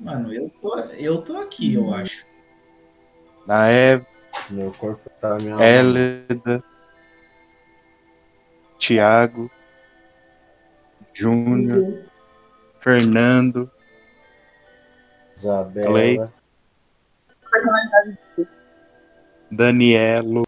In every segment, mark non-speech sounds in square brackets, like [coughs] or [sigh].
Mano, eu tô, eu tô aqui, eu acho. Naeve, Meu corpo tá me Hélida, Tiago, Júnior, Fernando, Isabela. Danielo,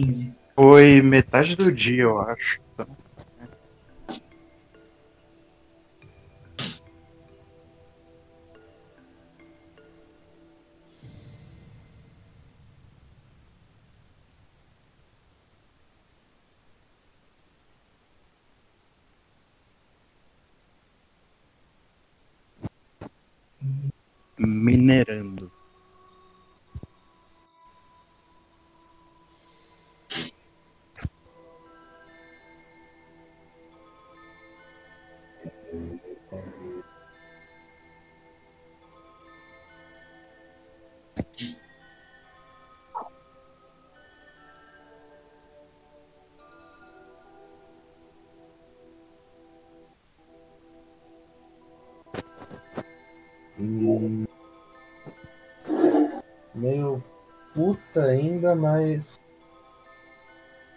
Quinze. foi metade do dia, eu acho.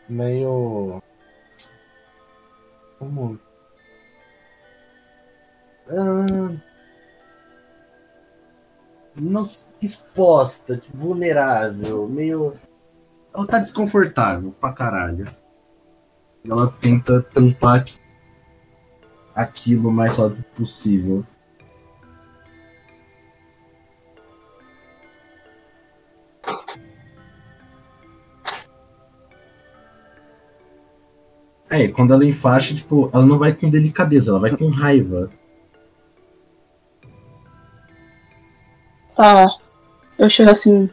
Meio. Como. Ah, não, exposta, tipo, vulnerável, meio. Ela tá desconfortável pra caralho. Ela tenta tampar aquilo o mais rápido possível. É, quando ela enfaixa, tipo, ela não vai com delicadeza, ela vai com raiva. Tá. Eu chego assim.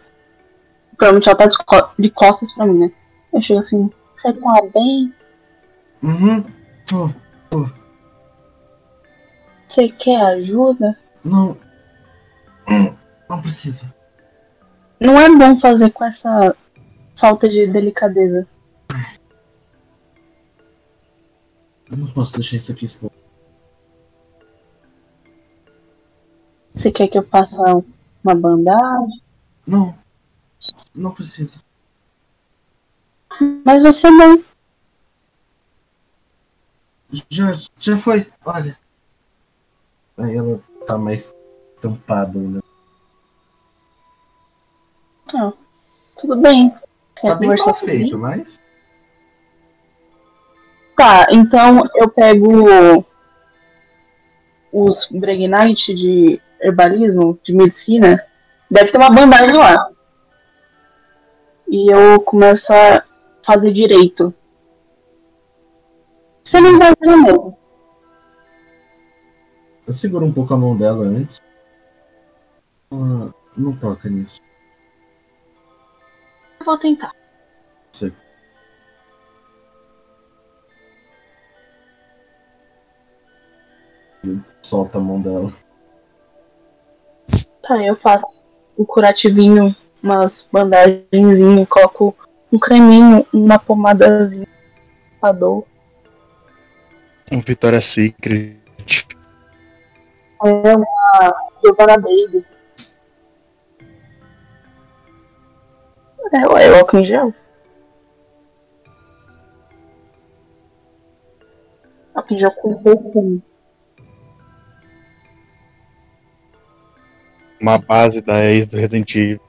Provavelmente ela tá de co- de costas pra mim, né? Eu chego assim. Você tá bem? Uhum. Tô. Você quer ajuda? Não. Hum, Não precisa. Não é bom fazer com essa falta de delicadeza. Eu não posso deixar isso aqui exposto. Você quer que eu faça uma bandagem? Não. Não precisa. Mas você não. Já, já foi. Olha. Aí ela tá mais tampada ainda. Ah, tudo bem. Quer Tá bem mal feito, mas. Tá, então eu pego os Bregnite de herbalismo, de medicina. Deve ter uma bandagem lá. E eu começo a fazer direito. Você não vai ver mesmo. Eu seguro um pouco a mão dela antes. Ah, não toca nisso. Eu vou tentar. E Solta a mão dela. Tá, eu faço um curativinho, umas bandagenzinhas, coloco um creminho, uma pomadazinha pra dor. Um Vitória Secret. É uma Giovanna Baby. É, ué, álcool em gel. Álcool em gel com perfume. Uma base da ex do Resident Evil.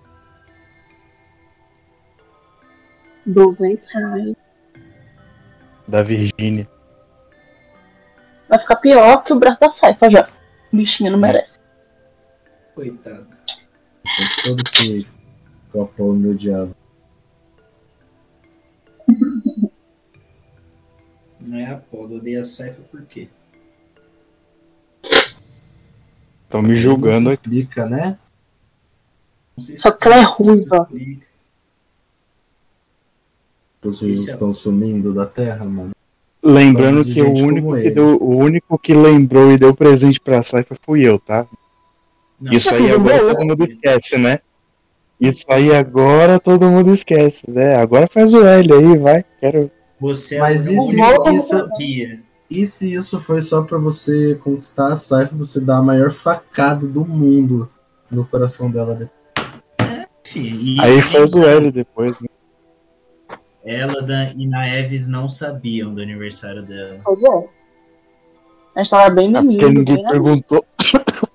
200 reais. Da Virgínia. Vai ficar pior que o braço da Saifa já. O bichinho não merece. Coitado. Eu sempre soube que, que o Apolo me odiava. Não é Apolo, odeia a Saifa por quê? Estão me Não julgando se aqui. explica, né? Não sei se Só que ela é ruiva. explica. Os rios Isso é- estão sumindo da Terra, mano. Lembrando que o único que, deu, o único que lembrou e deu presente pra Saifa fui eu, tá? Não, Isso aí agora todo mundo esquece, né? Isso aí agora todo mundo esquece, né? Agora faz o L aí, vai. Quero. Você é Mas o isso- único que isso- sabia. E se isso foi só pra você conquistar a Saifa, você dá a maior facada do mundo no coração dela depois. Fih, e Aí faz o L depois, né? Ela da- e Naeves não sabiam do aniversário dela. Pois é. A gente tava bem É menino. porque ninguém bem perguntou. [coughs]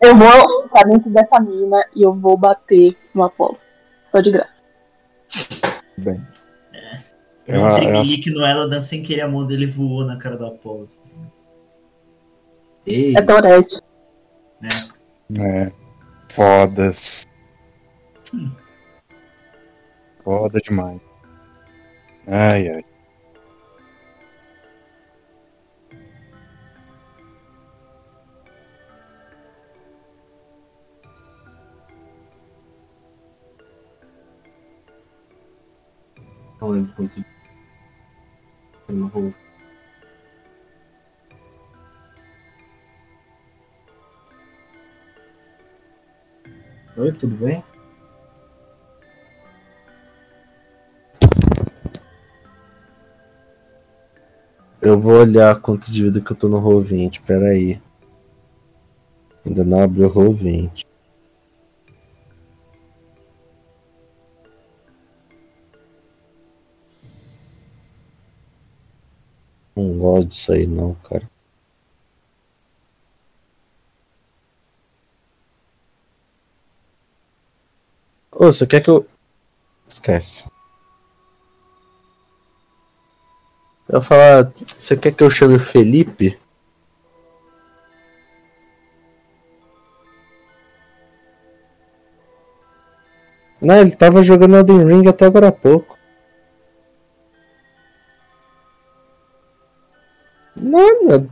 Eu vou ficar dentro dessa mina e eu vou bater no Apolo. Só de graça. Bem. Deu Eu- um eu tremelique no Eladan sem querer a mão dele voou na cara do Apolo. Ei, É Dorete. É. Fodas. Foda demais. Ai, ai. não lembro quanto novo Oi, tudo bem? Eu vou olhar quanto de vida que eu tô no Roll20, peraí. Ainda não abriu o Roll20. Não gosto disso aí não, cara. Ô, você quer que eu. Esquece. Eu falar. Você quer que eu chame o Felipe? Não, ele tava jogando Elden Ring até agora há pouco. Nada.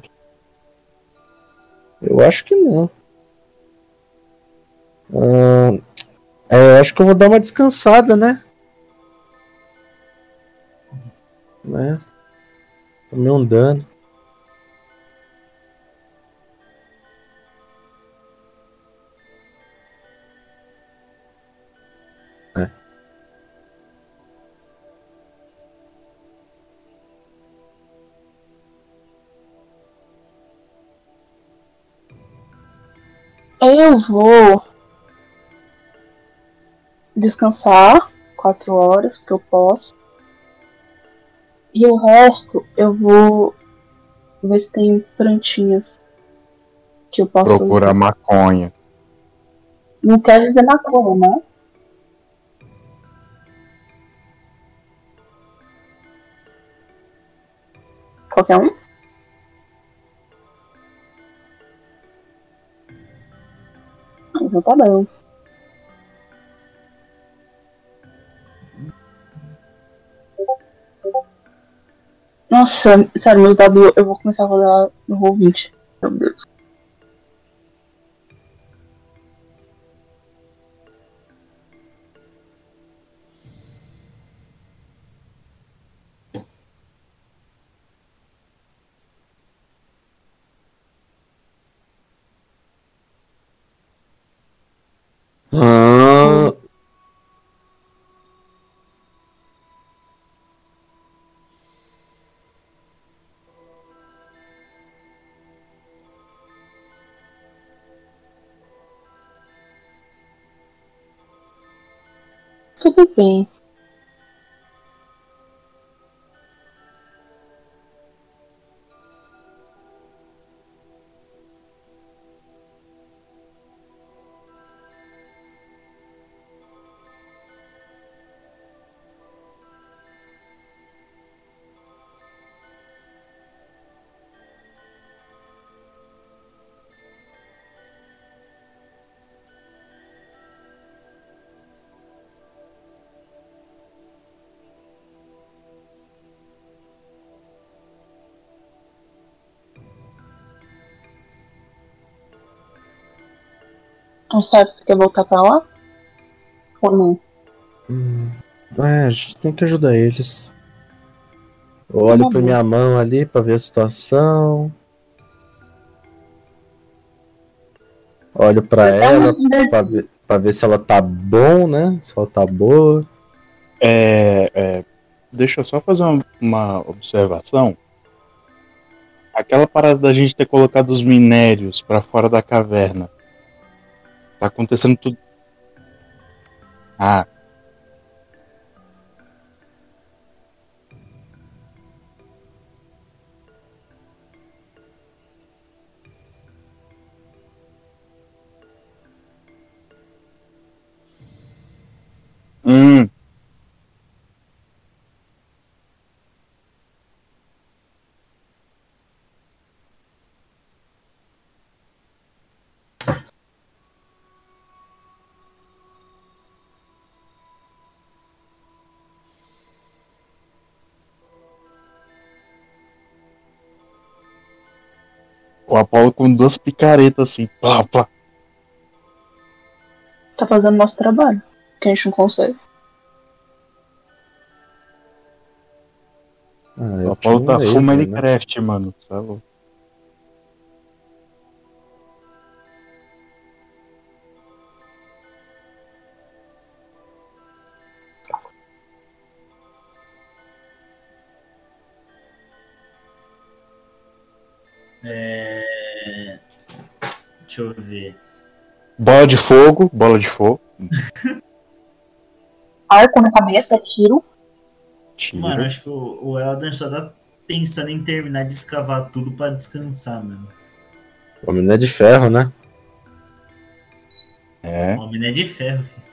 Eu acho que não. Ah, é, eu acho que eu vou dar uma descansada, né? Né? Tomei um dano. Eu vou descansar quatro horas, porque eu posso. E o resto eu vou ver se tem plantinhas que eu posso. Procurar maconha. Não quer dizer maconha, né? Qualquer um? Então tá bom. Nossa, sério, meus dados eu vou começar a rodar no roll 20. Meu Deus. Bem. Sabe se quer voltar pra lá? Ou não? Hum, é, a gente tem que ajudar eles. Eu olho Tá pra minha mão ali pra ver a situação. Olho pra ela pra ver, pra ver se ela tá bom, né? Se ela tá boa. É, é, deixa eu só fazer uma, uma observação. Aquela parada da gente ter colocado os minérios pra fora da caverna. Tá acontecendo tudo. Ah. Hum. O Apolo com duas picaretas assim, pá, pá. Tá fazendo nosso trabalho. Que a gente não consegue. Ah, O Apolo tá full né? Minecraft, mano. Sabe? Bola de fogo, bola de fogo. [laughs] Arco na cabeça, tiro. Tira. Mano, acho que o, o Elden só tá pensando em terminar de escavar tudo pra descansar, mano. O homem não é de ferro, né? É. O homem não é de ferro, filho.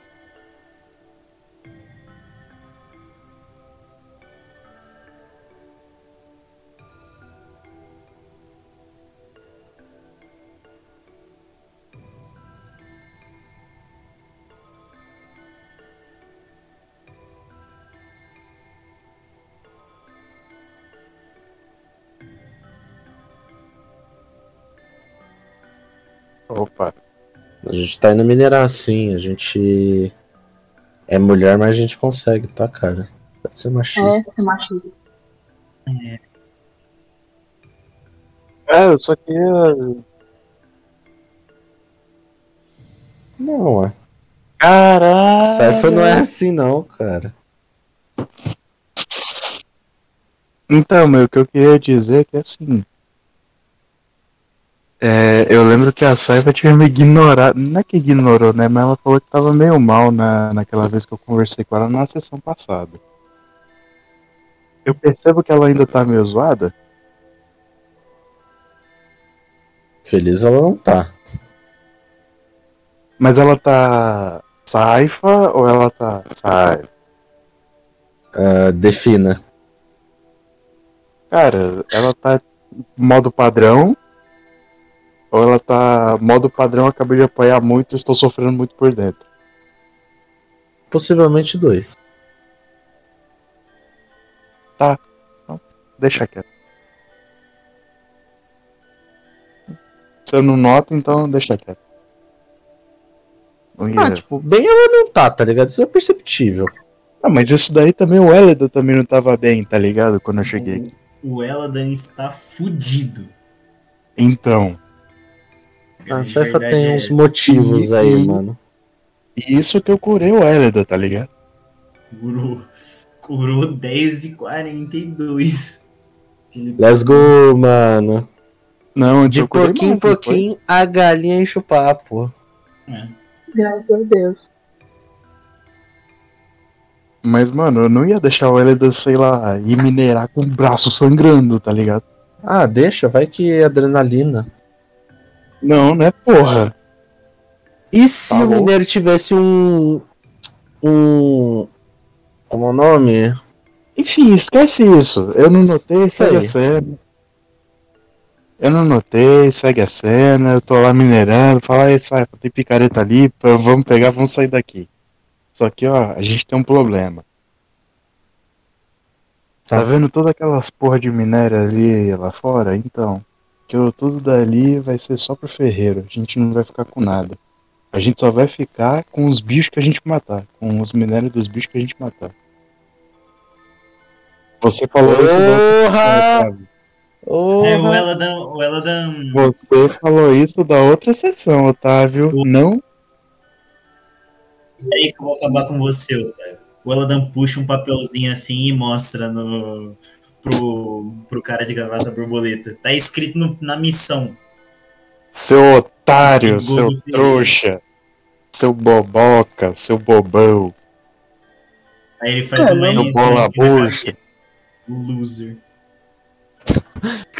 Opa. A gente tá indo minerar sim, a gente é mulher, mas a gente consegue, tá, cara? Pode ser É, machista. esse machismo. É, eu só queria. Não, é. Caralho! Cypher não é assim não, cara. Então, meu, o que eu queria dizer é que assim. É, eu lembro que a Saifa tinha me ignorado. Não é que ignorou, né? Mas ela falou que tava meio mal na, naquela vez que eu conversei com ela na sessão passada. Eu percebo que ela ainda tá meio zoada. Feliz ela não tá. Mas ela tá Saifa ou ela tá Saifa? Ah, defina. Cara, ela tá modo padrão. Ou ela tá modo padrão, acabei de apanhar muito e estou sofrendo muito por dentro. Possivelmente dois. Deixa quieto. Se eu não noto, então deixa quieto. Não ia- Ah, tipo, bem ela não tá, tá ligado? Isso é perceptível. Ah, mas isso daí também o Elida também não tava bem, tá ligado? Quando eu cheguei aqui. O Eladan está fudido. Então, A Cypher verdade, tem é. uns motivos E- aí, e- mano. e isso que eu curei o Elida, tá ligado? Curou, curou 10 e 42. Ele- Let's go, mano. Não, De pouquinho em não foi? pouquinho, a galinha enche o papo. É. Graças a Deus. Mas, mano, eu não ia deixar o Elida, sei lá, ir minerar com o braço sangrando, tá ligado? Ah, deixa, vai que é adrenalina. Não, né, porra? E se Tá o mineiro tivesse um. Um. Como é o nome? Enfim, esquece isso. Eu não notei, segue a cena. Eu não notei, segue a cena. Eu tô lá minerando. Fala sai, tem picareta ali. Vamos pegar, vamos sair daqui. Só que, ó, a gente tem um problema. Tá, Tá. vendo todas aquelas porra de minério ali lá fora? Então, tirou tudo dali vai ser só pro ferreiro. A gente não vai ficar com nada. A gente só vai ficar com os bichos que a gente matar. Com os minérios dos bichos que a gente matar. Você falou isso da outra Porra! Otávio. É, o! Eladan, o Eladan Você falou isso da outra sessão, Otávio. Não E aí que eu vou acabar com você, Otávio. O Eladan puxa um papelzinho assim e mostra no, pro, pro cara de gravata borboleta. Tá escrito no- na missão. Seu otário, seu trouxa, seu boboca, seu bobão. Aí ele faz É, uma Lzinho bola bucha. Loser.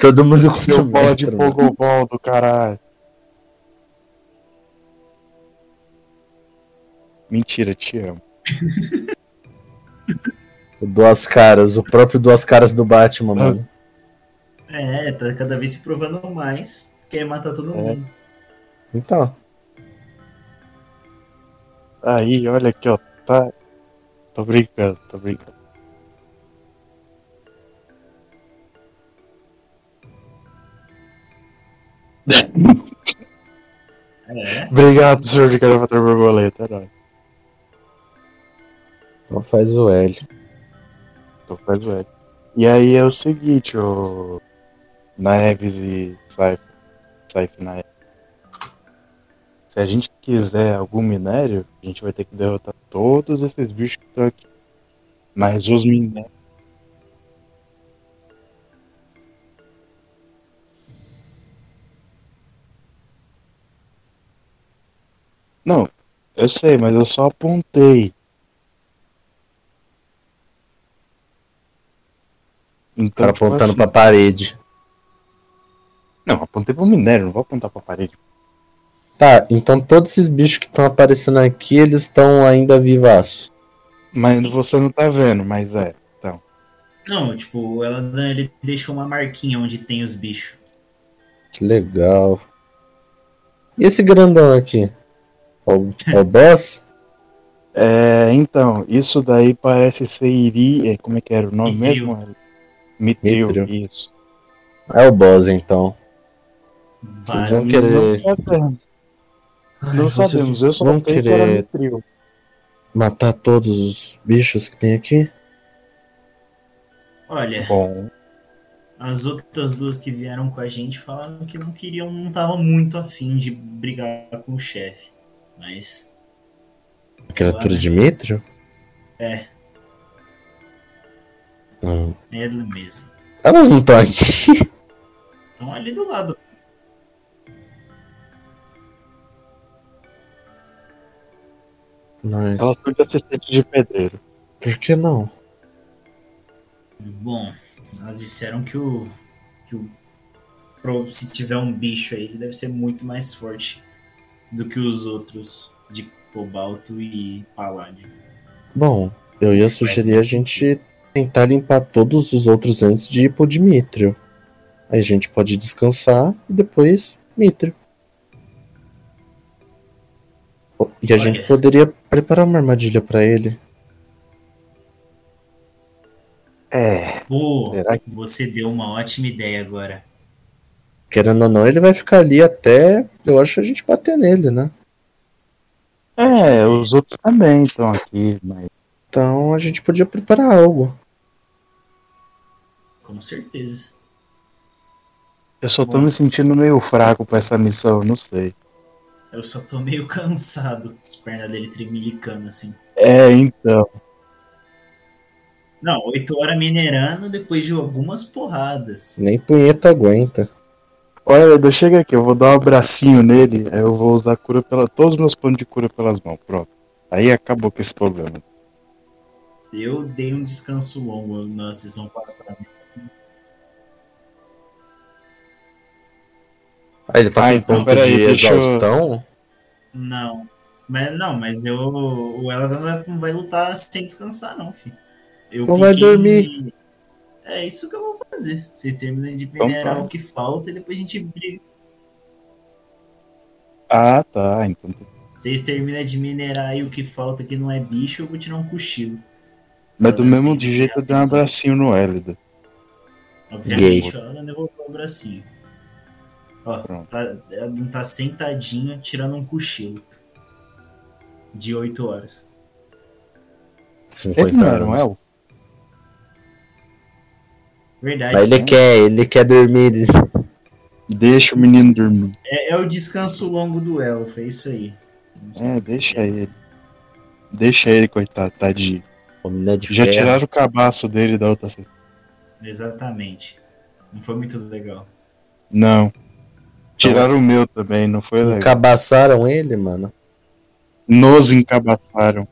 Todo mundo Seu com bola de mestre, mano. pogobol do caralho. Mentira, te amo. [laughs] O Duas Caras, o próprio Duas Caras do Batman, mano. É, tá cada vez se provando mais. Quer matar todo É. mundo. Então, Aí, olha aqui, ó. Tá. Tô brincando, tô brincando. É. Obrigado, senhor de gravador borboleta. é nóis. então faz o L. Tô faz velho. E aí é o seguinte, o. Neves e Saif. Saif. Se a gente quiser algum minério, a gente vai ter que derrotar todos esses bichos que estão aqui. Mas os minérios. Não, eu sei, mas eu só apontei. Então, cara tipo apontando assim, pra parede. Não, apontei pro minério, não vou apontar pra parede. Tá, então todos esses bichos que estão aparecendo aqui, eles estão ainda vivaços. Mas Sim. você não tá vendo, mas é. Então. Não, tipo, o Eladan ele deixou uma marquinha onde tem os bichos. Que legal. E esse grandão aqui? É o, é o boss? [laughs] É, então, isso daí parece ser Iri. é, Como é que era o nome Mitril. mesmo? Mitril, Mitril. isso. É o boss, então. Vocês vão querer- Não sabemos, eu só vão querer matar todos os bichos que tem aqui? Olha, Bom, as outras duas que vieram com a gente falaram que não queriam, não estavam muito afim de brigar com o chefe. Mas, A criatura de Mitrio? É. Hum. é ele mesmo. Elas não estão aqui. Estão ali do lado. Mas ela foi de assistente de pedreiro. por que não? Bom, elas disseram que o. que o. Se tiver um bicho aí, ele deve ser muito mais forte do que os outros de cobalto e paládio. Bom, eu ia sugerir a gente tentar limpar todos os outros antes de ir pro Dimitrio. Aí a gente pode descansar e depois Mitrio. Oh, E a Olha. gente poderia preparar uma armadilha pra ele. É, Pô, que. você deu uma ótima ideia agora. Querendo ou não, ele vai ficar ali até, eu acho, a gente bater nele, né? É, os outros também estão aqui, mas. Então a gente podia preparar algo. Com certeza. Eu só tô me sentindo meio fraco pra essa missão, não sei. Eu só tô meio [laughs] cansado. As pernas dele tremelicando assim. É, então. Não, oito horas minerando depois de algumas porradas. Nem punheta aguenta. Olha, Edu, chega aqui, eu vou dar um abracinho nele, aí eu vou usar cura pela. Todos os meus pontos de cura pelas mãos, pronto. Aí acabou com esse problema. Eu dei um descanso longo na sessão passada. Ah, ele tá Ah, com então, ponto peraí, de deixa eu- exaustão? Não. Mas não, mas eu. O Eladan não vai, lutar sem descansar, não, filho. Eu Não vai dormir. É isso que eu vou fazer. Vocês terminam de Então minerar tá. o que falta e depois a gente briga. Ah, tá. Então. Vocês terminam de minerar aí o que falta que não é bicho, eu vou tirar um cochilo. Mas do Ela mesmo sempre jeito eu dei um abracinho no Hélida. Obviamente, ela devolveu o bracinho. Ó, Pronto. tá, ela tá sentadinha, tirando um cochilo. de 8 horas. 50 Ele não era um elfo? Verdade. Mas ele né? quer, ele quer dormir. Deixa o menino dormir. É, é o descanso longo do elfo, é isso aí. É, deixa ele. Deixa ele, coitado, tadinho. O menino é de Já ferro. tiraram o cabaço dele da outra. Exatamente. Não foi muito legal. Não. Tiraram o meu também, não foi legal. Encabaçaram ele, mano. Nos encabaçaram.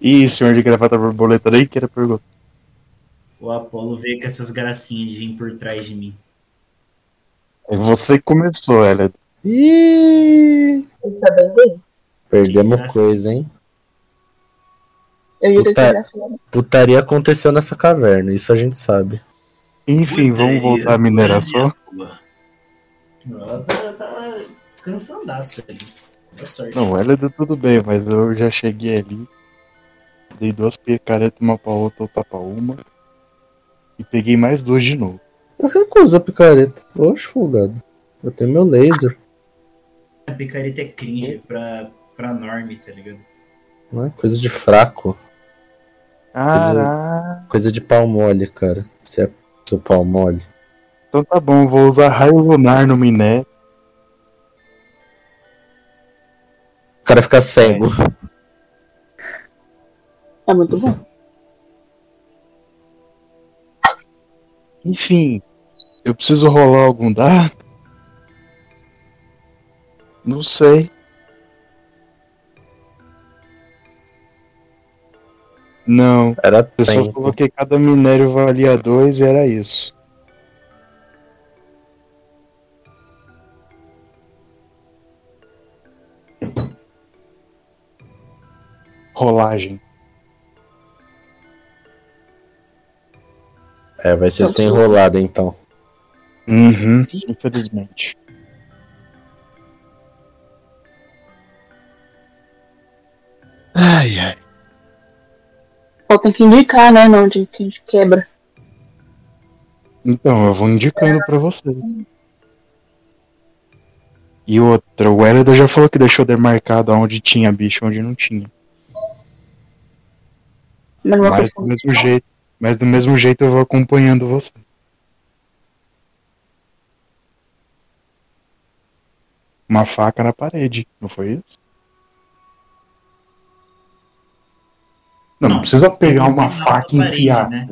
Ih, senhor de gravata borboleta daí que era pergunta. O Apolo veio com essas gracinhas de vir por trás de mim. É você que começou, ela. Ih, Ele tá bem bem. perdemos coisa, hein? Eu ia Puta-. Putaria aconteceu nessa caverna, isso a gente sabe. Enfim, vamos voltar à mineração. Ela tava, tava descansandaço ali. Boa sorte. Não, ela deu tudo bem, mas eu já cheguei ali. Dei duas picaretas, uma pra outra, outra pra uma. E peguei mais duas de novo. Eu recuso a picareta. Oxe, folgado. Eu tenho meu laser. A picareta é cringe pra, pra norme, tá ligado? Não é coisa de fraco. Caraca. Coisa de pau mole, cara. Você é seu pau mole. Então tá bom, vou usar raio lunar no miné. O cara fica cego. É muito bom. Enfim, eu preciso rolar algum dado? Não sei. Não, Era eu só coloquei cada minério valia dois e era isso. Rolagem. É, vai ser sem enrolado então. Uhum, infelizmente. Ai, ai. Só tem que indicar, né? Não, a gente quebra. Então, eu vou indicando pra vocês. E outra, o Hélida já falou que deixou demarcado onde tinha bicho e onde não tinha. Mas Mas do mesmo jeito, mas do mesmo jeito eu vou acompanhando você. Uma faca na parede, não foi isso? Não, não, precisa pegar um uma faca e enfiar. né?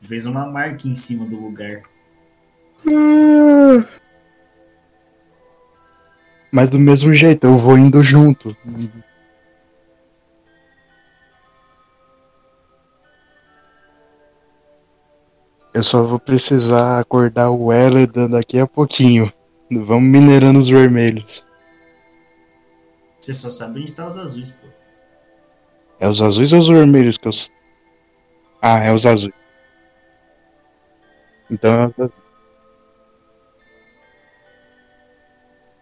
Fez uma marca em cima do lugar. Mas do mesmo jeito, eu vou indo junto. Eu só vou precisar acordar o Elidan daqui a pouquinho. Vamos minerando os vermelhos. Você só sabe onde tá os azuis, pô. É os azuis ou os vermelhos que eu. Ah, é os azuis. Então é os azuis.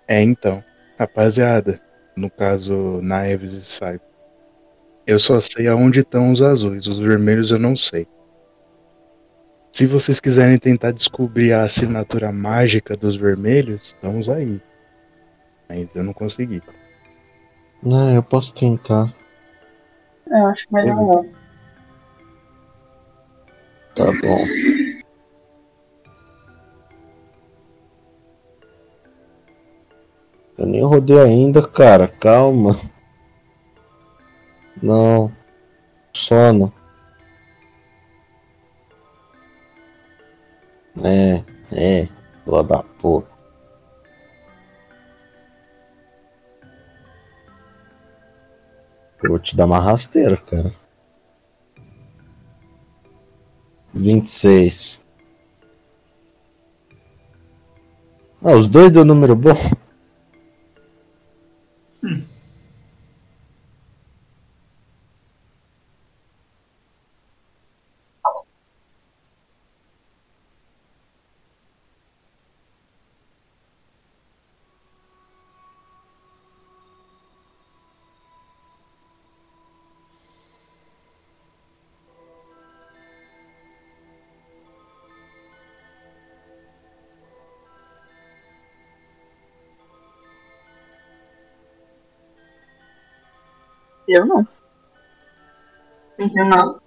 É então, rapaziada. No caso, Naeves e Saipo. Eu só sei aonde estão os azuis, os vermelhos eu não sei. Se vocês quiserem tentar descobrir a assinatura mágica dos vermelhos, estamos aí. Mas eu não consegui. Não, eu posso tentar. Eu acho melhor não. Tá bom. Eu nem rodei ainda, cara. Calma. Não. Sono. É, é. Filha da porra. Eu vou te dar uma rasteira, cara. 26. Ah, os dois deu número bom. Eu não. Não tenho nada.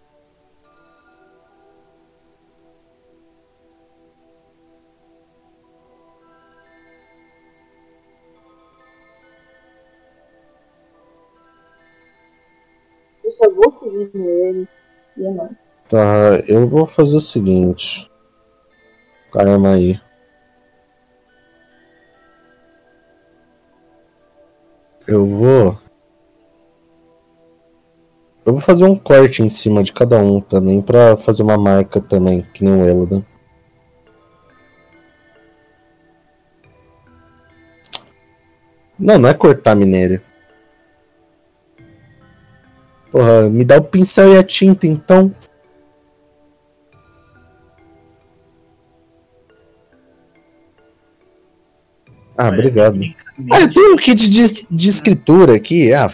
Eu só vou seguir ele. E é nóis. Tá, eu vou fazer o seguinte. Calma aí. Eu vou. Eu vou fazer um corte em cima de cada um também, pra fazer uma marca também, que nem o Elodan. Não, não é cortar minério. Porra, me dá o pincel e a tinta então. Ah, obrigado. Ah, eu tenho um kit de, de escritura aqui. Ah.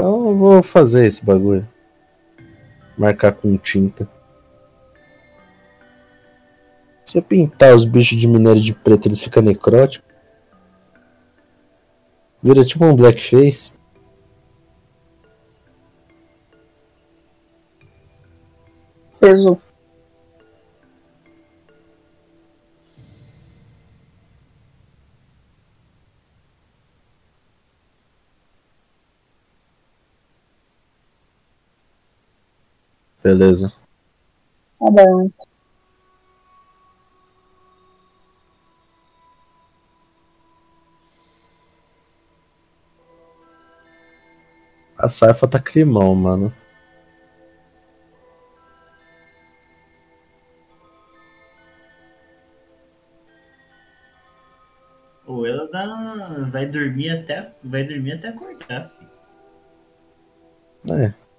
Então eu vou fazer esse bagulho. Marcar com tinta. Se eu pintar os bichos de minério de preto, eles ficam necróticos. Vira tipo um blackface. Peso. Beleza. Tá bom. A Saifa tá climão, mano. Ou ela dá, vai dormir até, vai dormir até acordar. filho. É.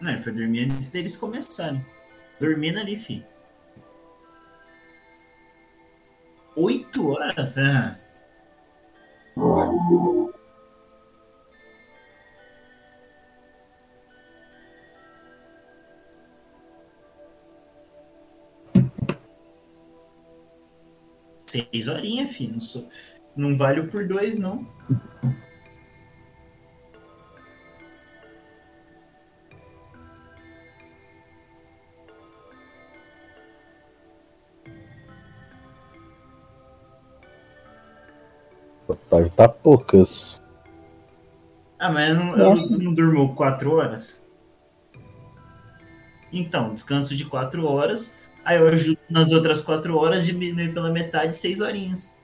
Não, ele foi dormir antes deles começarem. Dormindo ali, filho. Oito horas? Ah. Seis horinhas, filho. Não, sou... não vale por dois, não. Otávio tá poucas. Ah, mas eu não, eu não, durmo quatro horas? Então, descanso de quatro horas. Aí eu ajudo nas outras quatro horas, diminui pela metade seis horinhas.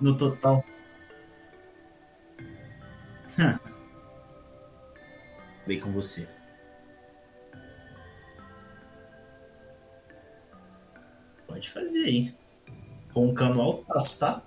No total. Bem com você. Pode fazer aí. Roncando altaço, tá?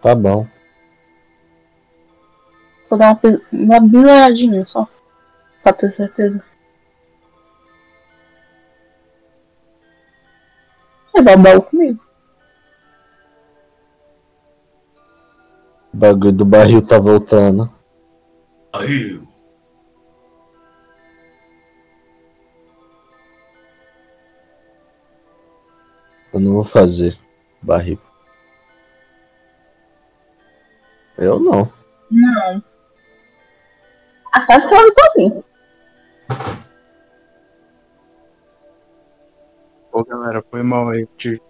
Tá bom. Vou dar uma, uma só. Pra ter certeza. É babau comigo. O bagulho do barril tá voltando. Aí. Eu não vou fazer barril. Eu não. Não. A Sara tava sozinha. Ô galera, foi mal aí. Te...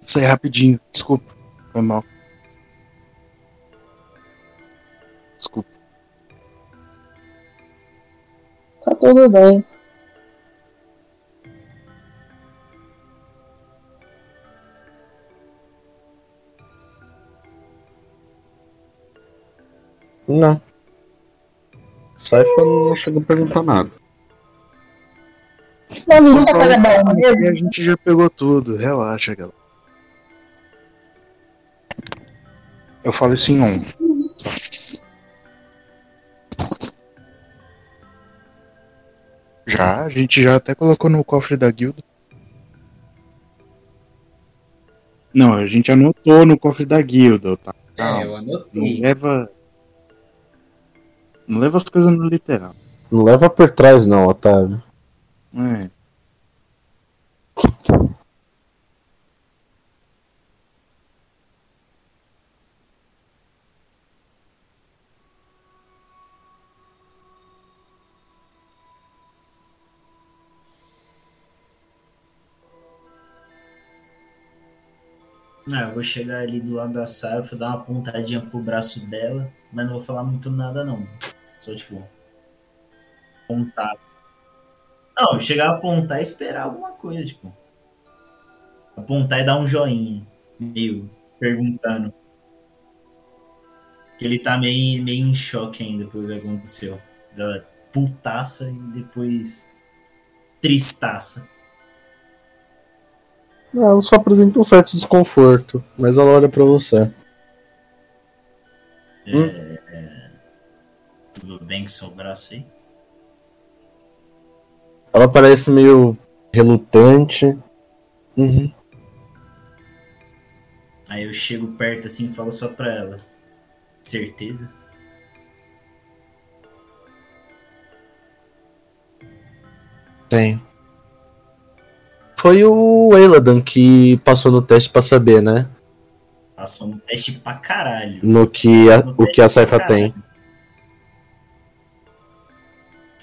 Isso aí rapidinho, desculpa. Foi mal. Desculpa. Tá tudo bem. Não. Saifa não chegou a perguntar nada. Não, ninguém tá fazendo baú E mesmo. a gente já pegou tudo, relaxa, galera. Eu falo isso em um. Já, a gente já até colocou no cofre da guilda. Não, a gente anotou no cofre da guilda, tá? É, Calma. eu Não anotei. leva. Não leva as coisas no literal. Não leva por trás, não, Otávio. É. Ah, eu vou chegar ali do lado da Saifa, dar uma pontadinha pro braço dela, mas não vou falar muito nada não. Só tipo. Apontar. Não, chegar a apontar e esperar alguma coisa, tipo. Apontar e dar um joinha. Meio perguntando. Que ele tá meio, meio em choque ainda pelo que aconteceu. Da putaça e depois tristaça. Não, ela só apresenta um certo desconforto, mas ela olha pra você. É, Tudo bem com seu braço aí? Ela parece meio relutante. Uhum. Aí eu chego perto assim e falo só pra ela. Certeza? Tem. Foi o Eladan que passou no teste pra saber, né? Passou um teste pra caralho. No que a, No o que a Saifa tem.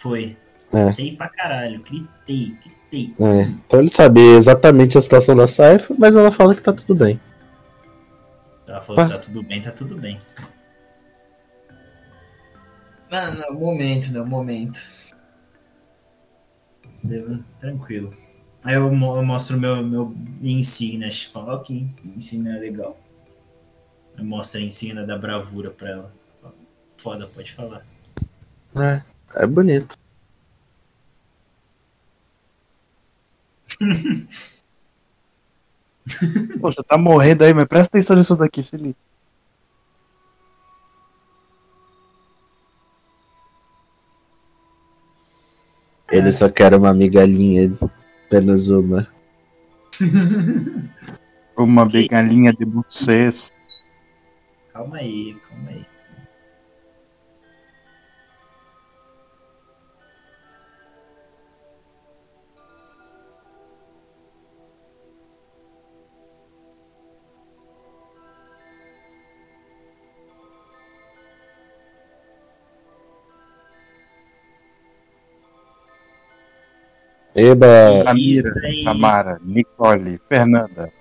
Foi. É. Gritei pra caralho. Gritei, gritei. É. Então ele sabe exatamente a situação da Saifa, mas ela fala que tá tudo bem. Ela falou que tá tudo bem, tá tudo bem. Não, não, momento, não, momento. Deu- Tranquilo. Aí eu, mo- eu mostro meu, meu insígnia, falo, ok, insígnia é legal. Eu mostro a insígnia da bravura pra ela. Foda, pode falar. É, é bonito. [laughs] Pô, você tá morrendo aí, mas presta atenção nisso daqui, se liga. Ele só quer uma migalhinha, apenas uma. Uma Ok. bengalinha de vocês. Calma aí, calma aí. Eba! Samira. Tamara, Nicole, Fernanda.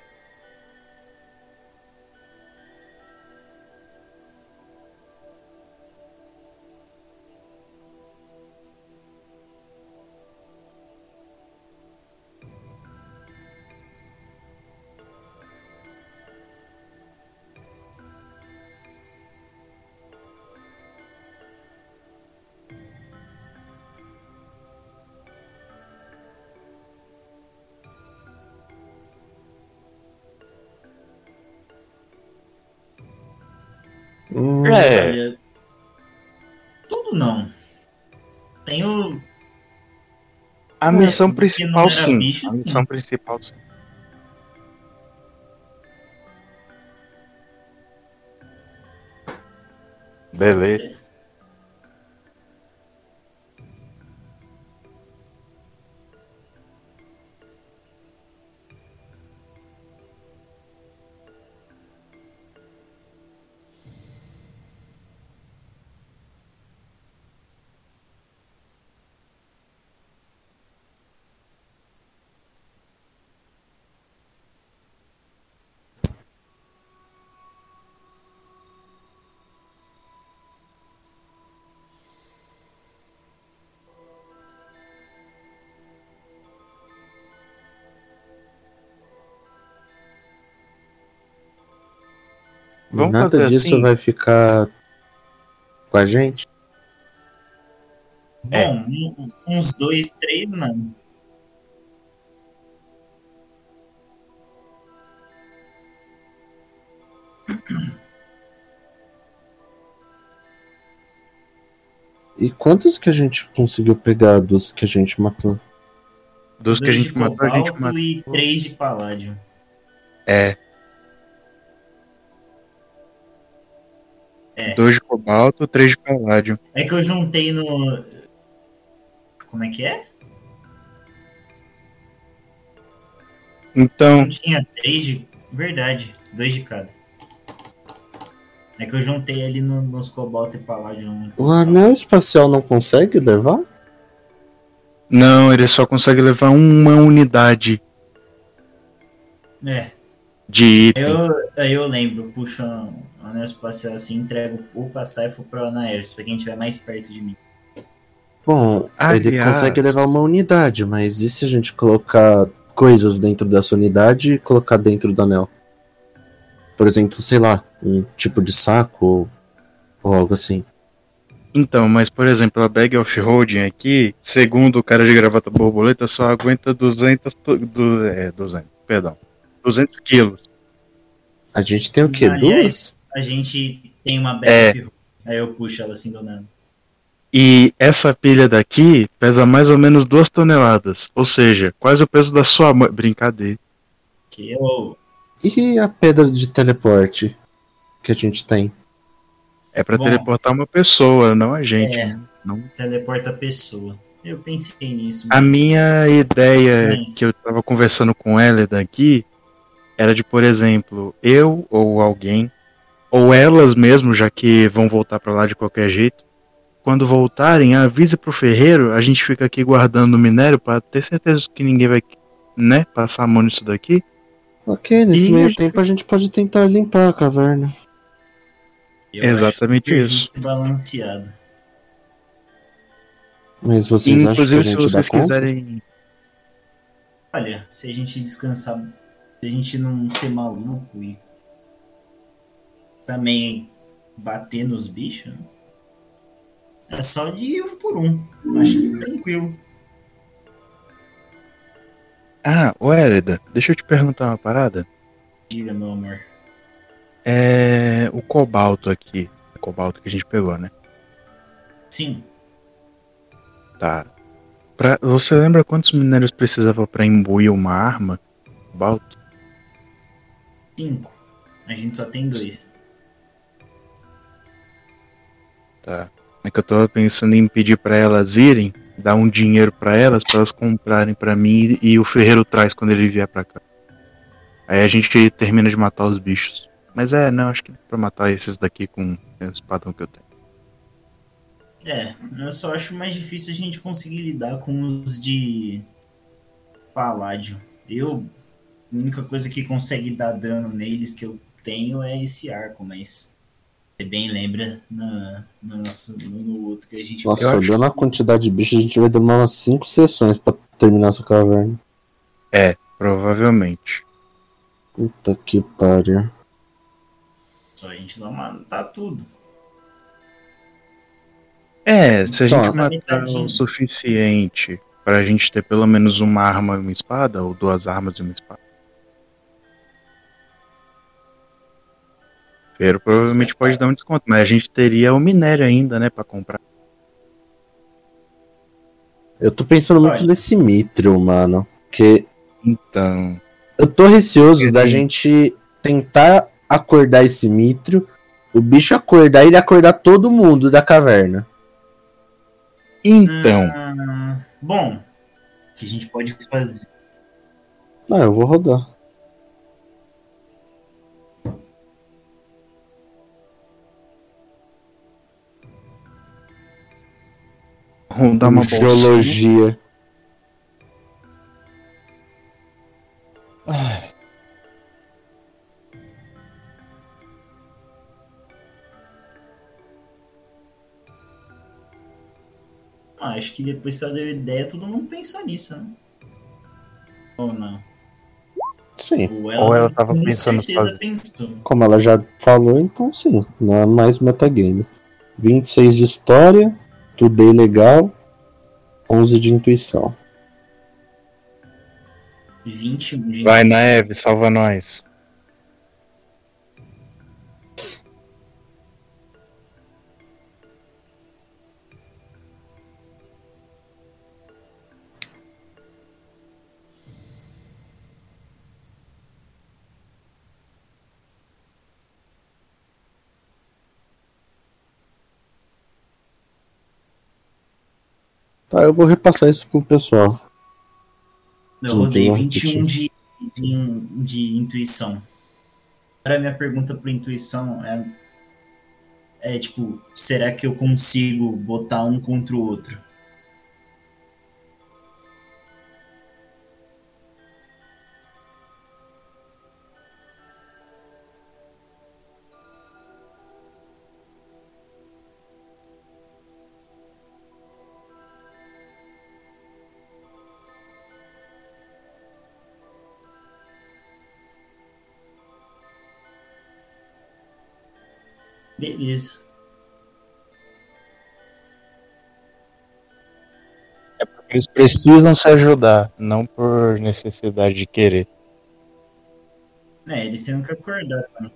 É, tudo não. Tem o. a É, missão principal sim. bicho, a sim. missão principal sim. Beleza. Vamos Nada disso assim. vai ficar com a gente? É. Bom, é. uns dois, três não. E quantos que a gente conseguiu pegar dos que a gente matou? Dos que a gente matou, a gente matou. E três de paládio. É. É. Dois de cobalto, três de paládio. É que eu juntei no. Como é que é? Então, Não tinha três de. Verdade, dois de cada. É que eu juntei ali no- nos cobalto e paládio. um. O anel espacial não consegue levar? não, ele só consegue levar uma unidade É, de item. eu, aí eu lembro, puxo um anel espacial assim, pra Cypher ou pro Anaeris, pra quem estiver mais perto de mim. Bom, ele Aliás- consegue levar uma unidade, mas e se a gente colocar coisas dentro dessa unidade e colocar dentro do anel? Por exemplo, sei lá, um tipo de saco ou, ou algo assim. Então, mas por exemplo, a bag off-roading aqui, segundo o cara de gravata borboleta, só aguenta 200, to- du, é, 200, perdão, 200 quilos. A gente tem o quê? Duas? A gente tem uma É. back Aí eu puxo ela assim do nada. E essa pilha daqui pesa mais ou menos 2 toneladas, ou seja, quase o peso da sua mãe. Brincadeira. Que eu. E a pedra de teleporte que a gente tem? É pra Bom. teleportar uma pessoa, não a gente. É. Não teleporta a pessoa. Eu pensei nisso. A mas- minha ideia Mas- que eu tava conversando com ela daqui era de, por exemplo, eu ou alguém, ou elas mesmo, já que vão voltar pra lá de qualquer jeito, quando voltarem, avise pro ferreiro, a gente fica aqui guardando o minério pra ter certeza que ninguém vai, né, passar a mão nisso daqui. Ok, nesse E- meio tempo a gente pode tentar limpar a caverna. eu Exatamente acho isso. e Balanceado. Mas vocês acham que a Inclusive, se vocês quiserem. Olha, se a gente descansar, se a gente não ser maluco e também bater nos bichos, é só de um por um. Acho que tranquilo. Ah, ô Hélida, deixa eu te perguntar uma parada. Diga, meu amor. É. O cobalto aqui. O cobalto que a gente pegou, né? Sim, Tá. Pra, você lembra quantos minérios precisava pra imbuir uma arma? Cobalto? cinco. A gente só tem dois. Tá. É que eu tava pensando em pedir pra elas irem, dar um dinheiro pra elas, pra elas comprarem pra mim e, o ferreiro traz quando ele vier pra cá. Aí a gente termina de matar os bichos. Mas é, não, acho que pra matar esses daqui com o espadão que eu tenho. É, eu só acho mais difícil a gente conseguir lidar com os de paládio. Eu, a única coisa que consegue dar dano neles que eu tenho é esse arco, mas você bem lembra na, no, nosso, no, no outro que a gente Nossa, Eu acho- olhando a quantidade de bichos, a gente vai demorar umas 5 sessões pra terminar essa caverna. Provavelmente. Puta que pariu. só a gente não matar tudo. É, se a Tá. gente matar Metadinho. o suficiente pra gente ter pelo menos uma arma e uma espada, ou duas armas e uma espada. Provavelmente pode dar um desconto, mas a gente teria o minério ainda, né, pra comprar. Eu tô pensando muito Olha. nesse Mithril, mano. Porque Então, eu tô receoso da gente tentar acordar esse Mithril, o bicho acordar e ele acordar todo mundo da caverna. então, Ah, bom, o que a gente pode fazer? Não, eu vou rodar. Vamos dar uma bolsa. Geologia. Ah, acho que depois que ela deu ideia, todo mundo pensou nisso, né? Ou não? Sim. Ou Ou ela tava com pensando certeza fazer. pensou. Como ela já falou, então sim. Não é mais metagame. 26 de história, Today legal, 11 de intuição. 21 de Vai na Eve, salva nós. Tá, eu vou repassar isso pro pessoal. Eu rodei Então, 21 de, de, de intuição. Agora, minha pergunta para intuição é, é tipo, será que eu consigo botar um contra o outro? Beleza. Eles precisam se ajudar, não por necessidade de querer. É, eles têm que acordar. né?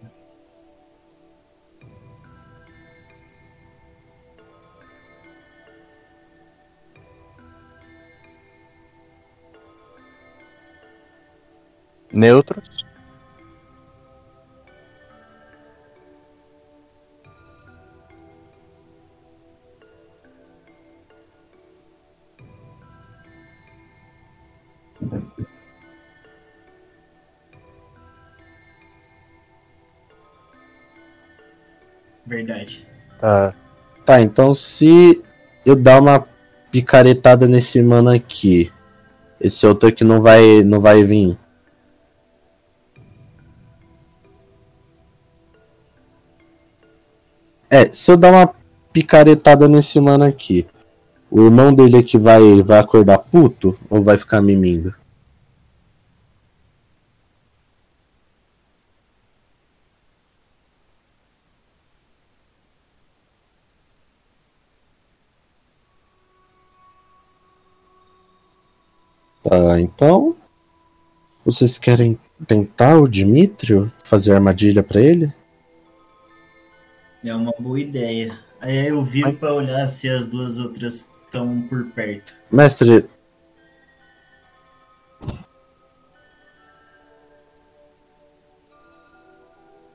Neutros? Verdade. Tá. Tá, então se eu dar uma picaretada nesse mano aqui, esse outro aqui não vai, não vai vir. É, se eu dar uma picaretada nesse mano aqui, o irmão dele aqui vai, vai acordar puto ou vai ficar mimindo? Tá, então. Vocês querem tentar o Dimitrio? Fazer armadilha pra ele? É uma boa ideia. Aí eu viro Mas- pra olhar se as duas outras estão por perto. Mestre,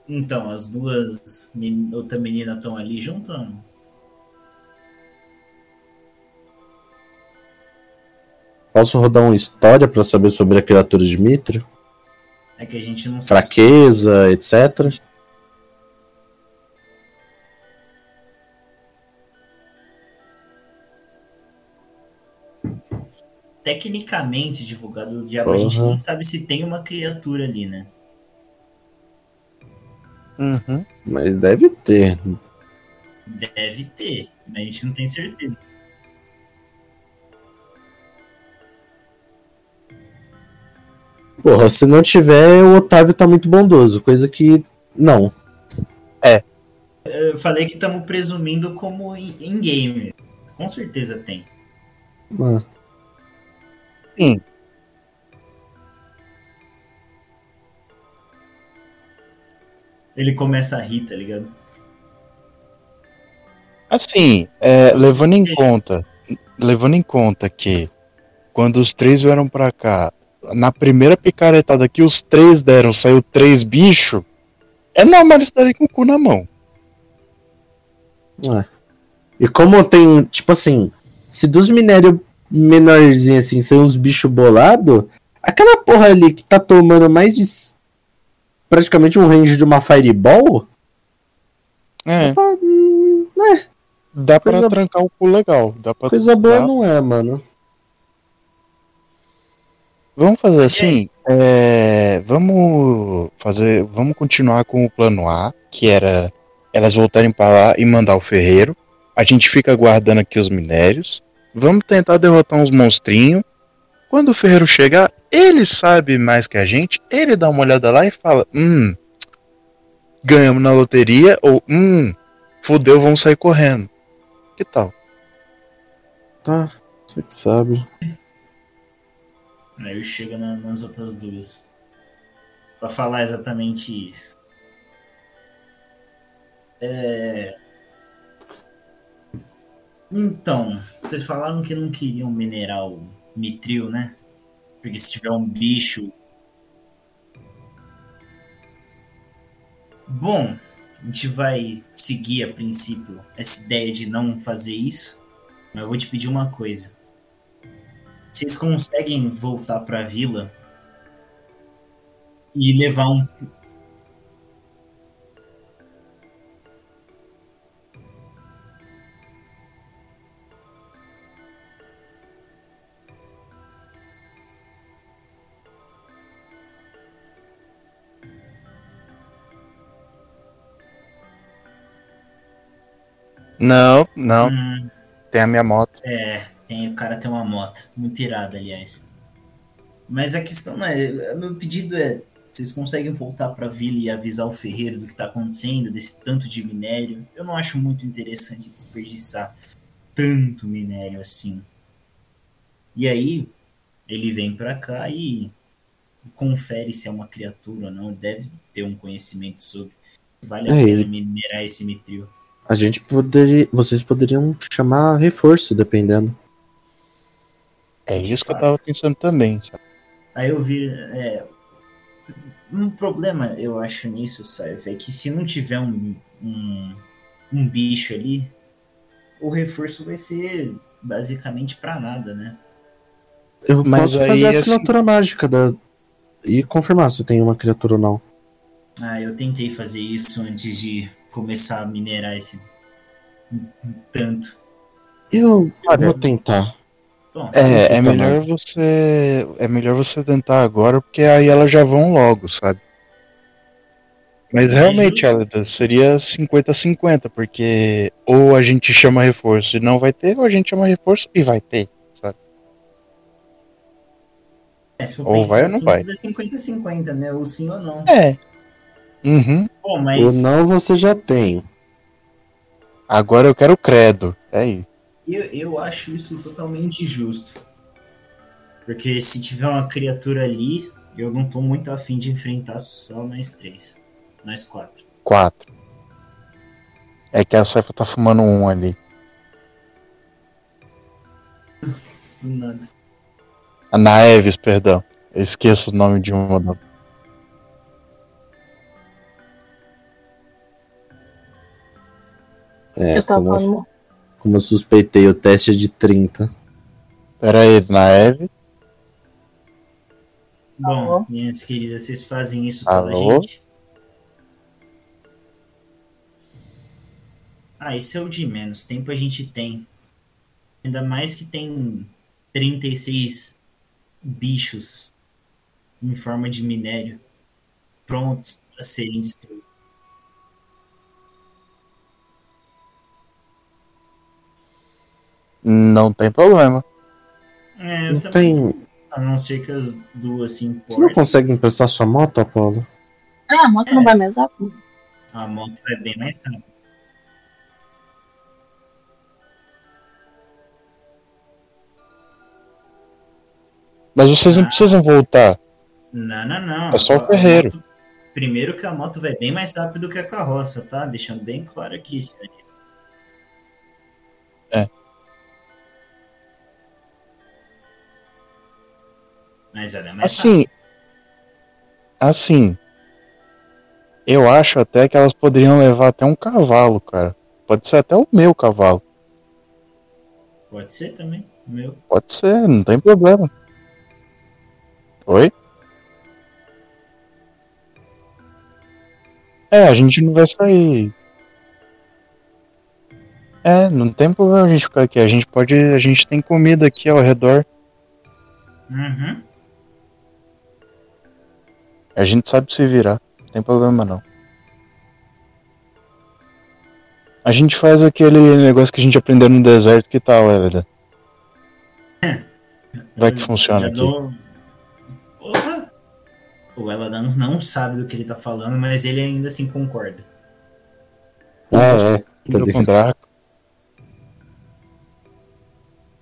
Então, as duas men- outra menina estão ali junto? ou não? Posso rodar uma história pra saber sobre a criatura Dimitrio? É que a gente não sabe. Fraqueza, etc. Tecnicamente, divulgado do diabo, a gente Uhum. não sabe se tem uma criatura ali, né? Uhum. Mas deve ter. Deve ter, mas a gente não tem certeza. Porra, se não tiver, o Otávio tá muito bondoso. Coisa que. Não. Eu falei que estamos presumindo como em em game. Com certeza tem. Ah, Sim. Ele começa a rir, tá ligado? Assim, é, levando em conta, levando em conta que quando os três vieram pra cá, na primeira picaretada que os três deram, saiu três bichos, é normal eles estarem com o cu na mão. é. E como tem, tipo assim, se dos minérios menorzinhos assim, são uns bichos bolados, aquela porra ali que tá tomando mais de. praticamente um range de uma Fireball, É, ah, hum, dá pra coisa- trancar o cu legal. Dá pra coisa boa dá- não é, mano. Vamos fazer é assim, é, vamos fazer, vamos continuar com o plano A, que era elas voltarem pra lá e mandar o ferreiro. A gente fica guardando aqui os minérios. Vamos tentar derrotar uns monstrinhos. Quando o ferreiro chegar, ele sabe mais que a gente. Ele dá uma olhada lá e fala: Hum, ganhamos na loteria. Ou Hum, fudeu, vamos sair correndo. Que tal? Tá, você que sabe. Aí eu chego na- nas outras duas. Pra falar exatamente isso. É... Então, vocês falaram que não queriam mineral mitril, né? Porque se tiver um bicho. Bom, a gente vai seguir a princípio essa ideia de não fazer isso. Mas eu vou te pedir uma coisa. Vocês conseguem voltar pra vila e levar um. Não, não. Hum, Tem a minha moto. é, tem, o cara tem uma moto. Muito irada, aliás. Mas a questão não é. Meu pedido é. Vocês conseguem voltar pra vila e avisar o ferreiro do que tá acontecendo, desse tanto de minério? Eu não acho muito interessante desperdiçar tanto minério assim. E aí, ele vem pra cá e confere se é uma criatura ou não. Deve ter um conhecimento sobre. Vale a É, pena ele- minerar esse mitril. A gente poderia. Vocês poderiam chamar reforço, dependendo. É isso que eu fato. tava pensando também, sabe? Aí eu vi. É, um problema, eu acho, nisso, Saif, é que se não tiver um, um, um bicho ali, o reforço vai ser basicamente pra nada, né? Eu Mas posso fazer a assim- assinatura mágica da... e confirmar se tem uma criatura ou não. Ah, eu tentei fazer isso antes de começar a minerar esse tanto. Eu Olha, vou tentar. Bom, É, é melhor nada. você. É melhor você tentar agora, porque aí elas já vão logo, sabe? Mas realmente. Elida, seria 50-50, porque ou a gente chama reforço e não vai ter, ou a gente chama reforço e vai ter, sabe? é, se for ou pensar vai ou não assim, vai? tudo é 50-50, né? Ou sim ou não. É. Uhum. Bom, Ou mas não você já tem. Agora eu quero credo. É isso. Eu, eu acho isso totalmente justo. Porque se tiver uma criatura ali, eu não tô muito afim de enfrentar só nós três. Nós quatro. Quatro. É que a Saifa tá fumando um ali. Do nada. A Naeves, perdão. Eu esqueço o nome de uma. da- É, eu tava como, falando. Como eu suspeitei, o teste é de 30. Pera aí, Naeves. Bom, Alô? minhas queridas, vocês fazem isso pela Alô? gente? Ah, isso é o de menos. Tempo a gente tem. Ainda mais que tem 36 bichos em forma de minério prontos para serem destruídos. Não tem problema. É, eu Não também. tem. A não ser que as duas se Você não importem. consegue emprestar sua moto, Apolo? Ah, a moto não vai mais rápido? A moto vai bem mais rápido. Mas vocês não Ah. precisam voltar. Não, não, não. É só o ferreiro. moto- Primeiro que a moto vai bem mais rápido que a carroça, tá? Deixando bem claro aqui, senhorita. É. Mas ela é mais Assim. Assim. Eu acho até que elas poderiam levar até um cavalo, cara. Pode ser até o meu cavalo. Pode ser também. o Meu. Pode ser, não tem problema. Oi? É, a gente não vai sair. É, não tem problema a gente ficar aqui. A gente pode. A gente tem comida aqui ao redor. Uhum. A gente sabe se virar. Não tem problema não. A gente faz aquele negócio que a gente aprendeu no deserto, que tal, Elida? Vai que funciona aqui. dou- Porra! O Eladanos não sabe do que ele tá falando, mas ele ainda assim concorda. Ah, é. Tá Tô com. Draco.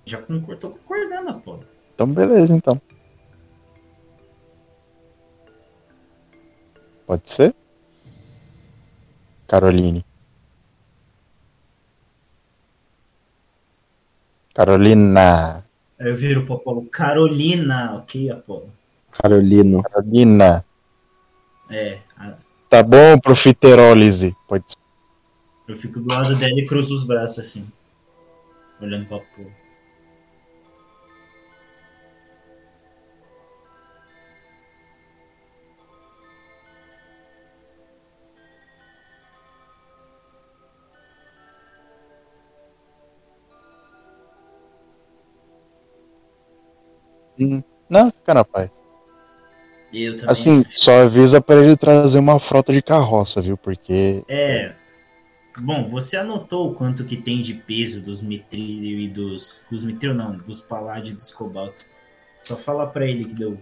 Já concordou, tô concordando, pô. Então beleza então. Pode ser? Caroline. Carolina. Eu viro pro Apolo, Carolina, ok, Apolo? Carolino. Carolina. É, a- Tá bom, profiterólise. Pode ser. eu fico do lado dela e cruzo os braços assim. Olhando pro Apolo. Não, fica na paz. Eu também. Assim, só avisa pra ele trazer uma frota de carroça, viu? Porque. É. Bom, você anotou o quanto que tem de peso dos Mithril e dos. Dos não, dos Paládio e dos Cobalto. Só fala pra ele que deu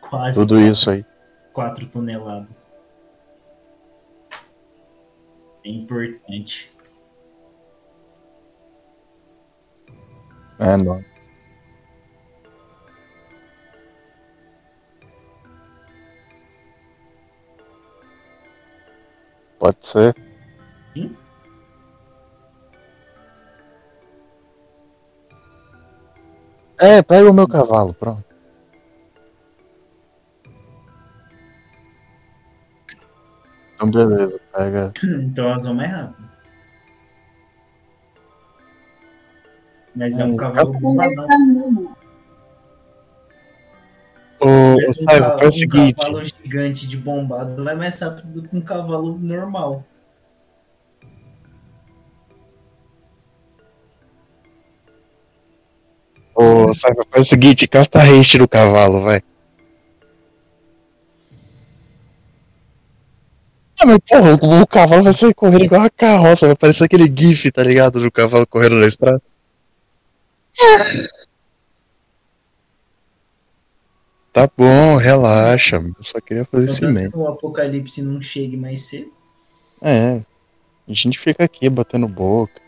quase Tudo quatro, isso aí. 4 toneladas. É importante. É, não. Pode ser. Sim. É, pega o meu cavalo, pronto. Então, beleza, pega. [clears throat] Então elas vão mais rápido. Mas é um Hum, cavalo bombadão. Ô, ca- faz o um seguinte. Gigante de bombado vai mais rápido do que um cavalo normal. Ô, Saiba, faz o seguinte, casta haste no cavalo, vai. Ah, mas porra, o, o cavalo vai sair correndo igual uma carroça, vai parecer aquele gif, tá ligado? Do cavalo correndo na estrada. Tá bom, relaxa, eu só queria fazer esse que o apocalipse não chegue mais cedo. É, a gente fica aqui batendo boca.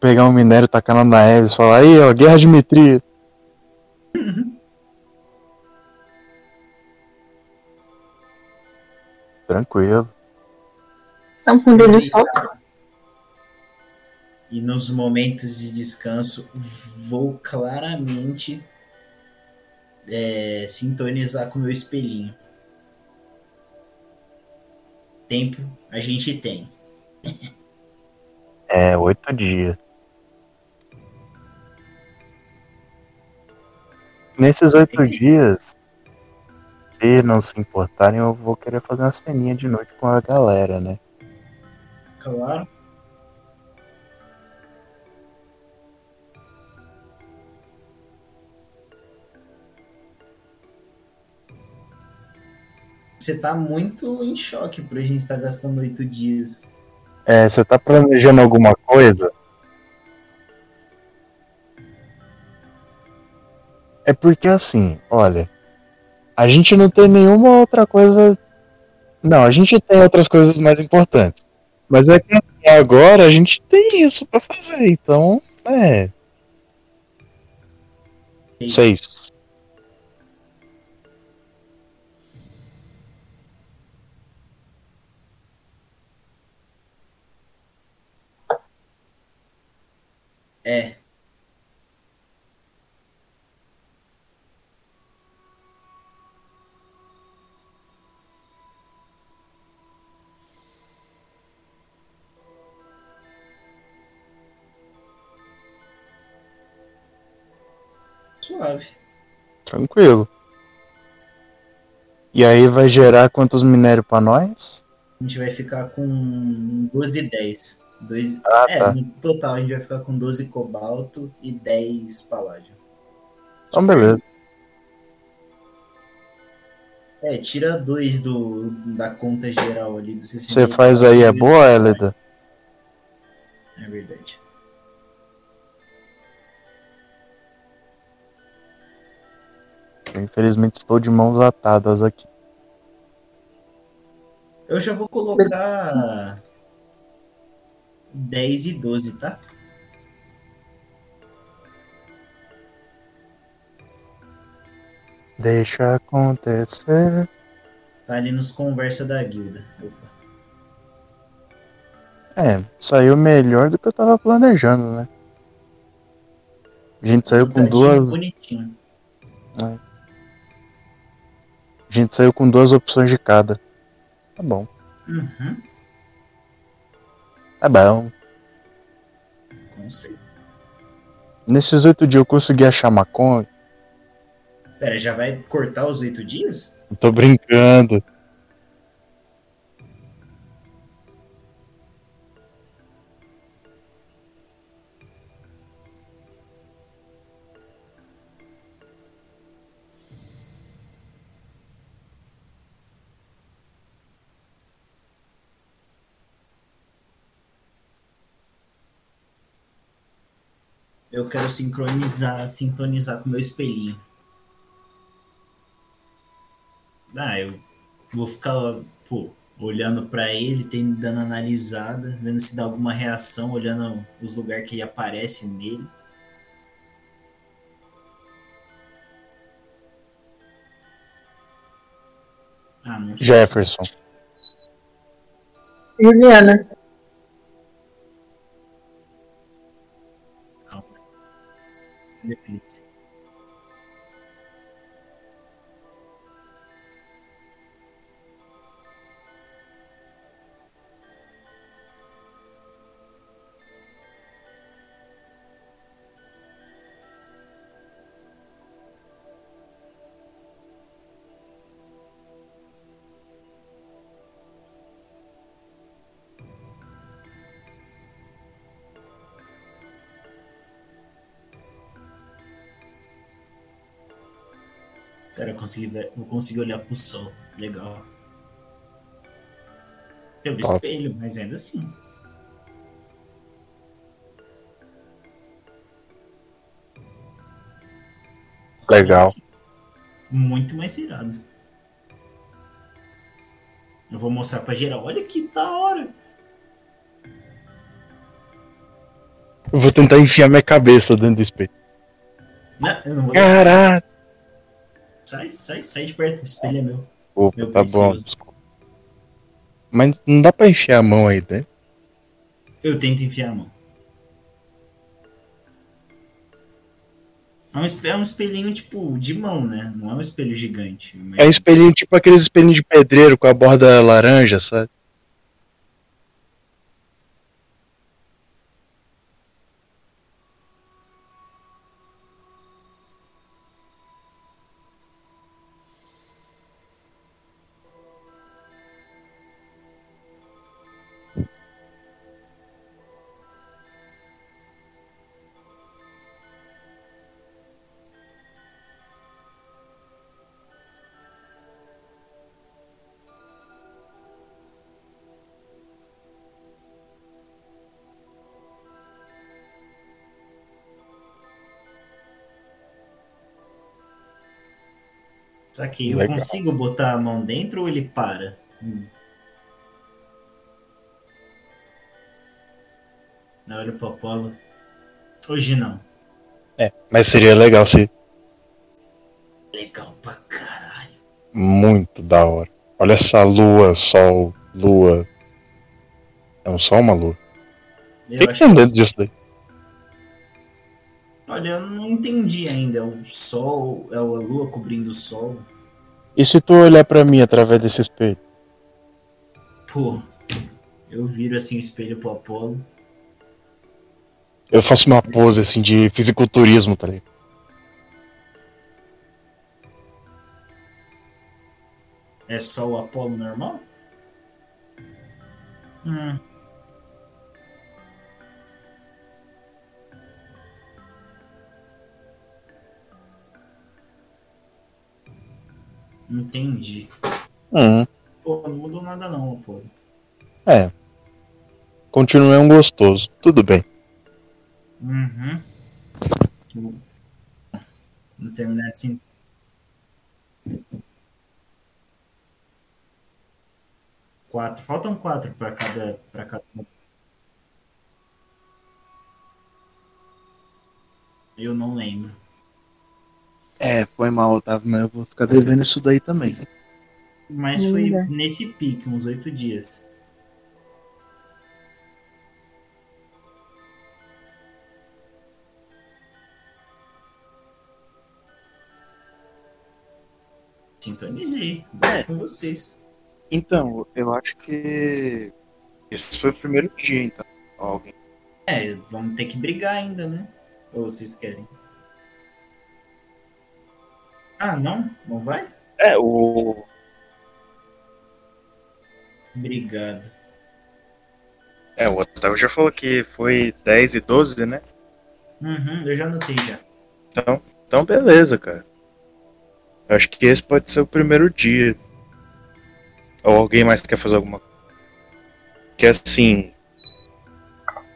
Pegar um minério, tacar na Naeves e falar, aí ó, guerra de Mitria. [laughs] Tranquilo. Estamos com dor de sol. E nos momentos de descanso, vou claramente é, sintonizar com o meu espelhinho. Tempo a gente tem. É, oito dias. Nesses oito dias, se não se importarem, eu vou querer fazer uma ceninha de noite com a galera, né? Claro. Você tá muito em choque por a gente estar gastando oito dias. É, você tá planejando alguma coisa? É porque assim, olha, a gente não tem nenhuma outra coisa. Não, a gente tem outras coisas mais importantes. Mas é que agora a gente tem isso pra fazer, então, é. Seis. É. Suave. Tranquilo. E aí vai gerar quantos minérios pra nós? A gente vai ficar com 12 e 10. Dois... Ah, é, tá. no total a gente vai ficar com 12 cobalto e 10 paládio. Então, beleza. É, tira dois do, da conta geral ali do 60. Você faz aí, é boa, Elida? É verdade. Eu, infelizmente estou de mãos atadas aqui. Eu já vou colocar 10 e 12, tá? Deixa acontecer. Tá ali nos conversa da guilda. Opa. É, saiu melhor do que eu tava planejando, né? A gente saiu com duas. Bonitinho. A gente saiu com duas opções de cada. Tá bom. Uhum, Tá bom. certeza. Nesses oito dias eu consegui achar maconha. Pera, já vai cortar os oito dias? Tô brincando. Eu quero sincronizar, sintonizar com o meu espelhinho. Ah, eu vou ficar, pô, olhando pra ele, tendo, dando analisada, vendo se dá alguma reação, olhando os lugares que ele aparece nele. Ah. Jefferson. Juliana. Depende. Consegui, eu consegui olhar pro sol. Legal. Pelo Top. espelho, mas ainda assim. Legal. Muito mais irado. Eu vou mostrar pra geral. Olha que da hora. Eu vou tentar enfiar minha cabeça dentro do espelho. Não, não vou. Caraca! Sai, sai, sai de perto. O espelho é meu. Opa, Meu tá bom. desculpa. Mas não dá pra encher a mão aí, né? Eu tento enfiar a mão. É um, espe- é um espelhinho, tipo, de mão, né? Não é um espelho gigante. mas- É espelhinho tipo aqueles espelhinhos de pedreiro com a borda laranja, sabe? Só que eu Legal. consigo botar a mão dentro ou ele para? Hum. Na hora pro Apolo. Hoje não. É, mas seria legal se. Legal pra caralho. Muito da hora. Olha essa lua, sol, lua. É um sol uma lua? O Eu que, que tem que- dentro disso daí? Olha, eu não entendi ainda. É o sol, é a lua cobrindo o sol. E se tu olhar pra mim através desse espelho? Pô, eu viro assim o espelho pro Apolo. Eu faço uma pose assim de fisiculturismo, tá ligado? É só o Apolo normal? Hum. Entendi. Hum, Pô, não mudou nada não, Apolo. é. Continua um gostoso. Tudo bem. Uhum. Vamos terminar assim. Quatro. Faltam quatro para cada, para cada. Eu não lembro. É, foi mal, Otávio, mas eu vou ficar devendo isso daí também. Mas foi Ainda. nesse pique, uns oito dias. Sintonizei. É, com vocês. Então, eu acho que. Esse foi o primeiro dia, então. Alguém. É, vamos ter que brigar ainda, né? Ou vocês querem? Ah, não? Não vai? É, o. Obrigado. É, o Otávio já falou que foi 10 e 12, né? Uhum, eu já anotei já. Então, então beleza, cara. Eu acho que esse pode ser o primeiro dia. Ou alguém mais quer fazer alguma coisa? Que assim.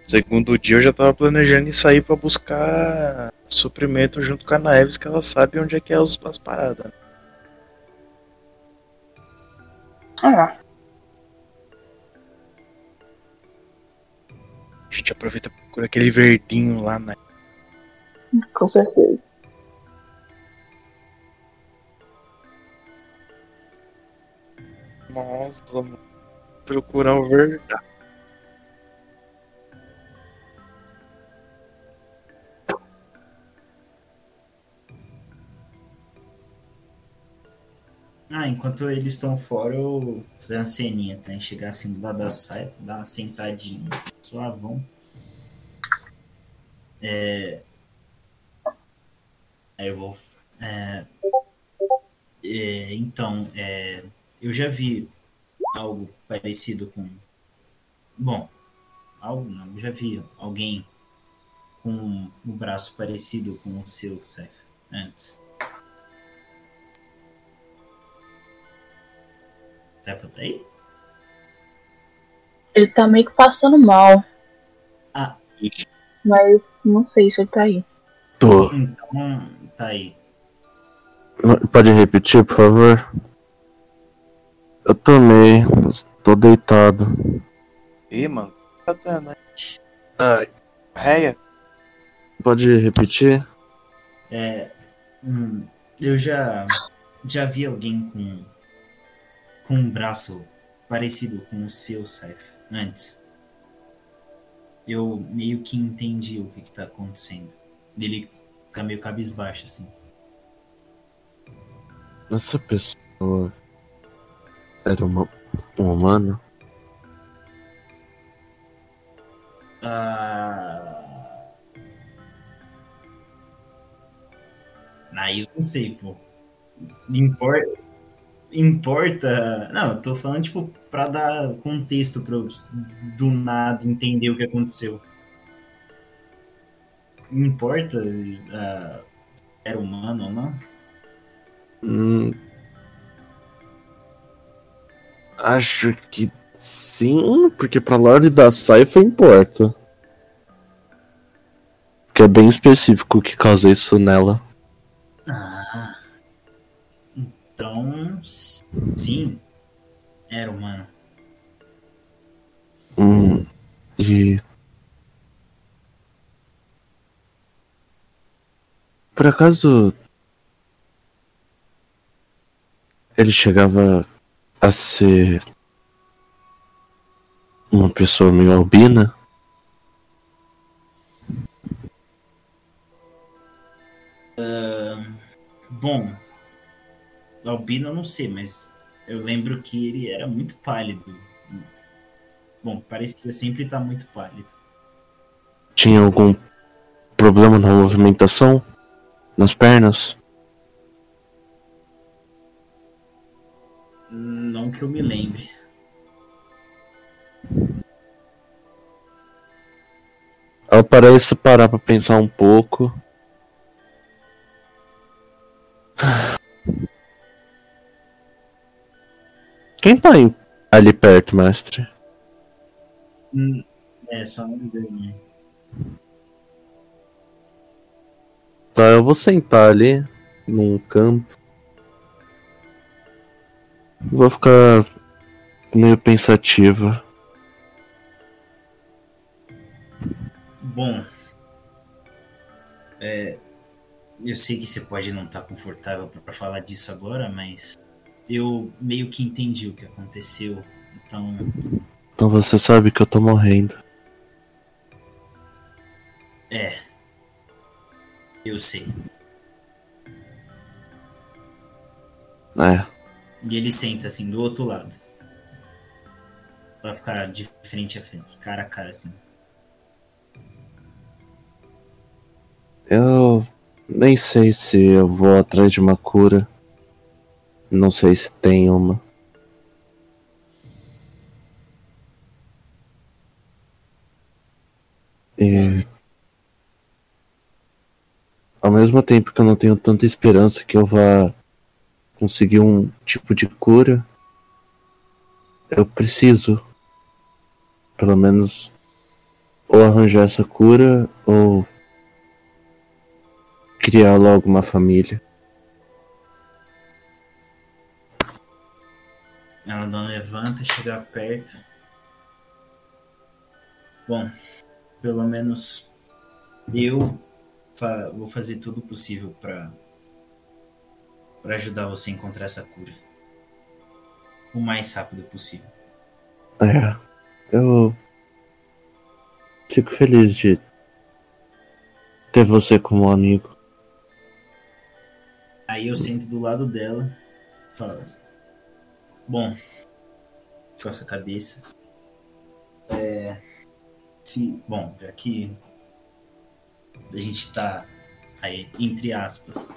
Segundo dia eu já tava planejando em sair pra buscar suprimento junto com a Naeves, que ela sabe onde é que é os, as paradas. Ah, A gente aproveita e procura aquele verdinho lá na. com certeza. Nossa, mano. Procurar o verdade. Ah, enquanto eles estão fora, eu fazer uma ceninha, tá? Chegar assim do lado da saia, dar uma sentadinha, assim, suavão. É... Aí eu vou. é, é, então, é, eu já vi algo parecido com. Bom, algo não, eu já vi alguém com um braço parecido com o seu, Seth, antes. Seth tá aí? Ele tá meio que passando mal. Ah. Mas não sei se ele tá aí. Tô. Então, tá aí. Pode repetir, por favor? Eu tomei, mas tô deitado. Ih, mano. Tá dando, né? Ai. Réia? Pode repetir? É, hum, eu já já vi alguém com com um braço parecido com o seu, Saif, antes. Eu meio que entendi o que, que tá acontecendo. Ele fica meio cabisbaixo, assim. Essa pessoa era uma, um humano? Ah... Aí eu não sei, pô. Importa. Importa. Não, eu tô falando, tipo, pra dar contexto pra eu do nada entender o que aconteceu. Importa ah, era humano ou não? Hum, acho que sim, porque pra Lorde da Saifa importa. Porque é bem específico o que causa isso nela. Ah. Então, sim. Era humano. Hum, e. Por acaso. Ele chegava a ser. Uma pessoa meio albina? Bom, albino eu não sei, mas eu lembro que ele era muito pálido. Bom, parecia sempre estar muito pálido. Tinha algum problema na movimentação? Nas pernas? Não que eu me lembre. Ela parece parar pra pensar um pouco. Quem tá em- ali perto, mestre? Hum, É, só não lembro. Tá, eu vou sentar ali num canto. Vou ficar meio pensativa. Bom, é, eu sei que você pode não estar confortável para falar disso agora, mas eu meio que entendi o que aconteceu. Então, Então você sabe que eu tô morrendo. é, eu sei. É. E ele senta assim do outro lado, Pra ficar de frente a frente, cara a cara assim. Eu Nem sei se eu vou atrás de uma cura. Não sei se tem uma. E. Ao mesmo tempo que eu não tenho tanta esperança que eu vá conseguir um tipo de cura, eu preciso, pelo menos, ou arranjar essa cura ou criar logo uma família. Ela não levanta, chega perto. Bom, pelo menos eu fa vou fazer tudo possível para para ajudar você a encontrar essa cura o mais rápido possível. É, eu fico feliz de ter você como amigo. Aí eu sento do lado dela, falo assim, bom, coça a cabeça. É, se, bom, já que a gente tá aí, entre aspas,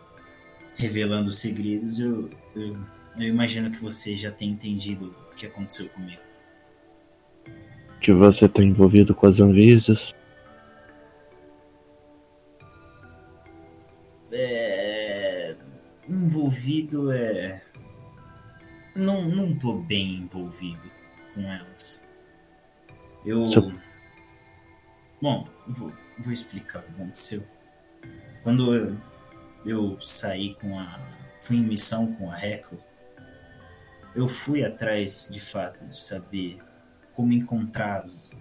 revelando segredos, eu, eu, eu imagino que você já tem entendido o que aconteceu comigo. Que você tá envolvido com as Anvisas. É, envolvido é. Não, não tô bem envolvido com elas. Eu. Seu- Bom, vou, vou explicar o que aconteceu. Quando eu, eu saí com a. fui em missão com a Hecla, eu fui atrás de fato de saber como encontrar as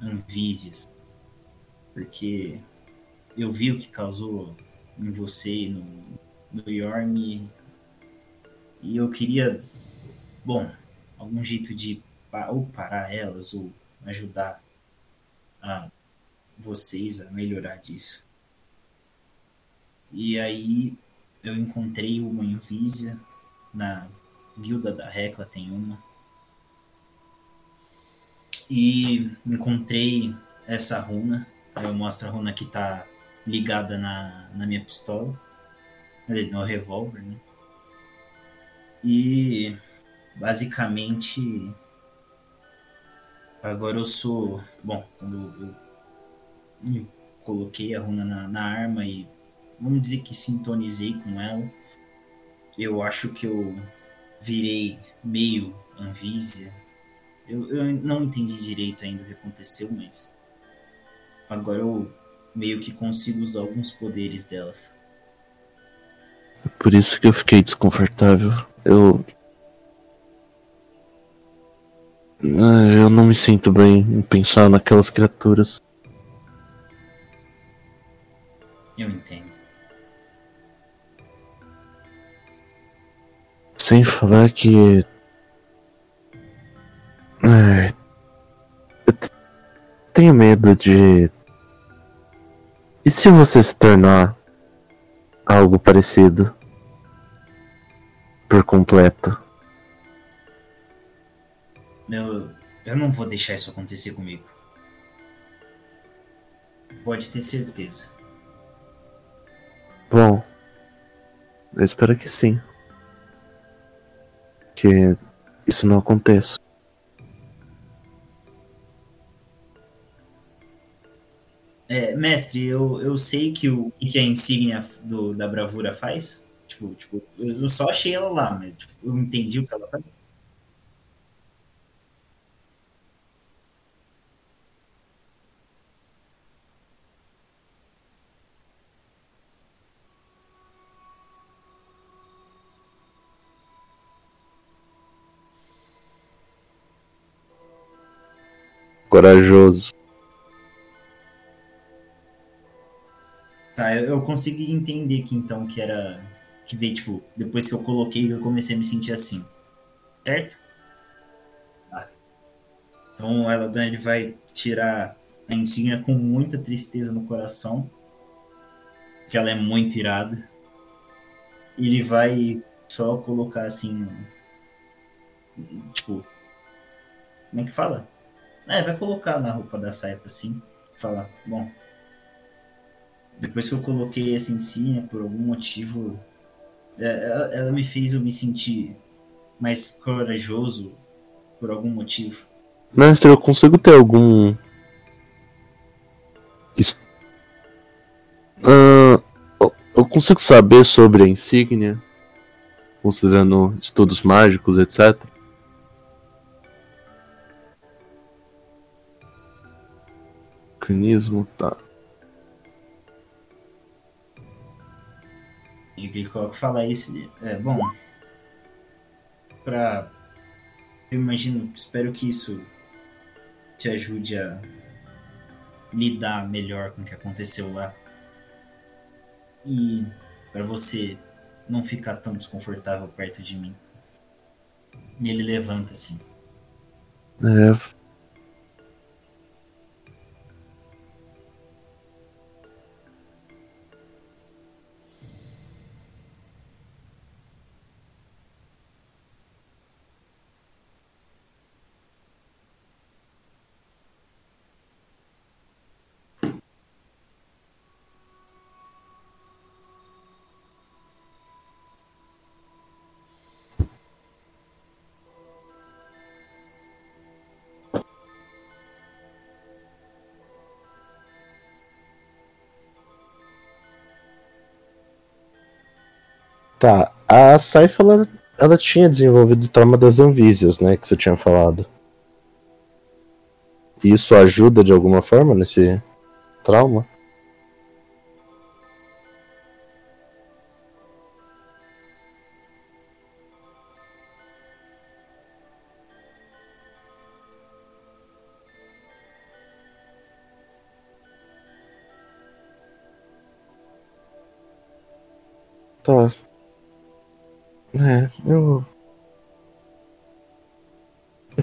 anvísias. Porque eu vi o que causou em você e no, no Yorm e eu queria, bom, algum jeito de ou parar elas ou ajudar a vocês a melhorar disso. E aí eu encontrei uma Invísia na guilda da Recla tem uma. E encontrei essa runa. Eu mostro a runa que tá ligada na, na minha pistola. No revólver, né? E basicamente agora eu sou. Bom, quando eu coloquei a runa na, na arma e vamos dizer que sintonizei com ela. Eu acho que eu virei meio Anvísia. Eu, eu não entendi direito ainda o que aconteceu, mas agora eu meio que consigo usar alguns poderes delas. Por isso que eu fiquei desconfortável. Eu. Eu não me sinto bem em pensar naquelas criaturas. Eu entendo. Sem falar que. Ai, eu tenho medo de. E se você se tornar algo parecido? Por completo. Eu, eu não vou deixar isso acontecer comigo. Pode ter certeza. Bom, eu espero que sim. Que isso não aconteça. É, mestre, eu, eu sei que o que a insígnia do, da bravura faz. Tipo, tipo, eu só achei ela lá, mas tipo, eu entendi o que ela faz. Corajoso. Tá, eu, eu consegui entender que então que era. Que veio, tipo, depois que eu coloquei, eu comecei a me sentir assim. Certo? Tá. Então ela Dani vai tirar a insígnia com muita tristeza no coração. Porque ela é muito irada. Ele vai só colocar assim. Tipo. Como é que fala? É, vai colocar na roupa da Saifa assim. Falar, bom, depois que eu coloquei essa insignia, por algum motivo, é, ela, ela me fez eu me sentir mais corajoso por algum motivo. Mestre, eu consigo ter algum. Ah, eu- eu consigo saber sobre a insígnia, considerando estudos mágicos, etc. Mecanismo, tá. E que coloco falar isso é bom. Pra. Eu imagino, espero que isso te ajude a lidar melhor com o que aconteceu lá. E para você não ficar tão desconfortável perto de mim. E ele levanta assim. É. Tá, a Saifa ela, ela tinha desenvolvido o trauma das anvísias, né? Que você tinha falado. Isso ajuda de alguma forma nesse trauma? Tá.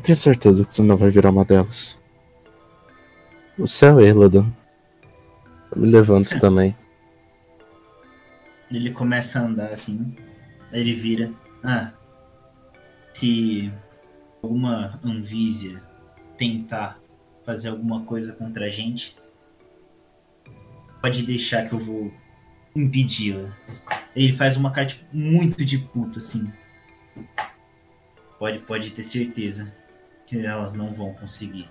Tenho certeza que você não vai virar uma delas. O céu, Eladan. Eu me levanto também. Ele começa a andar assim. Ele vira. Ah. Se alguma anvísia tentar fazer alguma coisa contra a gente, pode deixar que eu vou impedi-la. Ele faz uma cara tipo, muito de puto, assim. Pode, pode ter certeza que elas não vão conseguir.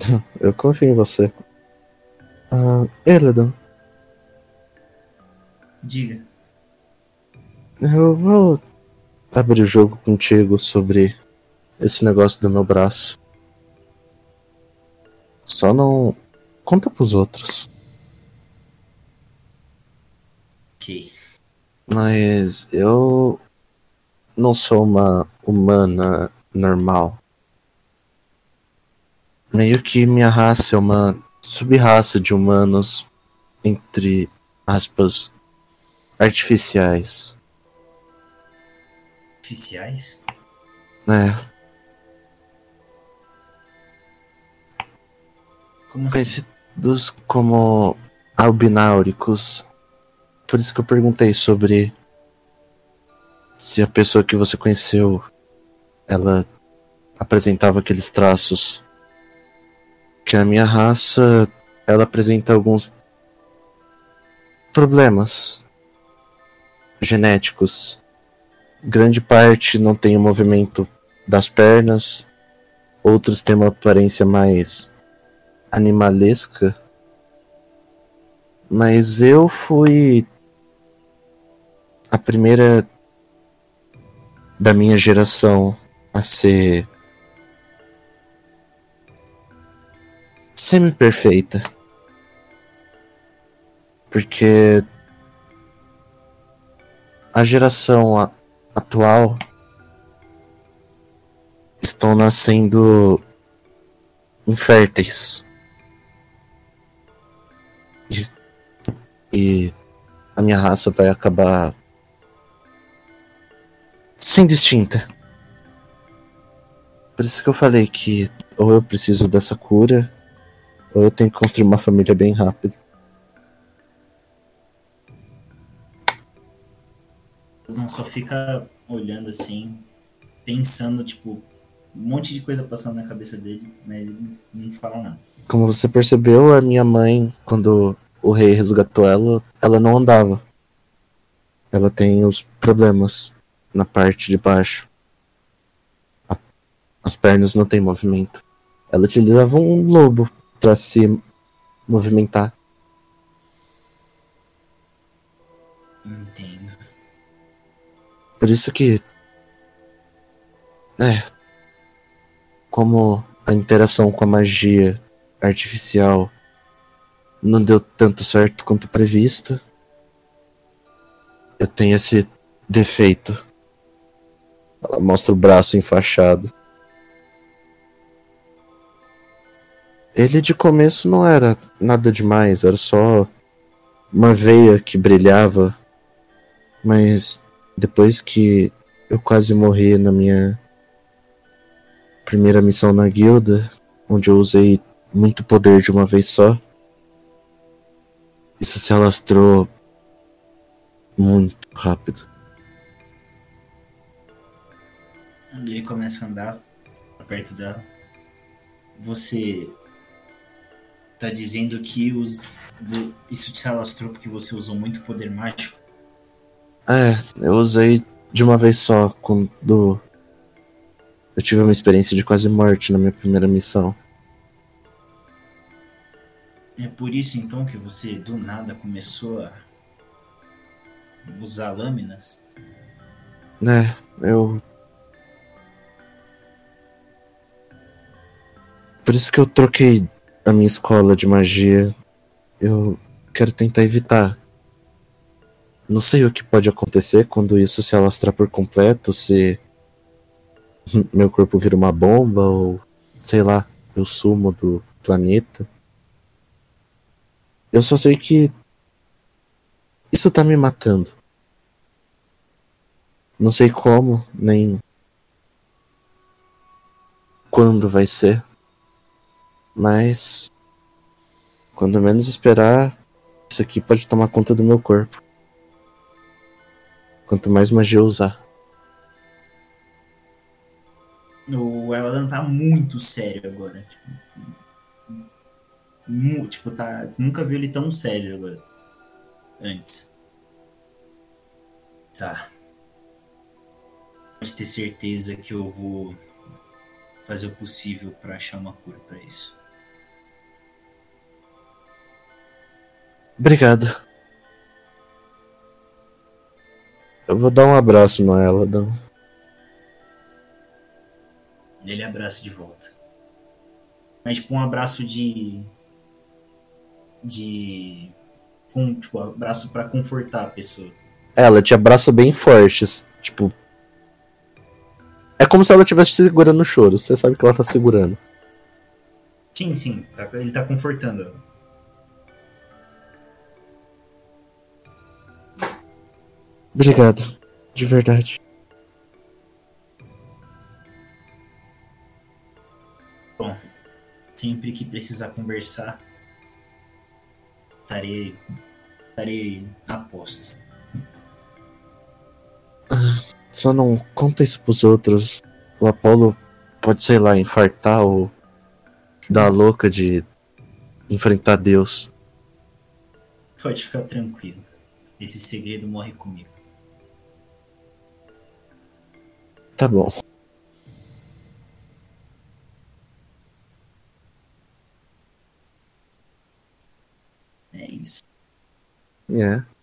[laughs] Eu confio em você. Ah, Eladan, Diga. eu vou abrir o jogo contigo sobre esse negócio do meu braço. Só não conta pros outros. Ok. Mas eu não sou uma humana normal. Meio que minha raça é uma sub-raça de humanos, entre aspas, artificiais. Oficiais? né? Como assim? conhecidos como albináuricos. Por isso que eu perguntei sobre se a pessoa que você conheceu ela apresentava aqueles traços. Que a minha raça ela apresenta alguns problemas genéticos. Grande parte não tem o movimento das pernas, outros têm uma aparência mais animalesca. Mas eu fui a primeira da minha geração a ser semi-perfeita. Porque a geração a- atual estão nascendo inférteis. E, e a minha raça vai acabar sendo extinta. Por isso que eu falei que ou eu preciso dessa cura, ou eu tenho que construir uma família bem rápido. não só fica olhando assim, pensando, tipo, um monte de coisa passando na cabeça dele, mas ele não fala nada. Como você percebeu, a minha mãe, quando o rei resgatou ela, ela não andava. Ela tem os problemas na parte de baixo. As pernas não têm movimento. Ela utilizava um lobo para se movimentar. Entendo. Por isso que. É. Como a interação com a magia artificial não deu tanto certo quanto previsto, eu tenho esse defeito. Ela mostra o braço enfaixado. Ele de começo não era nada demais, era só uma veia que brilhava. Mas depois que eu quase morri na minha primeira missão na guilda, onde eu usei muito poder de uma vez só, isso se alastrou muito rápido. Ele começa a andar perto dela. Você tá dizendo que os isso te alastrou porque você usou muito poder mágico? É, eu usei de uma vez só quando eu tive uma experiência de quase morte na minha primeira missão. É por isso então que você do nada começou a usar lâminas? né, eu. Por isso que eu troquei a minha escola de magia. Eu quero tentar evitar. Não sei o que pode acontecer quando isso se alastrar por completo, se [laughs] meu corpo vira uma bomba ou sei lá, eu sumo do planeta. Eu só sei que isso tá me matando. Não sei como, nem quando vai ser. Mas quando menos esperar, isso aqui pode tomar conta do meu corpo. Quanto mais magia eu usar. O Eladan tá muito sério agora. Tipo, tipo, tá. Nunca vi ele tão sério agora. Antes. Tá. Pode ter certeza que eu vou fazer o possível pra achar uma cura pra isso. Obrigado. Eu vou dar um abraço no Eladan. Ele abraça de volta. Mas tipo um abraço de. De. Com, tipo, abraço pra confortar a pessoa. Ela te abraça bem forte, tipo. É como se ela estivesse segurando o choro. Você sabe que ela tá segurando. Sim, sim. tá- ele tá confortando ela. Obrigado. De verdade. Sempre que precisar conversar, estarei. estarei a postos. Só não conta isso pros outros. O Apolo pode, sei lá, infartar ou dar a louca de enfrentar Deus. Pode ficar tranquilo. Esse segredo morre comigo. Tá bom. É isso. É.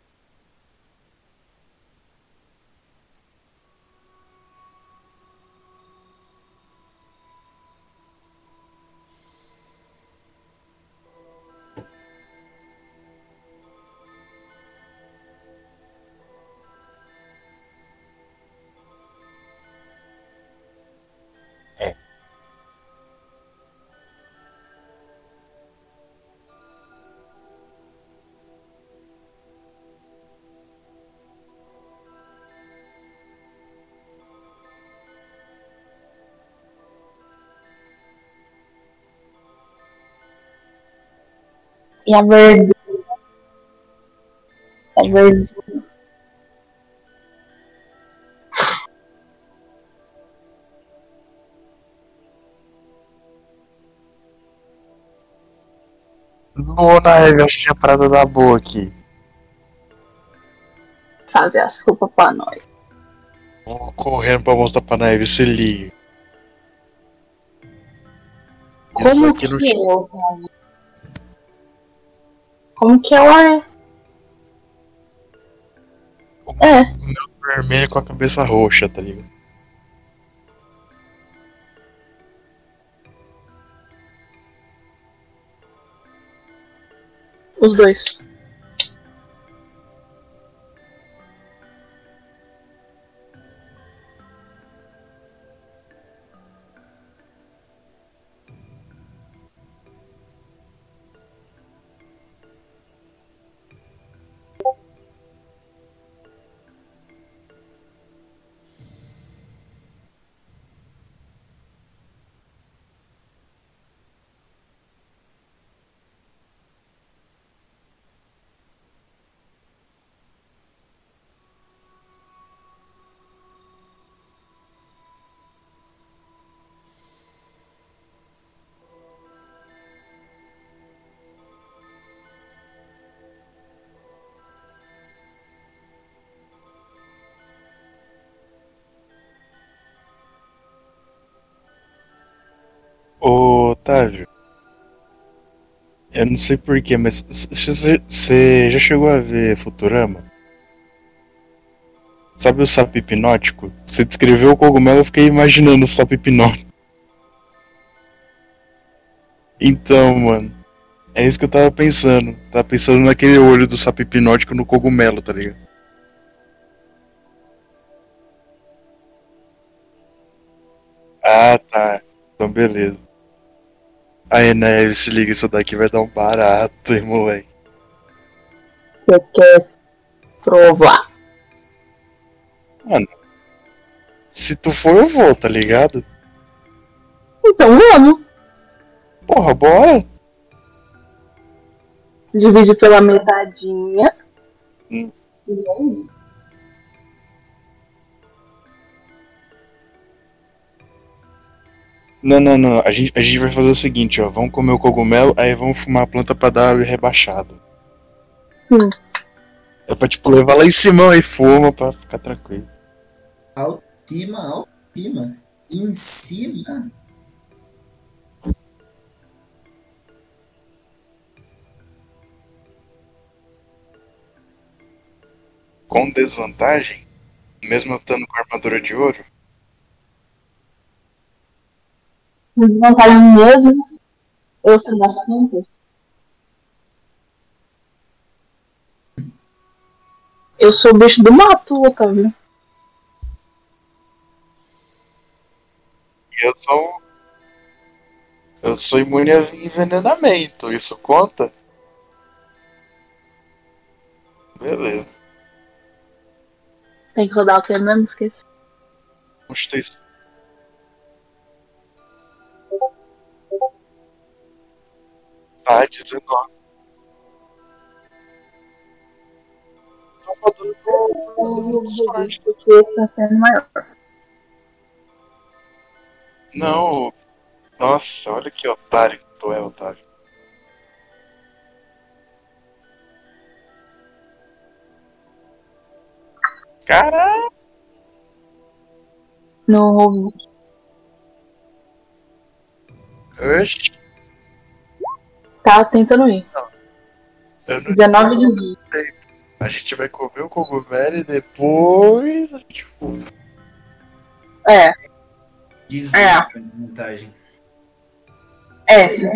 E a verde. A verde. Luna, eu achei a parada da boa aqui. Fazer as sopa pra nós. Vou correndo pra mostrar pra Neve, se liga. Como que eu. Como que ela é? É, vermelho com a cabeça roxa, tá ligado? os dois. Eu não sei porquê, mas você já chegou a ver Futurama? Sabe o sapo hipnótico? Você descreveu o cogumelo, eu fiquei imaginando o sapo hipnótico. Então, mano. É isso que eu tava pensando. Tava pensando naquele olho do sapo hipnótico no cogumelo, tá ligado? Ah, tá. Então, beleza. Aí, Neve, se liga, isso daqui vai dar um barato, hein, moleque. Você quer provar? Se tu for, eu vou, tá ligado? Então vamos. Porra, bora. Divide pela metadinha. Hum. E aí? Não, não, não. A gente, a gente vai fazer o seguinte, ó. Vamos comer o cogumelo, aí vamos fumar a planta pra dar rebaixada. Hum. É pra, tipo, levar lá em cima e fuma pra ficar tranquilo. Cima, alto, cima. Em cima? Com desvantagem, mesmo eu estando com armadura de ouro, Desvantagem mesmo. Eu sou das plantas. Eu sou o bicho do mato, Otávio. eu sou. Eu sou imune a envenenamento, isso conta? Beleza. Tem que rodar o que mesmo? Esqueci. Constituição. Ah, 19. Rodando sorte. Porque esse tá sendo maior. Não. Nossa, olha que otário que tu é, Otávio. Caralho! Não ouvi. Oxi, Tá tentando ir. eu não 19 de vida. A gente vai comer o cogumelo e depois a gente fuma. É, 18 É. de vantagem. é, vocês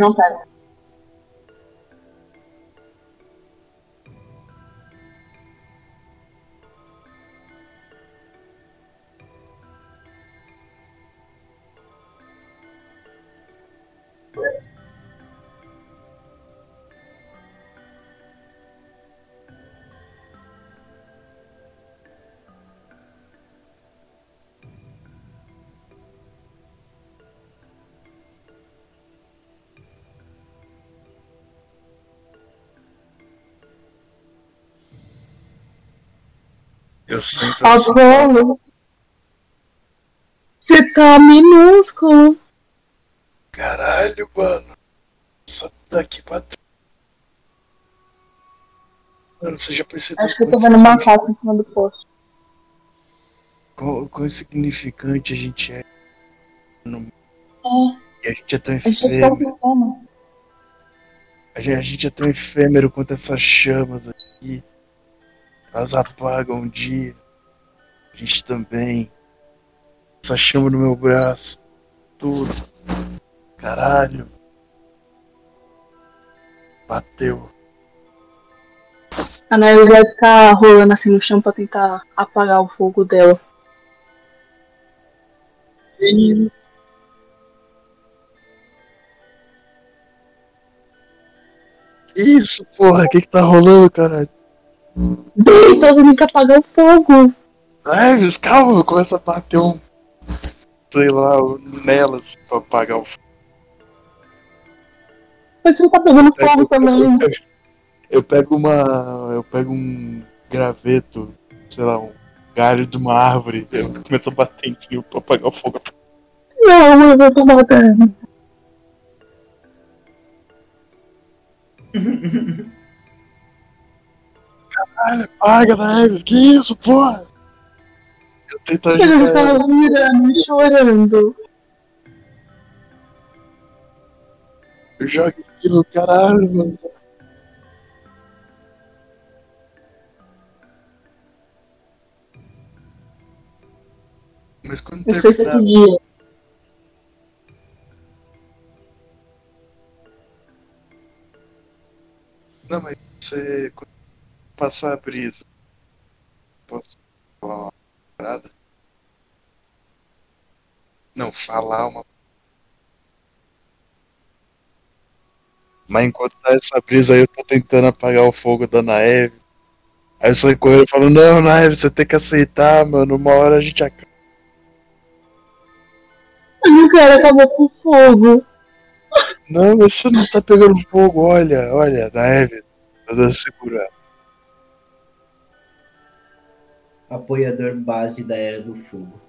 Apolo. Você tá minúsculo. Caralho, mano. Só daqui pra trás. Mano, você já percebeu Acho que eu tô vendo insignificante- macaco em cima do poste. quão, quão insignificante a gente é? No... É, E a gente é tão tá efêmero. pequeno. A gente, a gente é tão efêmero quanto essas chamas aqui. Elas apagam um dia. A gente também. Essa chama no meu braço. Tudo. Caralho. Bateu. A Nair vai ficar rolando assim no chão pra tentar apagar o fogo dela. Que isso, porra? O que que tá rolando, caralho? Deita, você tem que apagar o fogo. Neves, calma, começa a bater um. Sei lá, um nelas pra apagar o fogo. Mas você tá pegando fogo também. Eu pego uma. Eu pego um graveto, sei lá, um galho de uma árvore. Eu começo a bater em cima pra apagar o fogo. Não, eu vou tomar dano. [laughs] Caralho, apaga, Neves, que isso, porra? Eu tento Ele ajudar tá ela. virando e chorando. Eu jogo aquilo no caralho, mano. Mas quando Eu sei que dia. Não, mas você. Passar a brisa. Posso falar uma parada? Não, falar uma. Mas enquanto tá essa brisa aí, eu tô tentando apagar o fogo da Naeve. Aí eu saio correndo e falo, não, Naeve, você tem que aceitar, mano. Uma hora a gente acaba. O cara acabou com fogo. Não, você não tá pegando fogo, olha, olha, Naeve. Tá dando segurar. Apoiador base da Era do Fogo.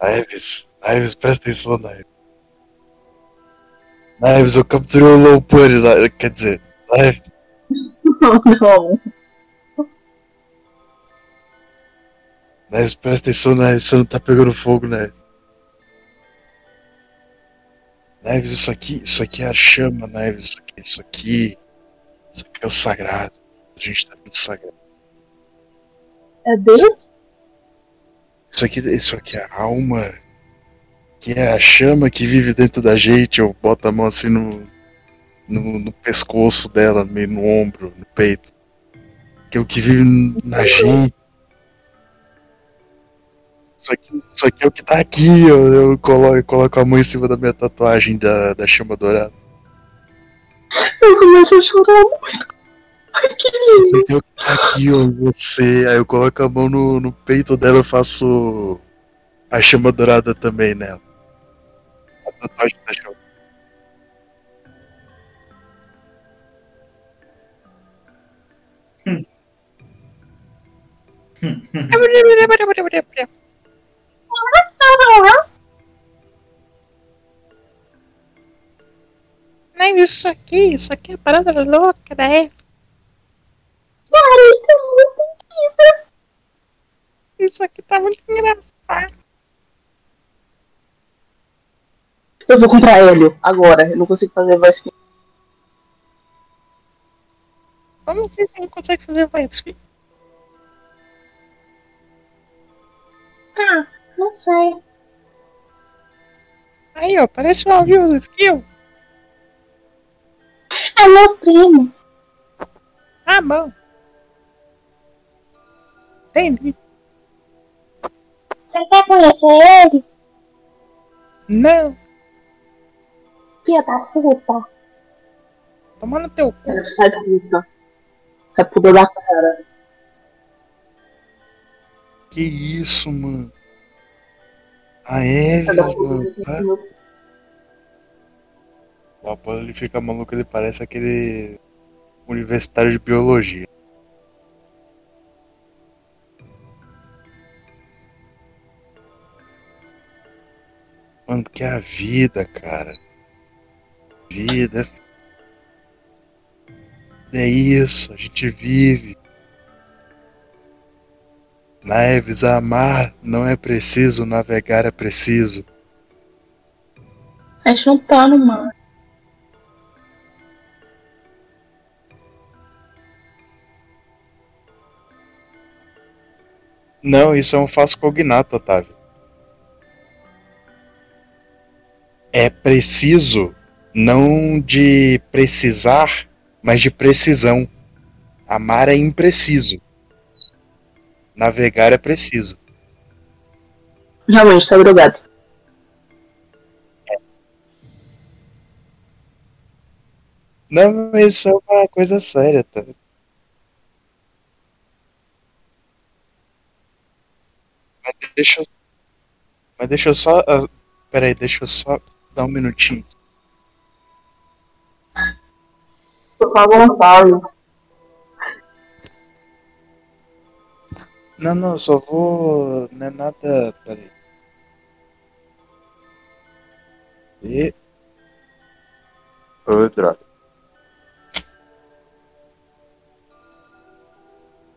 Naeves, Naeves, presta atenção, Naeves. Naeves, eu capturei o low pony lá. Quer dizer, Naeves, Não. [laughs] Naeves, presta atenção, Naeves, você não tá pegando fogo, Naeves. Naeves, isso aqui, isso aqui é a chama, Naeves, isso aqui, isso aqui, isso aqui é o sagrado. A gente tá muito sagrado. É Deus? Isso aqui, isso aqui é a alma, que é a chama que vive dentro da gente. Eu boto a mão assim no, no, no pescoço dela, meio no ombro, no peito. Que é o que vive na gente. Isso aqui, isso aqui é o que tá aqui. Eu, eu coloco, eu coloco a mão em cima da minha tatuagem da, da chama dourada. Eu começo a chorar muito. Aqui, ó, você. Aí eu coloco a mão no, no peito dela eu faço a chama dourada também nela. A tatuagem da chama. Não, isso aqui, isso aqui é parada louca da Eva. Cara, isso é muito incrível. Isso aqui tá muito engraçado. Eu vou comprar Hélio agora. Eu não consigo fazer voz fina. Como assim você não consegue fazer voz filho? Ah, não sei. Aí, ó, parece Alvio do Skill. É meu primo. Ah, bom. Entendi. Você quer conhecer ele? Não, Filha da puta. toma no teu cu. Sai da puta. Sai pudor da cara. Que isso, mano? A Eve, Sai da mano. puta. tá? O Apolo ele fica maluco, ele parece aquele universitário de biologia. Mano, que é a vida, cara. Vida. É isso, a gente vive. Naves, amar não é preciso, navegar é preciso. A gente não tá no mar. Não, isso é um falso cognato, Otávio. É preciso, não de precisar, mas de precisão. Amar é impreciso. Navegar é preciso. Realmente, tá drogado. Não, isso é uma coisa séria, tá? Mas deixa eu. Mas deixa eu só. ah, Peraí, deixa eu só dar um minutinho. Tô com a vontade. Não, não, só vou. Não é nada. Peraí. E. Ô, droga.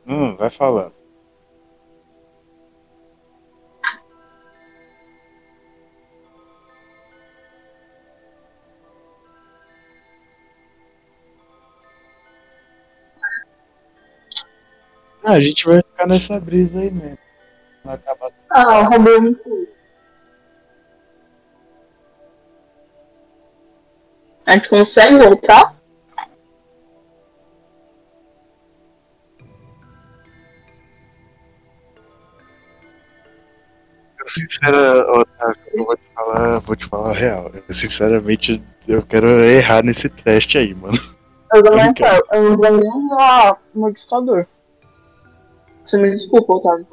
Hum, vai falando. Ah, a gente vai ficar nessa brisa aí mesmo. Vai acabar. Ah, o Romeu me. A gente consegue voltar? Eu sincera, Otávio, eu vou te falar, vou te falar a real. Eu, sinceramente, eu quero errar nesse teste aí, mano. Eu também quero. Eu não ganhei nem o modificador. Você me desculpa, Otávio.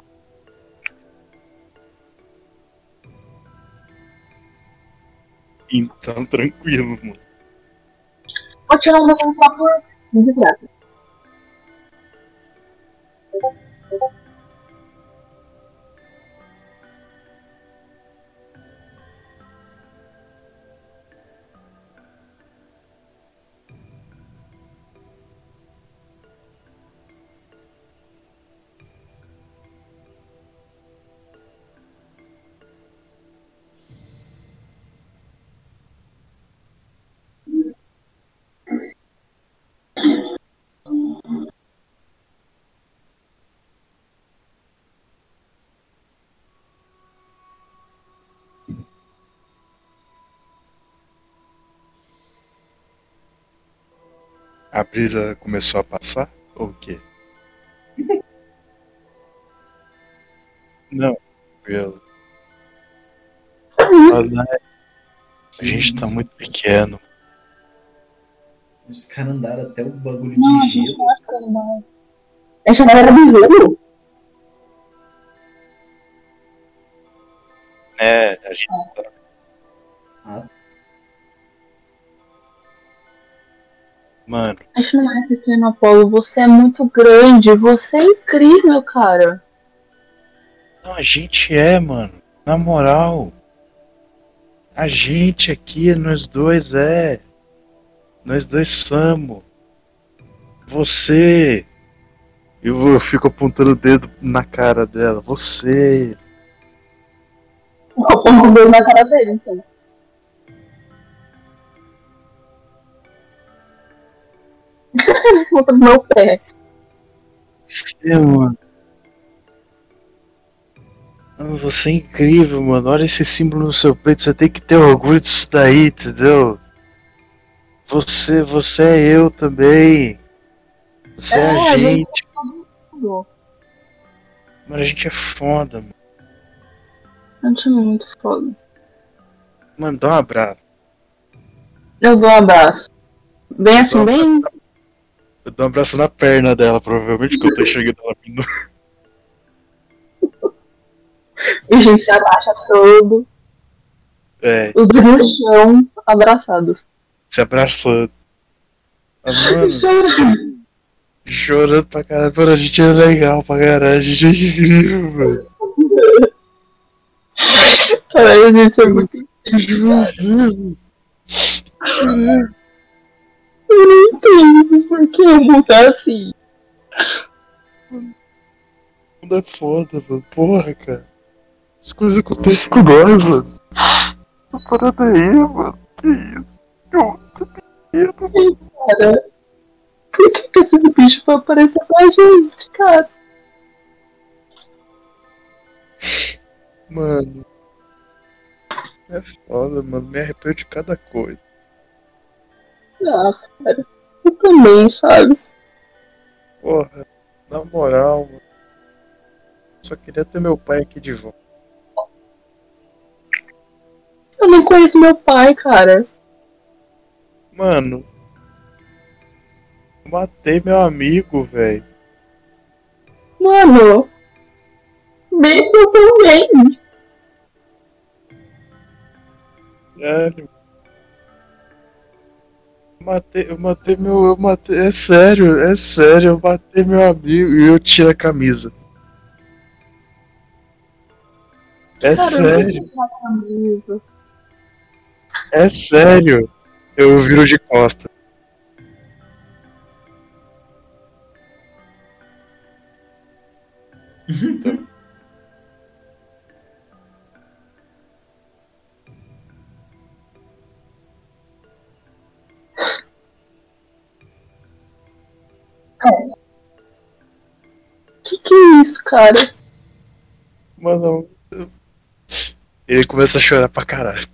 Então, tranquilo, mano. Vou tirar uma pra por desgraça. A brisa começou a passar? Ou o quê? [laughs] Não, tranquilo. Olha, A gente tá muito pequeno. Os caras andaram até o bagulho Não, de gelo. não que. Essa galera do gelo? É, a gente tá. Ah. Mano, A gente não é pequeno, Apolo. Você é muito grande. Você é incrível, cara. não, a gente é, mano. Na moral. A gente aqui, nós dois é. Nós dois somos. Você. Eu, eu fico apontando o dedo na cara dela. Você. O Apolo deu na cara dele, então. [laughs] Contra o meu pé. Mano. Mano, Você é incrível, mano. Olha esse símbolo no seu peito. Você tem que ter orgulho disso daí, entendeu? Você, você é eu também. Você é, É, a gente- gente. Mano, a gente é foda, mano. A gente é muito foda. Mano, dá um abraço. Eu dou um abraço. Bem assim, um bem. Eu dou um abraço na perna dela, provavelmente, que eu tô [laughs] enxergando ela vindo. E a gente se abaixa todo. É, Os dois no chão, abraçados. Se abraçando. Ah, mano, chorando pra caralho. Mano, a gente é legal pra caralho. A gente é incrível, mano. Caralho, a gente é muito. Eu não entendo por que mundo é assim. O mundo é foda, mano. Porra, cara. As coisas acontecem com nós, mano. Essa parada aí, mano. Que isso? Eu tô com medo. Cara, por que, que esses bichos vão aparecer pra gente, cara? Mano. É foda, mano. Me arrependo de cada coisa. Ah, cara, eu também, sabe? Porra, na moral, mano. Só queria ter meu pai aqui de volta. Eu nem conheço meu pai, cara. Mano. eu Matei meu amigo, velho. Mano, bem eu também. Sério. Matei, eu matei meu. Eu matei. É sério, é sério, eu matei meu amigo e eu tiro a camisa. É Cara, sério, é sério. Eu viro de costa. [laughs] Que que é isso, cara? Mano. Ele começa a chorar pra caralho.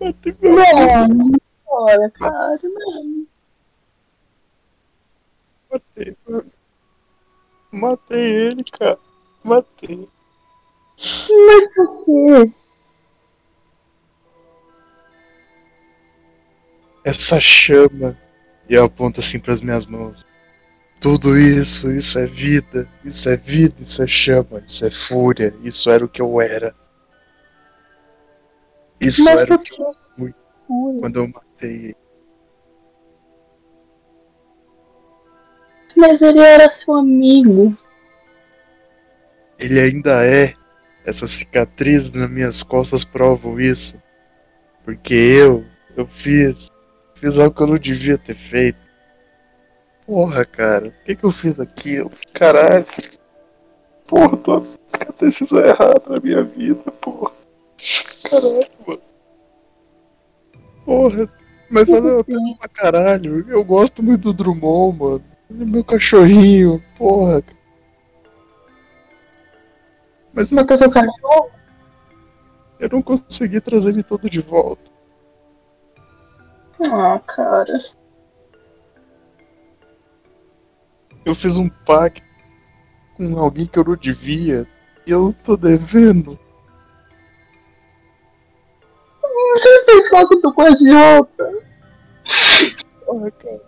Não, olha, cara, não. Matei. Matei ele, cara. Matei. Mas por quê? Essa chama. E eu aponto assim pras minhas mãos. Tudo isso, isso é vida. Isso é vida, isso é chama, isso é fúria. Isso era o que eu era. Isso Mas era o que eu fui quando eu matei Mas ele era seu amigo. Ele ainda é. Essas cicatrizes nas minhas costas provam isso. Porque eu, eu fiz. Fiz algo que eu não devia ter feito. Porra, cara, por que, que eu fiz aquilo? Caralho. Porra, tô a decisão errada na minha vida, porra. Caralho, mano. Porra, mas valeu a pena pra caralho. Eu gosto muito do Drummond, mano. Ele é meu cachorrinho, porra. Mas eu seu cachorro? Eu não consegui trazer ele todo de volta. Ah, cara. Eu fiz um pacto com alguém que eu não devia. E eu tô devendo. Você fez com a Jota. Porra, cara.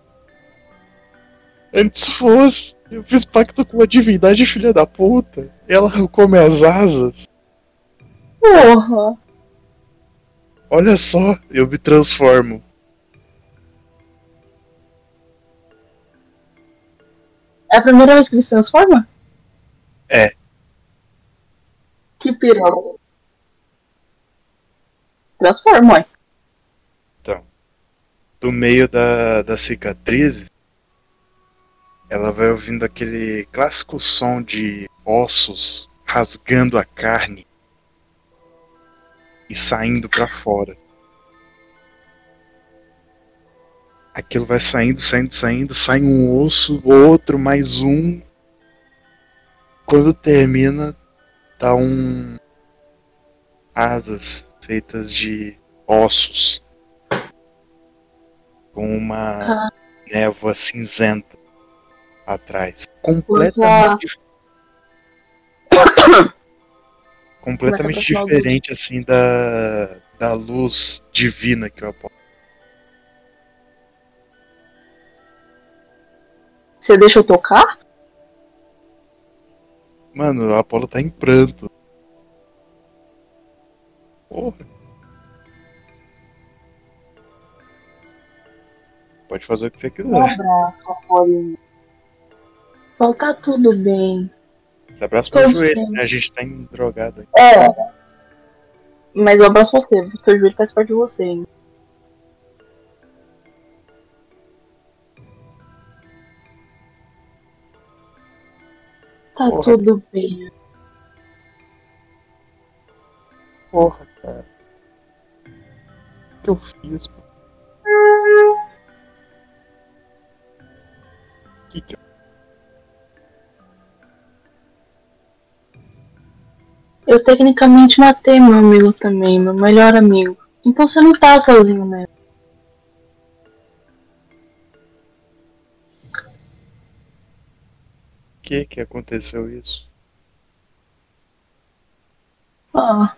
Antes fosse. Eu fiz pacto com uma divindade filha da puta. Ela come as asas. Porra. Olha só, eu me transformo. É a primeira vez que ele se transforma? É. Que piroca. Transforma, ué. Do meio da, das cicatrizes, ela vai ouvindo aquele clássico som de ossos rasgando a carne e saindo pra fora. Aquilo vai saindo, saindo, saindo, sai um osso, outro, mais um. Quando termina, tá um asas feitas de ossos com uma névoa cinzenta atrás. Completamente [coughs] completamente a diferente assim da da luz divina que eu aponto. Você deixa eu tocar? Mano, o Apolo tá em pranto. Porra. Pode fazer o que você quiser. Um abraço, Apolinho. Então tá tudo bem. Esse abraço pro joelho, né? A gente tá em drogada. É. Mas eu abraço você, o seu joelho faz parte de você, hein? Tá Porra. tudo bem. Porra, cara. O que eu fiz? pô? Que que eu... Eu tecnicamente matei meu amigo também, meu melhor amigo. Então você não tá sozinho, né? que que aconteceu isso? Ah.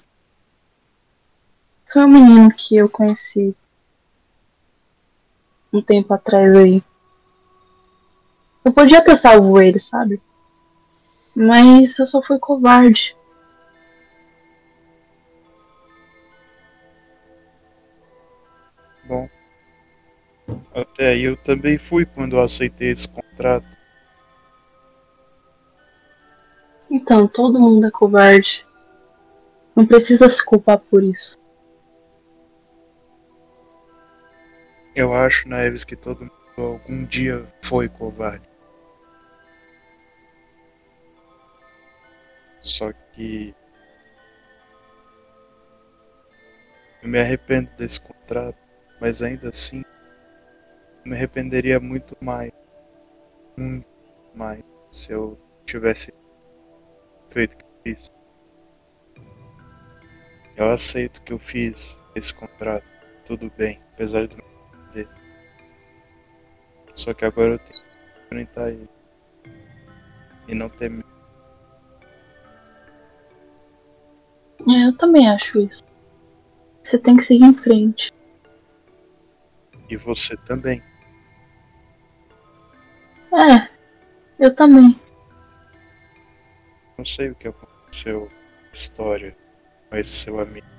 Foi um menino que eu conheci um tempo atrás aí. Eu podia ter salvo ele, sabe? Mas eu só fui covarde. Bom, até aí eu também fui quando eu aceitei esse contrato. Então, todo mundo é covarde. Não precisa se culpar por isso. Eu acho, Neves, que todo mundo algum dia foi covarde. Só que. Eu me arrependo desse contrato, mas ainda assim. Me arrependeria muito mais. Muito mais. Se eu tivesse feito o que eu fiz. Eu aceito que eu fiz esse contrato. Tudo bem, apesar não entender. Só que agora eu tenho que enfrentar ele. E não ter medo. É, eu também acho isso. Você tem que seguir em frente. E você também. É, eu também. Não sei o que aconteceu na história esse seu amigo.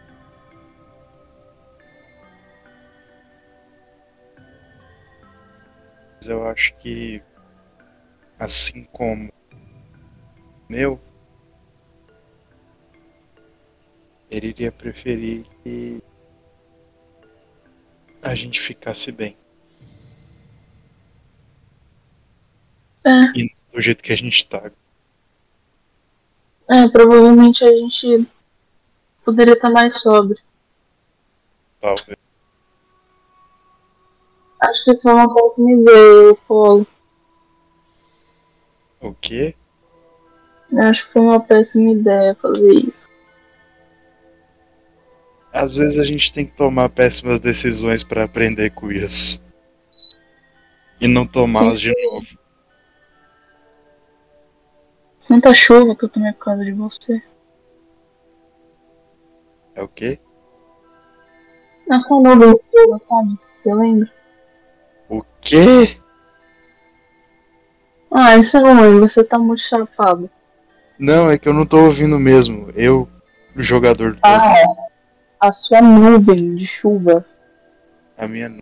Mas eu acho que, assim como meu, ele iria preferir que a gente ficasse bem. É, E do jeito que a gente tá. é, provavelmente a gente poderia estar mais sóbrio. Talvez. Acho que foi uma péssima ideia, o Polo. O quê? Acho que foi uma péssima ideia fazer isso. Às vezes a gente tem que tomar péssimas decisões pra aprender com isso. E não tomá-las de novo. Muita chuva que eu tomei por causa de você. É o quê? Na sua nuvem de chuva, sabe? Você lembra? O quê? Ah, isso é ruim, você tá muito chapado. Não, é que eu não tô ouvindo mesmo. Eu, jogador do Ah, a sua nuvem de chuva. a minha. não.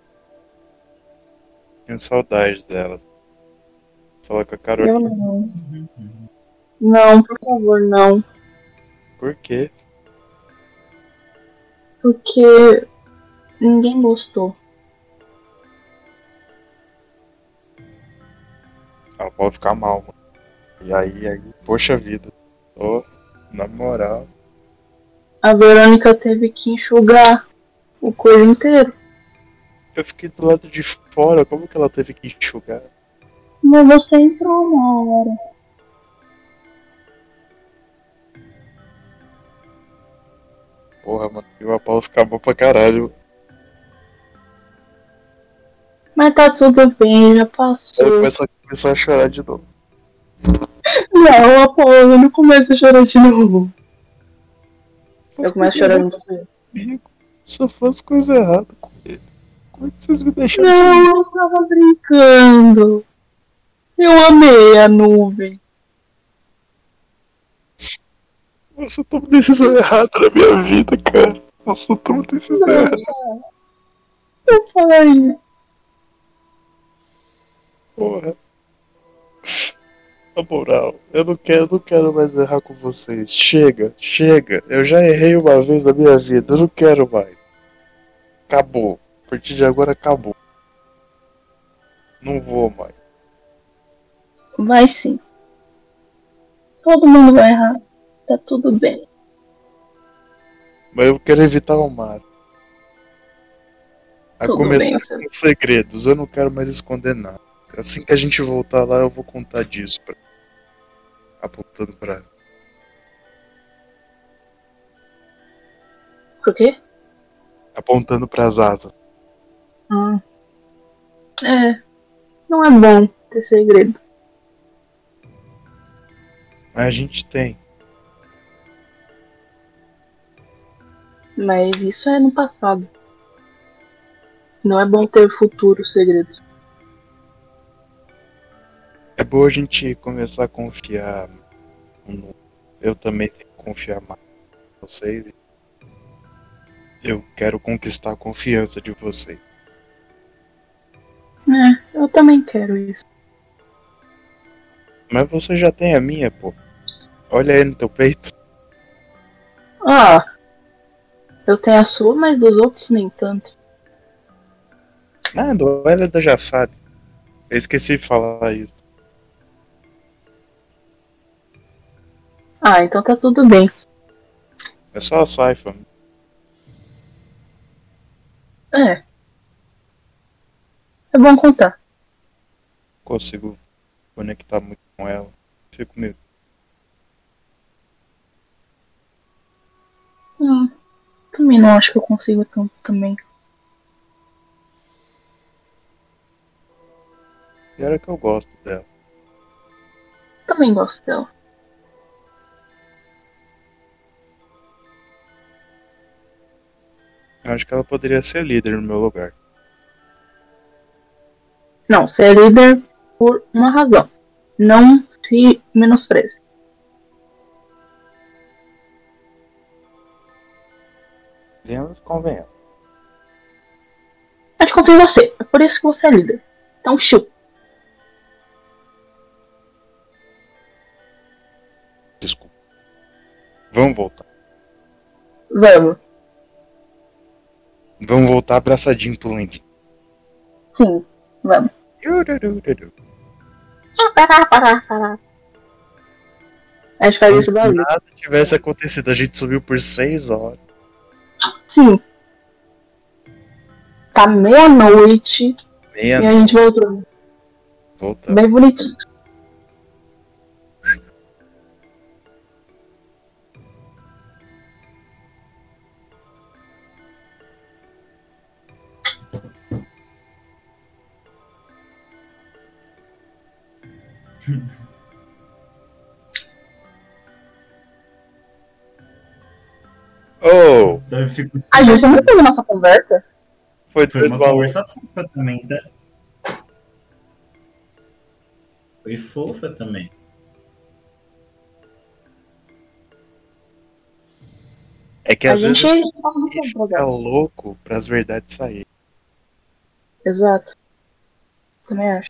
Tenho saudade dela. Falar com a Eu Carolina. não. Não, por favor, não. Por quê? Porque ninguém gostou. Ela pode ficar mal, mano. E aí, aí, poxa vida. Ô, na moral. A Verônica teve que enxugar o coisa inteiro. Eu fiquei do lado de fora, como que ela teve que enxugar? Mas você entrou na hora. Porra, mano, e o Apolo ficar bom pra caralho. Mas tá tudo bem, já passou. começa a começar a chorar de novo. Não, Apolo, não começa a chorar de novo. Eu começo chorando com você. Amigo, só faço coisa errada com ele. Como é que vocês me deixaram assim? Não, eu tava brincando. Eu amei a nuvem. Eu tomo decisão errada na minha vida, cara. Nossa, eu tomo decisão errada. Eu falei. Porra. Na moral, eu não quero, não quero mais errar com vocês. Chega, chega. Eu já errei uma vez na minha vida, eu não quero mais. Acabou. A partir de agora acabou. Não vou mais. Vai sim. Todo mundo vai errar. Tá tudo bem. Mas eu quero evitar o máximo. A Tudo começar bem, com segredos, eu não quero mais esconder nada. Assim que a gente voltar lá, eu vou contar disso. Pra... Apontando pra. Por quê? Apontando pras asas. Ah. É. Não é bom ter segredo. Mas a gente tem. Mas isso é no passado. Não é bom ter futuros segredos. É bom a gente começar a confiar. no- Eu também tenho que confiar mais em vocês. Eu quero conquistar a confiança de vocês. É, eu também quero isso. Mas você já tem a minha, pô. Olha aí no teu peito. Ah, eu tenho a sua, mas dos outros nem tanto. Nada, o Elida já sabe. Eu esqueci de falar isso. Ah, então tá tudo bem. É só a Saifa. É. É bom contar. Consigo conectar muito com ela. Fico meio. Hum, também não acho que eu consigo tanto também. E era que eu gosto dela. Também gosto dela. Acho que ela poderia ser líder no meu lugar. Não, é líder por uma razão. Não se menospreze. Venhamos convenhamos. A gente confia em você. É por isso que você é líder. Então, chill. Desculpa. Vamos voltar. Vamos. Vamos voltar abraçadinho pro Landing. Sim, vamos. A gente faz isso Se barulho. nada tivesse acontecido, a gente subiu por 6 horas. Sim. Tá meia-noite Meia e a gente voltou. volta. Bem bonitinho. Oh! Então fico. A gente não teve nossa conversa? Foi Foi uma conversa fofa também, tá? Foi fofa também. É que A às gente vezes fica louco pras verdades saírem. Exato. Também acho.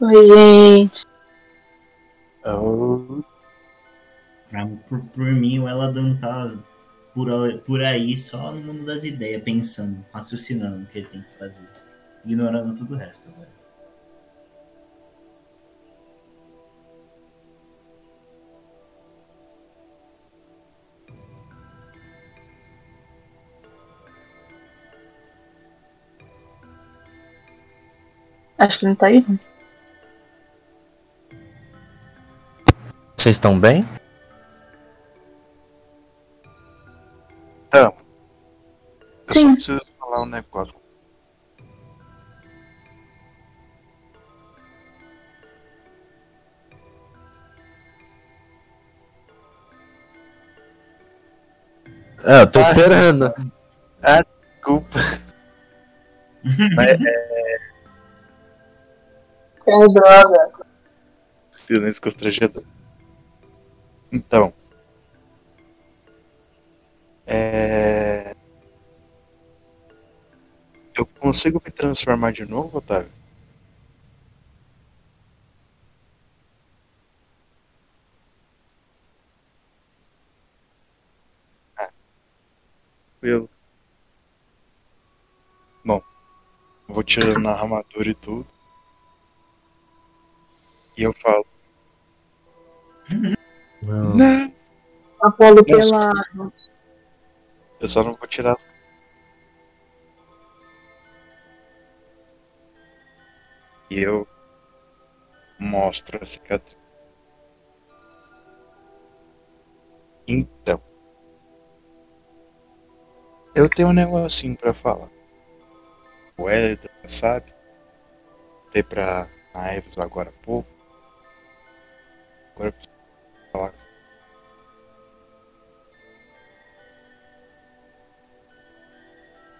Oi, gente. Oh, Pra- Por, por mim, o ela tá por, por aí só no mundo das ideias, pensando, raciocinando o que ele tem que fazer. Ignorando tudo o resto agora. Acho que não tá aí. não. Vocês estão bem? eu só Sim. preciso falar um negócio. Eu tô esperando. Desculpa. Mas, é, É droga. silêncio constrangedor. Então. É... Eu consigo me transformar de novo, Otávio? Ah. Eu. Bom, vou tirando a armadura e tudo. E eu falo. Não. Não! Apolo pelado. Eu só não vou tirar. as- E eu mostro a cicatriz. Então. Eu tenho um negocinho pra falar. O Elida, sabe? Dei pra Ives agora há pouco. Agora eu preciso falar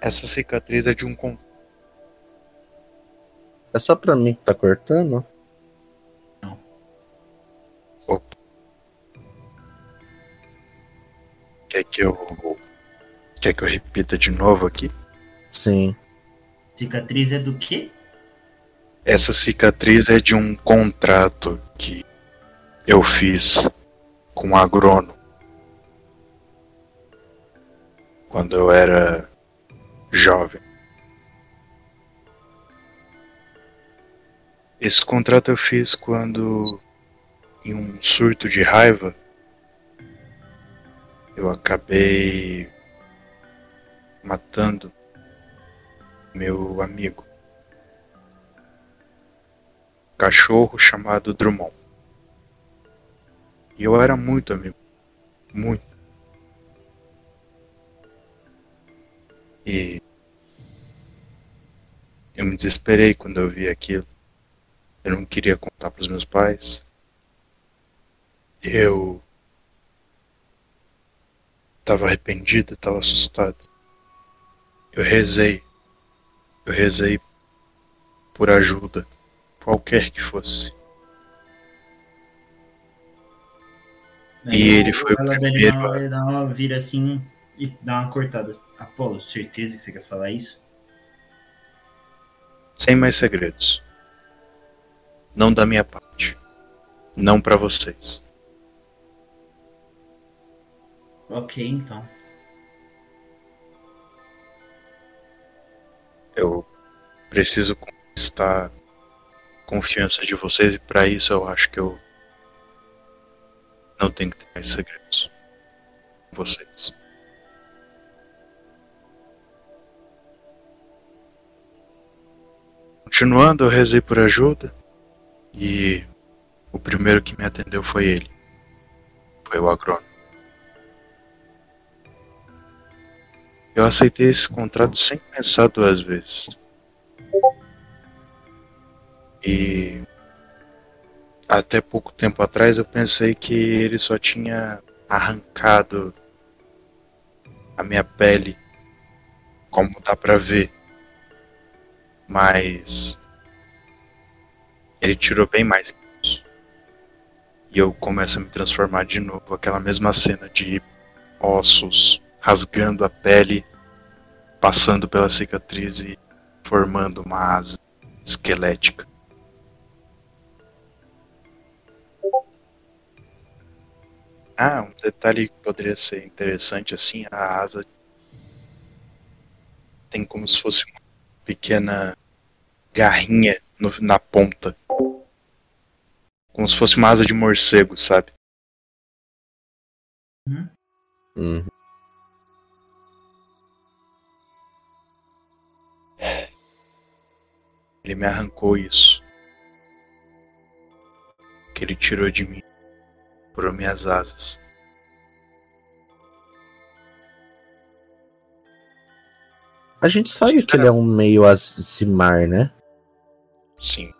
Essa cicatriz é de um con- É só pra mim que tá cortando? Quer que eu. Quer que eu repita de novo aqui? Sim. Cicatriz é do quê? Essa cicatriz é de um contrato que eu fiz com agrônomo. Quando eu era jovem. Esse contrato eu fiz quando, em um surto de raiva, eu acabei matando meu amigo cachorro chamado Drummond. E eu era muito amigo. Muito. E eu me desesperei quando eu vi aquilo. Eu não queria contar para os meus pais. Eu estava arrependido, estava assustado. Eu rezei. Eu rezei por ajuda qualquer que fosse. E ele foi o Ela dá primeiro uma, a- ele dá uma vira assim e dá uma cortada. Apolo, certeza que você quer falar isso? Sem mais segredos. Não da minha parte. Não pra vocês. Ok, então. Eu preciso conquistar a confiança de vocês e pra isso eu acho que eu não tenho que ter mais segredos vocês. Continuando, eu rezei por ajuda e o primeiro que me atendeu foi ele. Foi o agrônomo. Eu aceitei esse contrato sem pensar duas vezes. E até pouco tempo atrás eu pensei que ele só tinha arrancado a minha pele, como dá pra ver. Mas ele tirou bem mais que isso. E eu começo a me transformar de novo, aquela mesma cena de ossos rasgando a pele, passando pela cicatriz e formando uma asa esquelética. Ah, um detalhe que poderia ser interessante assim, a asa tem como se fosse uma pequena garrinha no- na ponta. Como se fosse uma asa de morcego, sabe? Uhum. Ele me arrancou isso. Que ele tirou de mim. Por minhas asas. A gente sabe que ele é um meio azimar, né? Sim.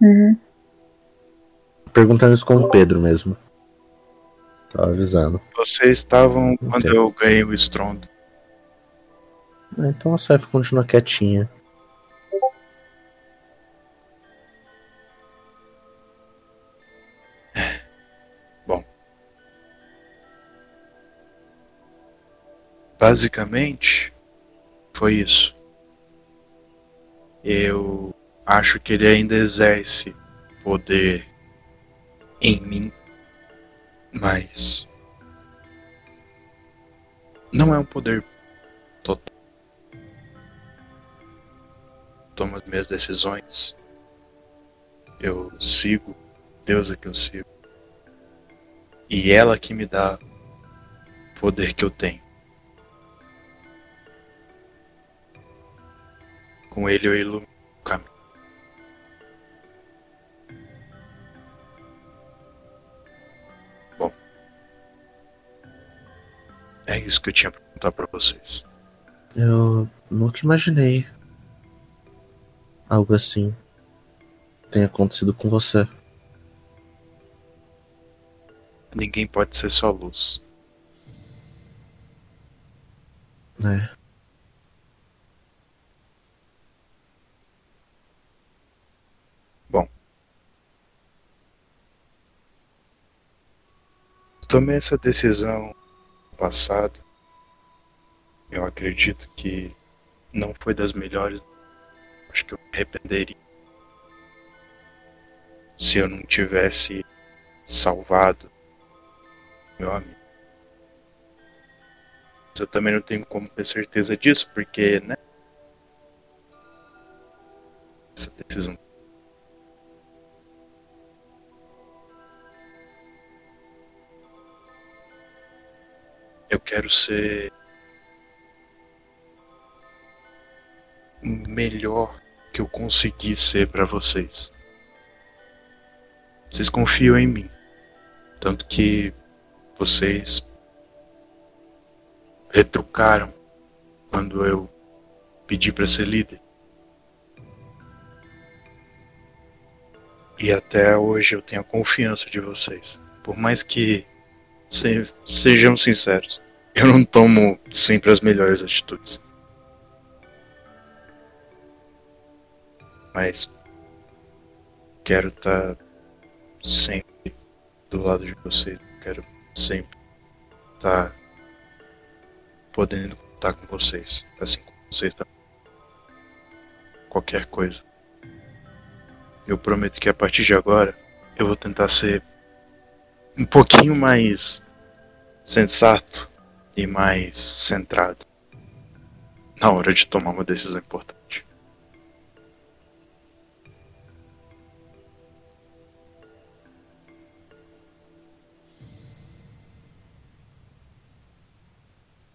Uhum. Perguntando isso com o Pedro mesmo. Tava avisando. Vocês estavam quando Ok. eu ganhei o estrondo. Então a Seth continua quietinha. Basicamente, foi isso. Eu acho que ele ainda exerce poder em mim, mas não é um poder total. Tomo as minhas decisões. Eu sigo Deus é que eu sigo. E ela que me dá o poder que eu tenho. Com ele eu ilumino o caminho. Bom. É isso que eu tinha pra contar pra vocês. Eu nunca imaginei algo assim tenha acontecido com você. Ninguém pode ser só luz. né? Tomei essa decisão passado. Eu acredito que não foi das melhores. Acho que eu me arrependeria se eu não tivesse salvado meu amigo. Mas eu também não tenho como ter certeza disso, porque, né? Essa decisão. Eu quero ser melhor que eu consegui ser pra vocês. Vocês confiam em mim. Tanto que vocês retrucaram quando eu pedi para ser líder. E até hoje eu tenho a confiança de vocês. Por mais que se, sejam sinceros, eu não tomo sempre as melhores atitudes. Mas quero estar sempre do lado de vocês. Quero sempre estar podendo contar com vocês, assim como vocês também. Qualquer coisa. Eu prometo que a partir de agora eu vou tentar ser um pouquinho mais sensato e mais centrado na hora de tomar uma decisão importante.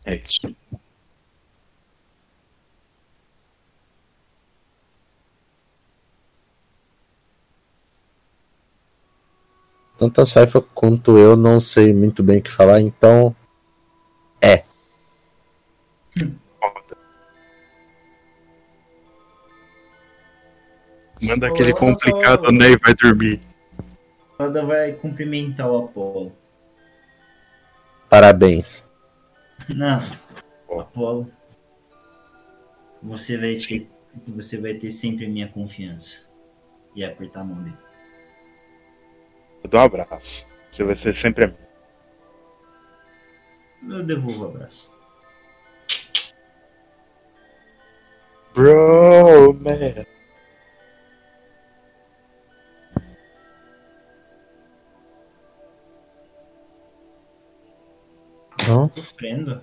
É isso. Tanto a Saifa quanto eu não sei muito bem o que falar, então. É. Manda aquele Olá, complicado, pessoal. né? E vai dormir. Nada vai cumprimentar o Apolo. Parabéns. Não. Apolo. Você vai ser. Você vai ter sempre a minha confiança. E apertar a mão dele. Eu dou um abraço. Você vai ser sempre amigo. Eu devolvo o abraço. Bro, man. Não, Sofrendo.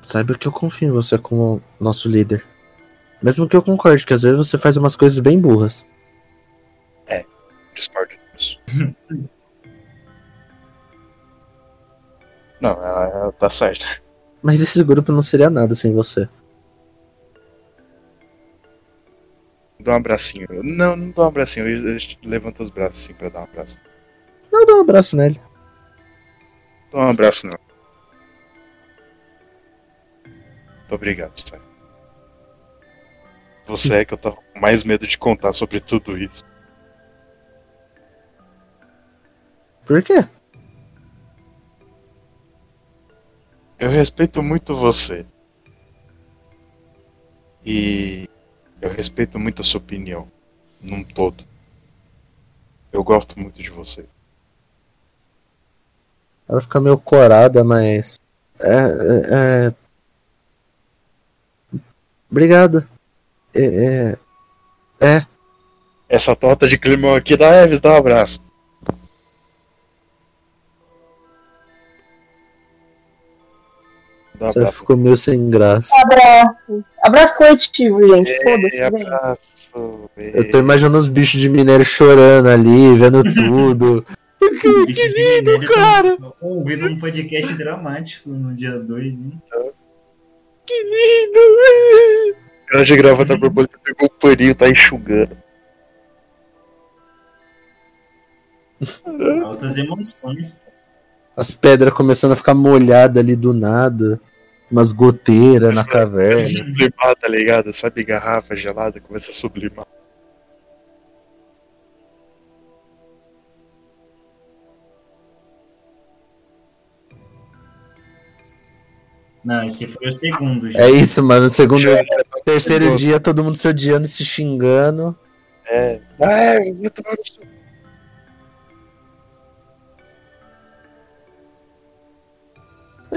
saiba que eu confio em você como nosso líder. Mesmo que eu concorde que às vezes você faz umas coisas bem burras. Discordo disso. [laughs] Não, ela, ela tá certa. Mas esse grupo não seria nada sem você. Dá um abracinho. Não, não dá um abracinho. Eu levanto os braços assim pra dar um abraço. Não, dá um abraço nele. Dá um abraço não. Muito obrigado, Sam. Você é que eu tava com mais medo de contar sobre tudo isso. Por quê? Eu respeito muito você. E eu respeito muito a sua opinião, num todo. Eu gosto muito de você. Ela fica meio corada, mas. É. é, é... Obrigado. É, é. É. Essa torta de climão aqui da Eves, dá um abraço. Você abraço. ficou meio sem graça. Abraço. Abraço coletivo, gente. Foda-se, abraço. Eu tô imaginando os bichos de minério chorando ali, vendo [laughs] tudo. que, que lindo, cara! Ouvindo um podcast dramático no dia 2, hein? Que lindo! cara de gravata borboleta pegou o paninho, tá enxugando. Altas emoções. As pedras começando a ficar molhadas ali do nada. Umas goteiras na Começa a caverna. sublimar, tá ligado? Sabe garrafa gelada, começa a sublimar. Não, esse foi o segundo, gente. É isso, mano. Segundo, terceiro dia, todo mundo se odiando e se xingando. É. Ah, é, eu tô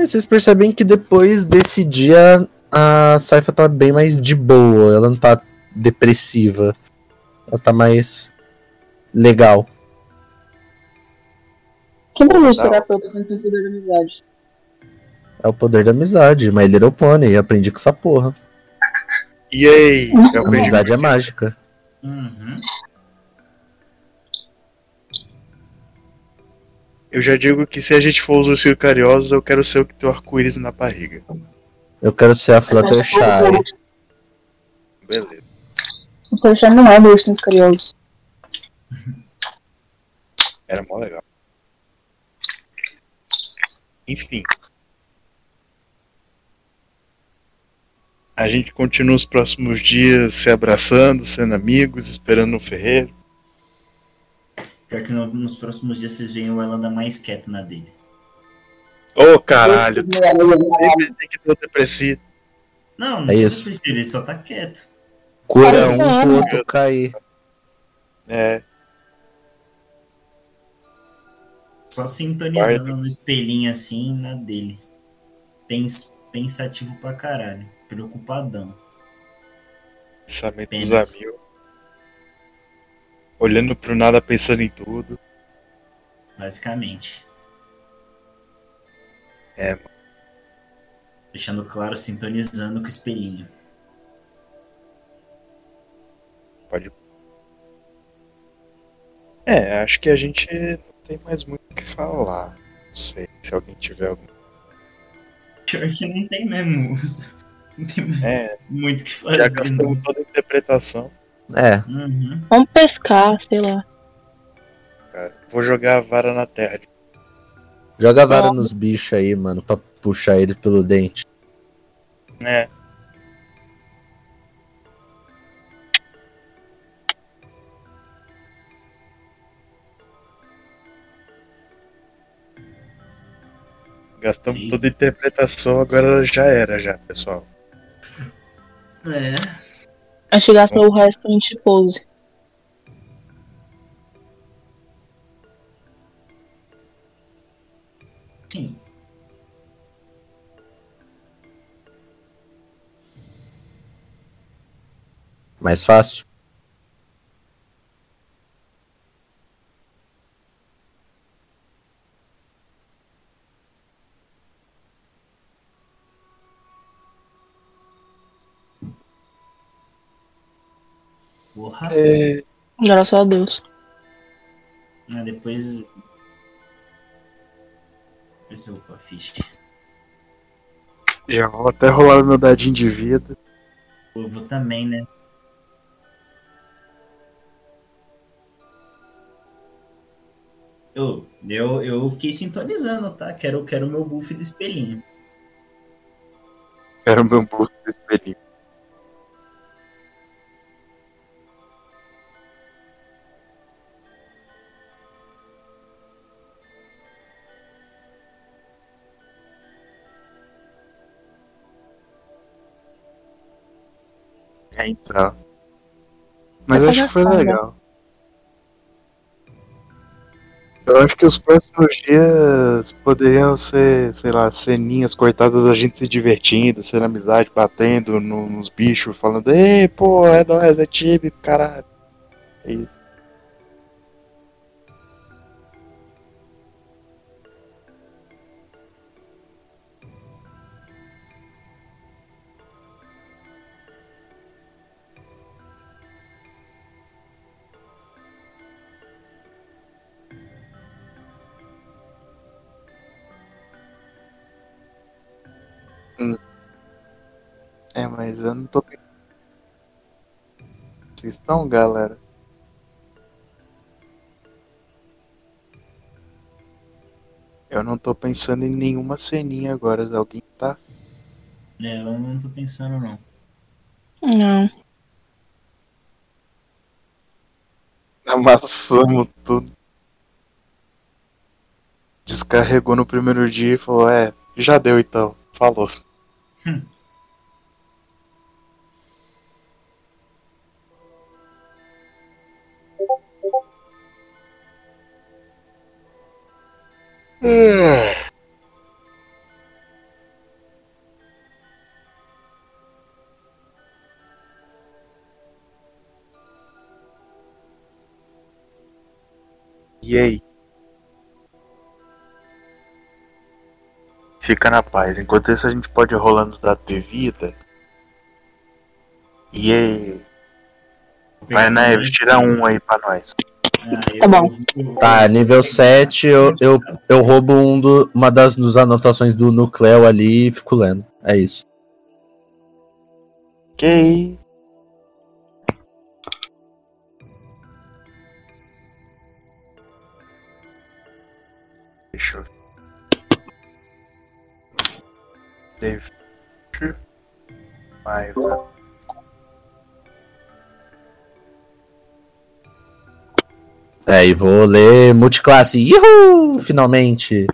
vocês percebem que depois desse dia a Saifa tá bem mais de boa. Ela não tá depressiva. Ela tá mais legal. Quem pra mim terapeuta poder da amizade? É o poder da amizade. My Little Pony. Aprendi com essa porra. E aí? [laughs] Aprendi Amizade é mágica. Uhum. Eu já digo que se a gente for os ursinhos carinhosos, eu quero ser o que tem o arco-íris na barriga. Eu quero ser a Fluttershy. Beleza. O Perchá não é do Ursinhos Carinhosos. Era mó legal. Enfim. A gente continua os próximos dias se abraçando, sendo amigos, esperando no ferreiro. Pior que no- nos próximos dias vocês veem o Elanda mais quieto na dele. Ô caralho, sempre tem que ter depressivo. Não, não É isso. isso. ele só tá quieto. Cura um pro outro cair. É, Só sintonizando no espelhinho assim na dele. Pens- pensativo pra caralho. Preocupadão. pensamento dos amigos. Olhando pro nada, pensando em tudo. Basicamente. É, mano. Deixando claro, sintonizando com o espelhinho. Pode. É, acho que a gente não tem mais muito o que falar. Não sei se alguém tiver algum. Pior que não tem mesmo. Não tem É, muito o que já fazer. não. gastamos toda a interpretação. É, Uhum. Vamos pescar, sei lá. Vou jogar a vara na terra. joga a vara nos bichos aí, mano, pra puxar eles pelo dente. É. Gastamos Sim, toda a interpretação, agora já era já, pessoal. É. A gente gastou o resto pra gente pose. Sim. Mais fácil. Porra. É, Graças a Deus. Ah, depois. Depois eu vou a ficha. já vou até rolar meu dadinho de vida. Eu vou também, né? Eu, eu, eu fiquei sintonizando, tá? Quero, quero o meu buff do espelhinho. Era o meu busto do espelhinho. Entrar. Mas acho que foi fazer legal. Eu acho que os próximos dias poderiam ser, sei lá, ceninhas cortadas da gente se divertindo, sendo amizade, batendo no- nos bichos, falando, ei, pô, é nóis, é time, caralho. É isso. É, mas eu não tô. Vocês estão, galera? Eu não tô pensando em nenhuma ceninha agora, alguém tá? É, eu não tô pensando não. Não. Amassamos tudo. Descarregou no primeiro dia e falou, é, já deu então. Falou. E aí? Fica na paz. Enquanto isso a gente pode ir rolando dado de vida. E aí? Vai, Neves, tira um aí pra nós. Tá bom. Tá, nível 7, eu, eu, eu roubo um do, uma das dos anotações do Nucleo ali e fico lendo. É isso. Ok. Deixa eu. Deve. Mais. É, e vou ler multiclasse. Yuhu! Finalmente.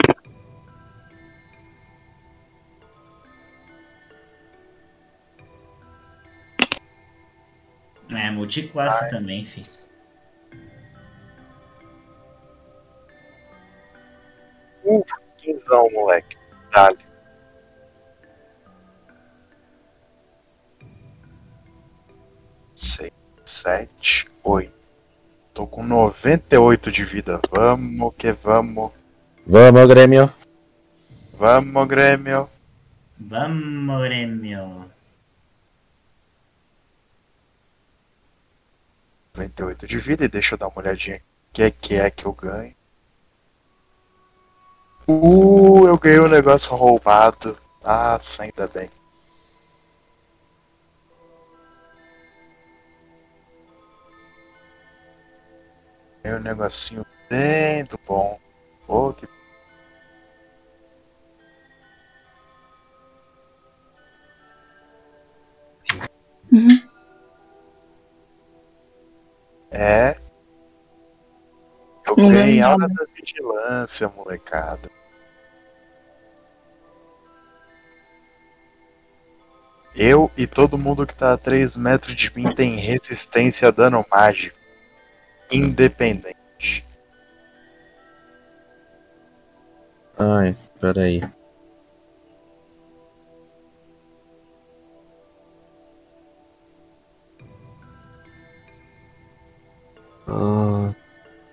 É, multiclasse também, enfim. Quinzão, moleque. Dale. Seis, sete, oito. Tô com 98 de vida. Vamos que vamos. Vamos, Grêmio. Vamos, Grêmio. Vamos, Grêmio. 98 de vida e deixa eu dar uma olhadinha. O que é que é que eu ganho? Uh, eu ganhei um negócio roubado. Ah, ainda bem. Ganhei um negocinho bem do bom. Oh, que Uhum. é. Eu Não ganhei ganhou aula da vigilância, molecada. Eu e todo mundo que tá a 3 metros de mim tem resistência a dano mágico. Independente. Ai, peraí. Ah,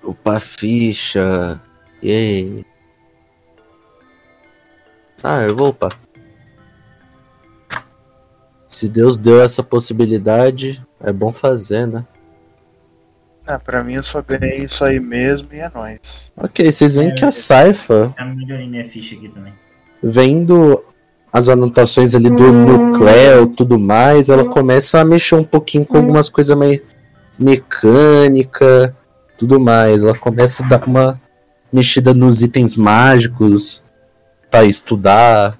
upar ficha. Yay. Ah, eu vou upar. Se Deus deu essa possibilidade, é bom fazer, né? Ah, pra mim eu só ganhei isso aí mesmo e é nóis. Ok, vocês veem que a Saifa Já melhorei minha ficha aqui também. vendo as anotações ali do Nucleo tudo mais, ela começa a mexer um pouquinho com algumas coisas meio mecânica, tudo mais. Ela começa a dar uma mexida nos itens mágicos para estudar.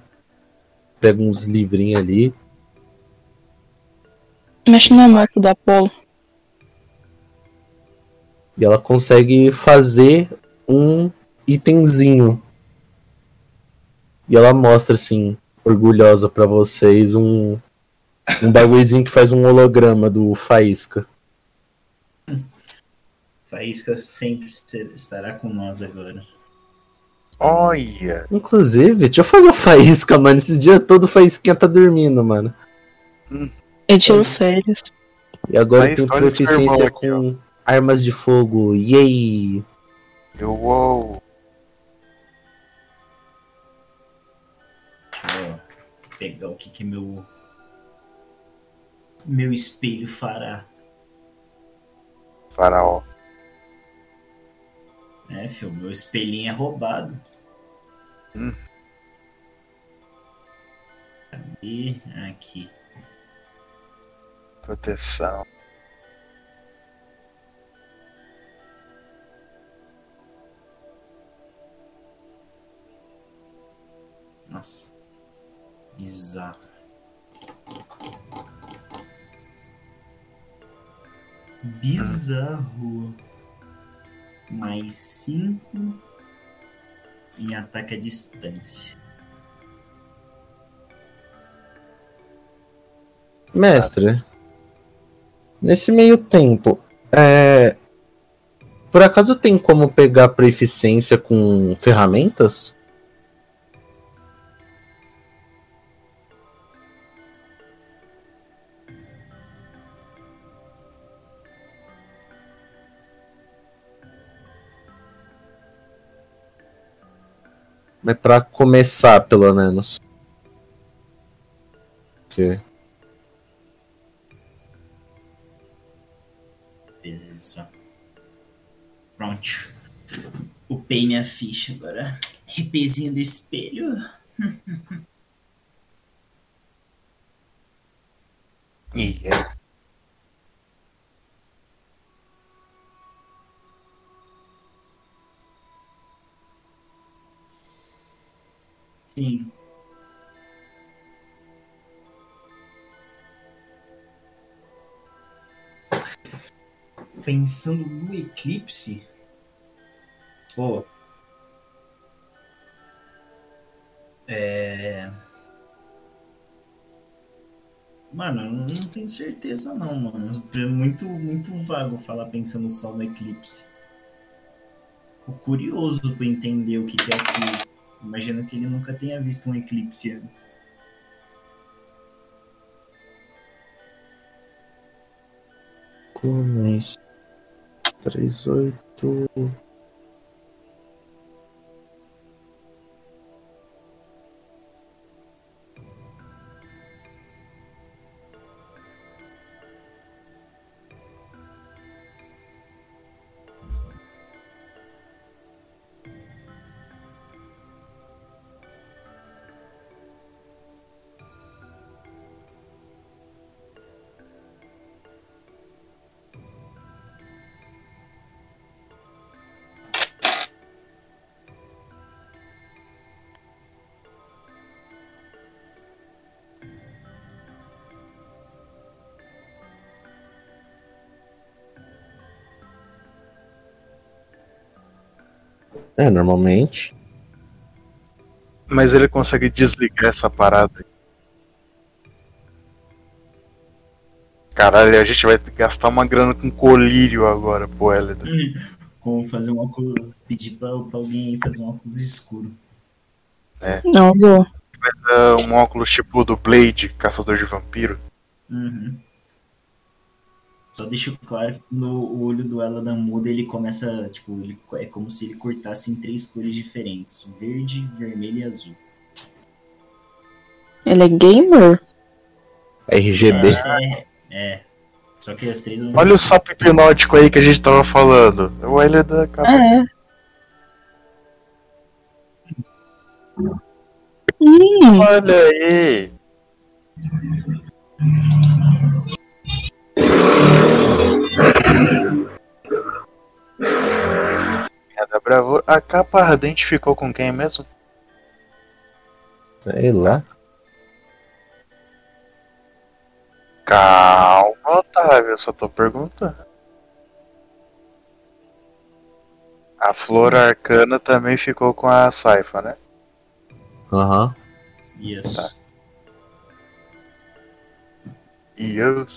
Pega uns livrinhos ali. Mexe na moto do Apolo. E ela consegue fazer um itemzinho. E ela mostra assim, orgulhosa pra vocês, um um bagulhozinho que faz um holograma do Faísca. Faísca sempre estará com nós agora. Olha! Inclusive, deixa eu fazer o faísca, mano. Esses dias todo o faísquinha tá dormindo, mano. Eu tiro férias. E agora Faísca, irmão proficiência aqui, com armas de fogo. Yay! Eu, uou! Deixa eu pegar o que que meu meu espelho fará. Faraó. É, filho, meu espelhinho é roubado. Hum. E aqui. Proteção. Nossa. Bizarro. Bizarro. Mais cinco em ataque à distância. Mestre, nesse meio tempo, é... por acaso tem como pegar proficiência com ferramentas? É pra começar, pelo menos. Ok. Isso. Pronto. Upei minha ficha agora. Repezinho do espelho. [laughs] Ih, Sim. Pensando no eclipse. Pô. É. Mano, eu não tenho certeza não, mano. É muito, muito vago falar pensando só no eclipse. Fico curioso pra entender o que, que é aquilo. Imagino que ele nunca tenha visto um eclipse antes. mais três oito É, normalmente. Mas ele consegue desligar essa parada. Caralho, a gente vai gastar uma grana com colírio agora, pô, Hélida. Como fazer um óculos. Pedir pra, pra alguém fazer um óculos escuro. Não, vou. É um óculos tipo do Blade, caçador de vampiro. Uhum. Só deixo claro que no o olho do Eladan muda, ele começa, tipo, ele, é como se ele cortasse em três cores diferentes: verde, vermelho e azul. Ele é gamer? RGB. É, é. Só que as três. Olha o sapo hipnótico aí que a gente tava falando. O Hélida acaba. É. Ih, Olha aí. Da bravura. A capa ardente ficou com quem mesmo? Sei lá. Calma, Otávio, eu só tô perguntando. A flor arcana também ficou com a Saifa, né? Aham. Isso. Tá. E eu.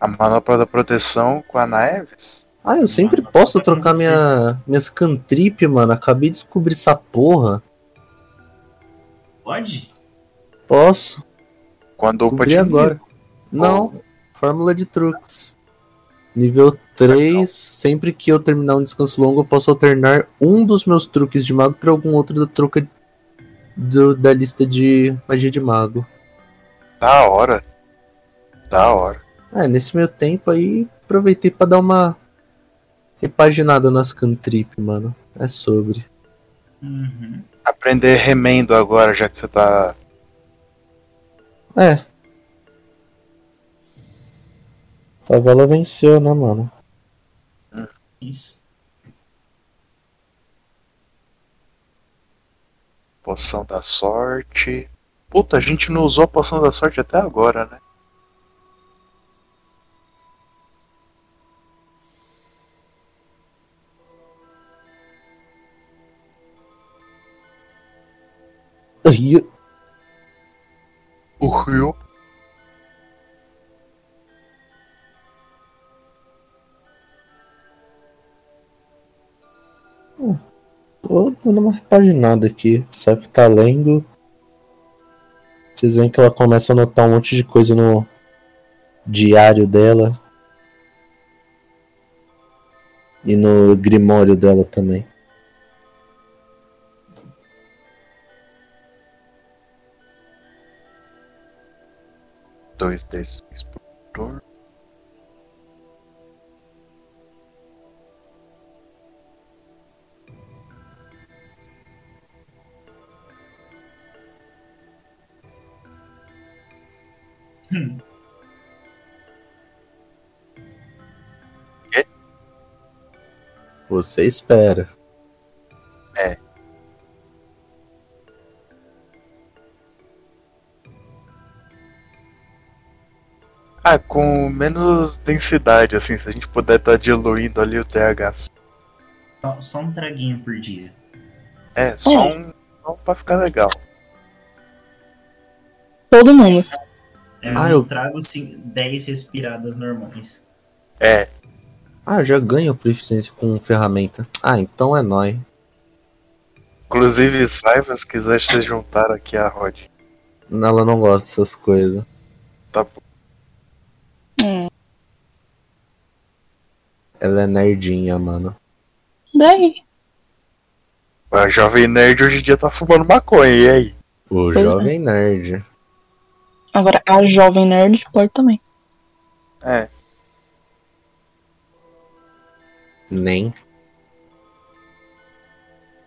A manopla da proteção com a Naeves? Ah, eu sempre Mano, posso pra trocar minha, minhas cantrip, mano. Acabei de descobrir essa porra. Pode? Posso. Quando de agora. Não, fórmula de truques. Nível 3, sempre que eu terminar um descanso longo, eu posso alternar um dos meus truques de mago para algum outro da troca do- da lista de magia de mago. Da hora. Da hora. É, nesse meio tempo aí, aproveitei pra dar uma repaginada nas cantrip, mano. É sobre. Uhum. Aprender remendo agora, já que você tá. É. Favela venceu, né, mano? Isso. Poção da sorte. Puta, a gente não usou a poção da sorte até agora, né? Ai, O Rio. Tô dando uma repaginada aqui. Saf tá lendo. Vocês veem que ela começa a anotar um monte de coisa no diário dela. E no grimório dela também. Dois d seis por turno. Você espera. Ah, com menos densidade, assim, se a gente puder estar diluindo ali o TH. Só, só um traguinho por dia. É, só um. Só pra ficar legal. Todo mundo. É, Ah, eu eu- trago sim, 10 respiradas normais. É, Ah, já ganho proficiência com ferramenta. Ah, então é nóis. inclusive, Saiva, se quiser se juntar aqui a Rod. Ela não gosta dessas coisas. Tá bom. Hum. Ela é nerdinha, mano. Daí. A Jovem Nerd hoje em dia tá fumando maconha, e aí? O é. jovem nerd. Agora a jovem nerd pode também. É, Nem.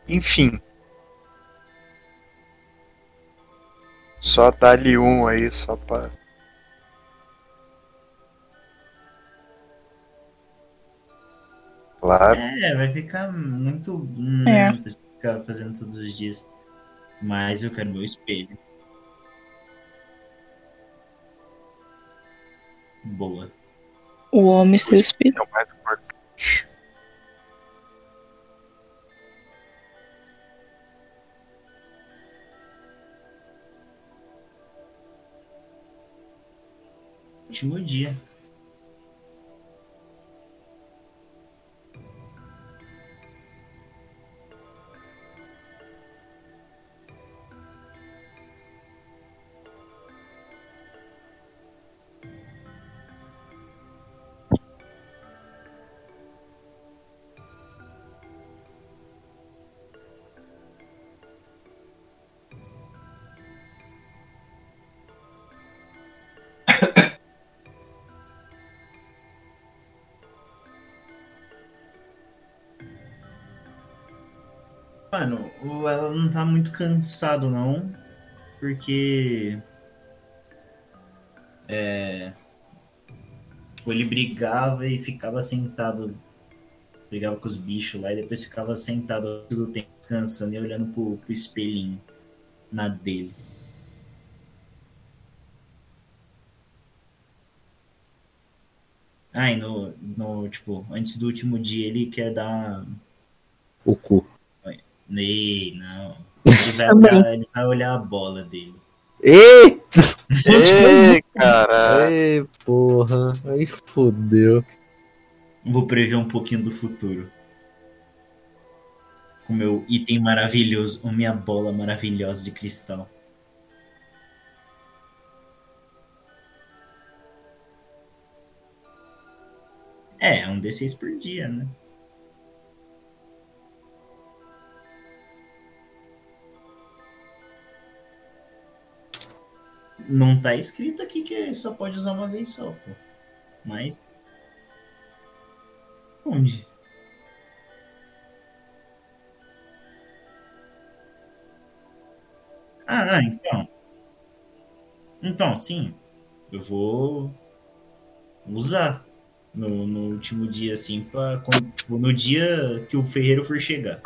enfim. Só dá-lhe um aí, só pra. Claro. É, vai ficar muito. É. Né, ficar fazendo todos os dias. Mas eu quero meu espelho. Boa. O homem seu espírito. É o mais importante. Último dia. Mano, ela não tá muito cansado não, porque é, tipo, ele brigava e ficava sentado, brigava com os bichos lá e depois ficava sentado todo o tempo descansando e olhando pro, pro espelhinho na dele. Ah, no, no, tipo, antes do último dia ele quer dar O cu. Ei, não. Ele vai, olhar, ele vai olhar a bola dele. Eita! Ei, [laughs] caralho. Ei, porra. Aí fodeu. Vou prever um pouquinho do futuro. Com meu item maravilhoso, a minha bola maravilhosa de cristal. É, um D6 por dia, né? Não tá escrito aqui que só pode usar uma vez só, pô. Mas. Onde? Ah, ah, então. Então, sim. Eu vou usar no, no último dia, assim, pra, tipo, no dia que o ferreiro for chegar.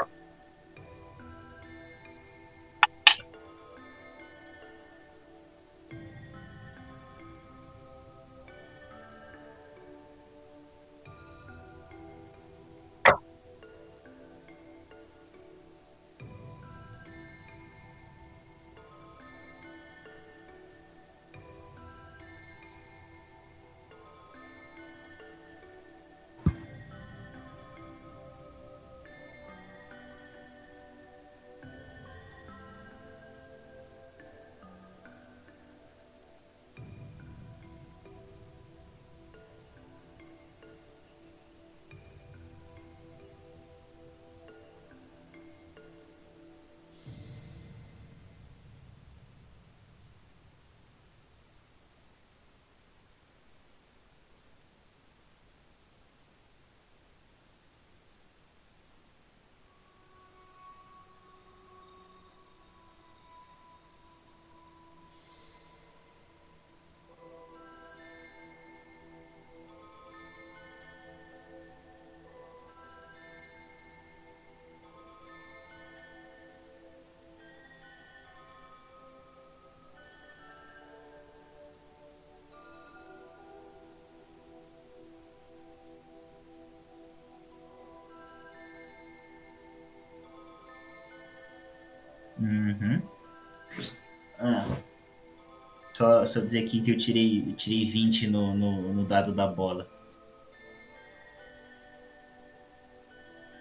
Só, só dizer aqui que eu tirei, eu tirei 20 no, no, no dado da bola.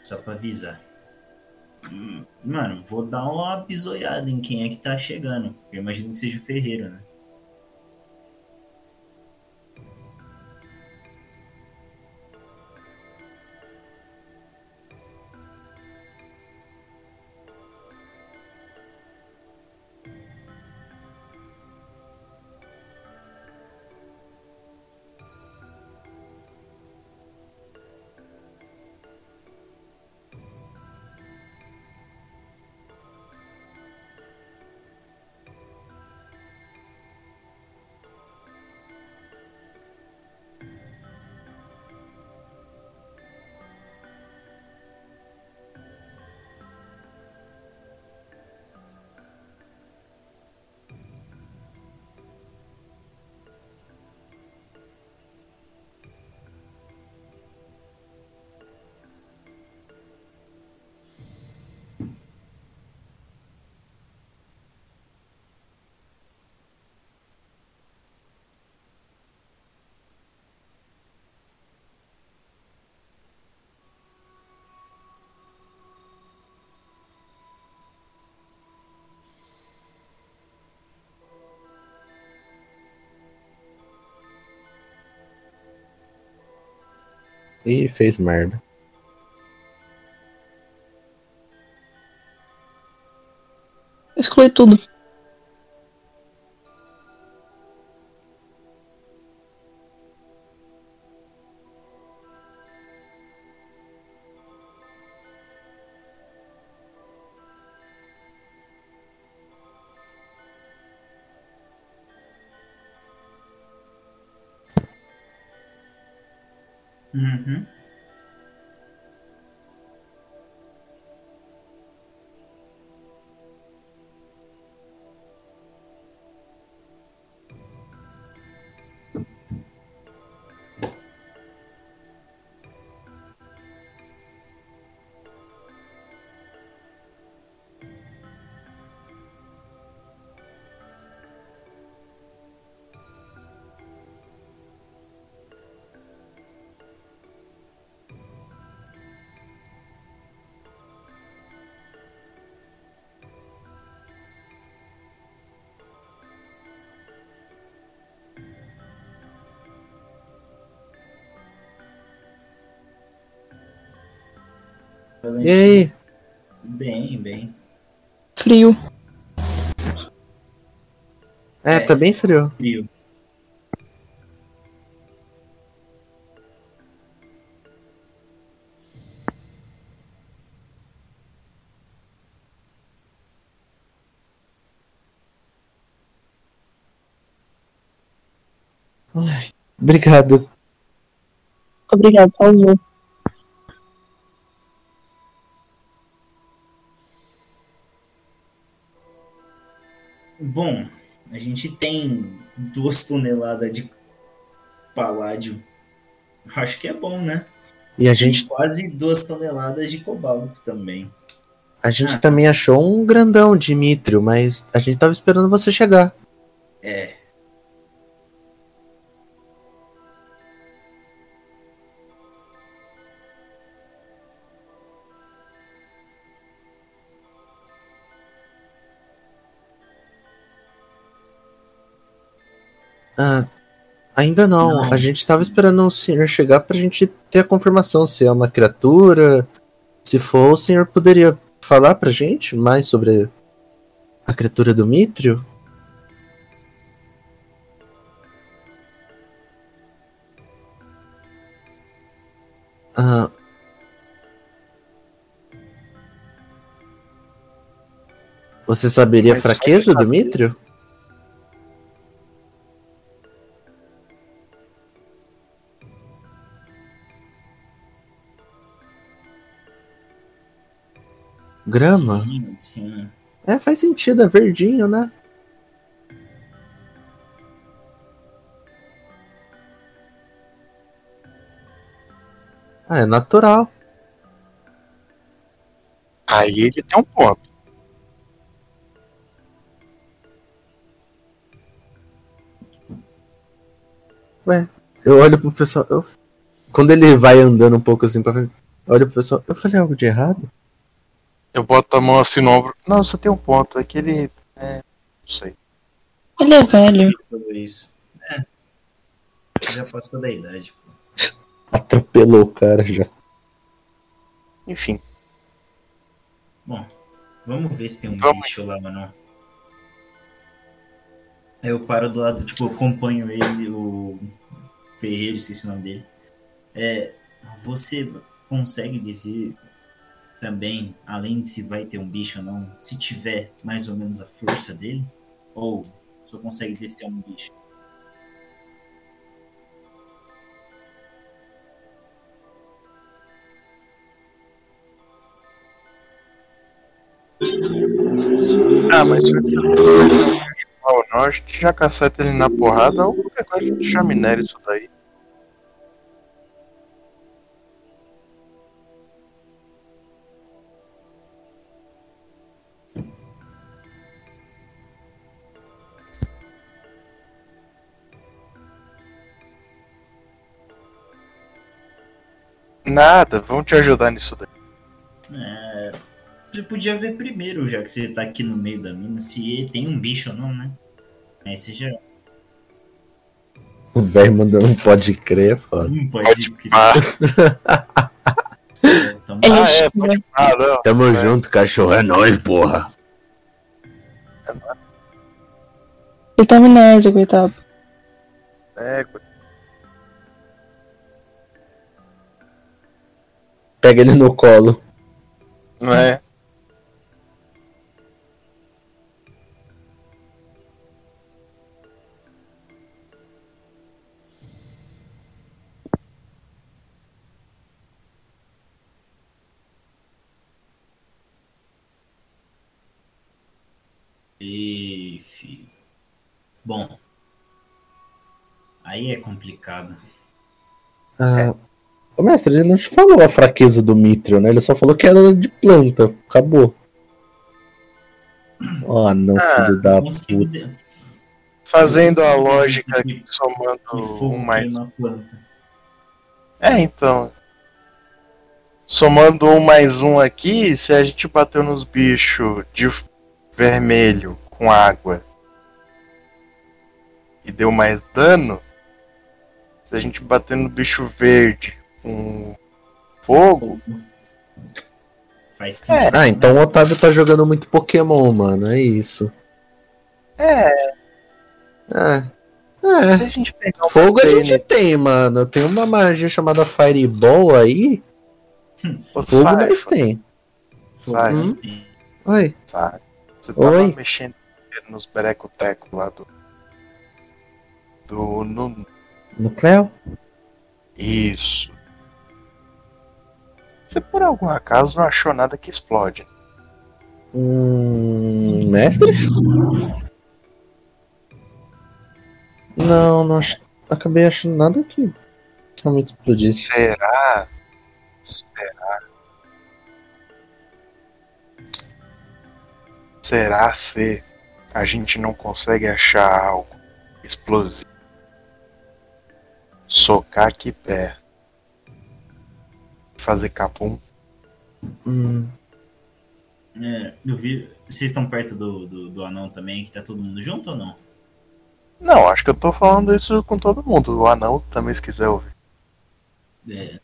Só pra avisar. Hum, Mano, vou dar uma bisoiada em quem é que tá chegando. Eu imagino que seja o Ferreiro, né? Ih, fez merda. Exclui tudo. E aí? Bem, bem. Frio. É, tá bem frio. Frio. Obrigado. Obrigado, Paulo. Bom, a gente tem duas toneladas de paládio. Acho que é bom, né? E a Tem gente, quase duas toneladas de cobalto também. a gente Ah. também achou um grandão de Mitrio, mas a gente tava esperando você chegar. É. Ah, ainda não. Não. A gente tava esperando o senhor chegar pra gente ter a confirmação se é uma criatura. Se for, o senhor poderia falar pra gente mais sobre a criatura do Mitrio? Ah. Você saberia a fraqueza do. Mitrio? Grama? Sim, sim. É, faz sentido, é verdinho, né? Ah, é natural. Aí ele tem um ponto. Eu olho pro pessoal. eu- Quando ele vai andando um pouco assim pra frente, eu olho pro pessoal. Eu falei algo de errado? Eu boto a mão assim no ombro. Não, só tem um ponto. É que ele. É. Não sei. Ele é velho. Tudo isso. É. Já passou da idade, pô. Atropelou o cara já. Enfim. Bom, vamos ver se tem um Vamos. bicho lá não. Eu paro do lado, tipo, acompanho ele, o Ferreiro, esqueci o nome dele. É, você consegue dizer também, além de se vai ter um bicho ou não, se tiver mais ou menos a força dele? Ou só consegue dizer se é um bicho? Ah, mas se a gente já caceta ele na porrada ou qualquer coisa já minera isso daí. Nada, vamos te ajudar nisso daí. É, você podia ver primeiro, já que você tá aqui no meio da mina, se tem um bicho ou não, né? Aí você já O velho mandando um pode crer, é foda. Hum, pode Pode crer. [laughs] Então, Ele Ah, é, pode pá, não. Tamo É. junto, cachorro. É nóis, porra. ele tá amnésia, coitado. É, Pega ele no colo. não é? E, filho. Bom. Aí é complicado. Ah, Mestre, ele não te falou a fraqueza do Mitrio, né? Ele só falou que era de planta. Acabou. Oh, não, Ah, filho da puta. Fazendo a lógica aqui, que somando fogo um mais. É, então. Somando um mais um aqui, se a gente bateu nos bichos de vermelho com água e deu mais dano, se a gente bater no bicho verde com fogo, Faz sentido. Ah, então o Otávio tá jogando muito Pokémon, mano. É isso. É, É. É. a um Fogo a gente tem, mano. Tem uma magia chamada Fireball aí. o Fogo Cypher, nós tem. Fogo, Sai. mas tem. Oi. Você tava Oi? mexendo nos berecotecos lá do. Do. No, Nucleo? isso. Você por algum acaso não achou nada que explode? Hum. Mestre? Não, não ach... acabei achando nada que realmente explodisse. Será? Será? Será se a gente não consegue achar algo explosivo? Socar aqui perto. Fazer capum? Hum. É, eu vi. Vocês estão perto do, do, do anão também, que tá todo mundo junto ou não? Não, acho que eu tô falando isso com todo mundo. O anão também, se quiser ouvir. É.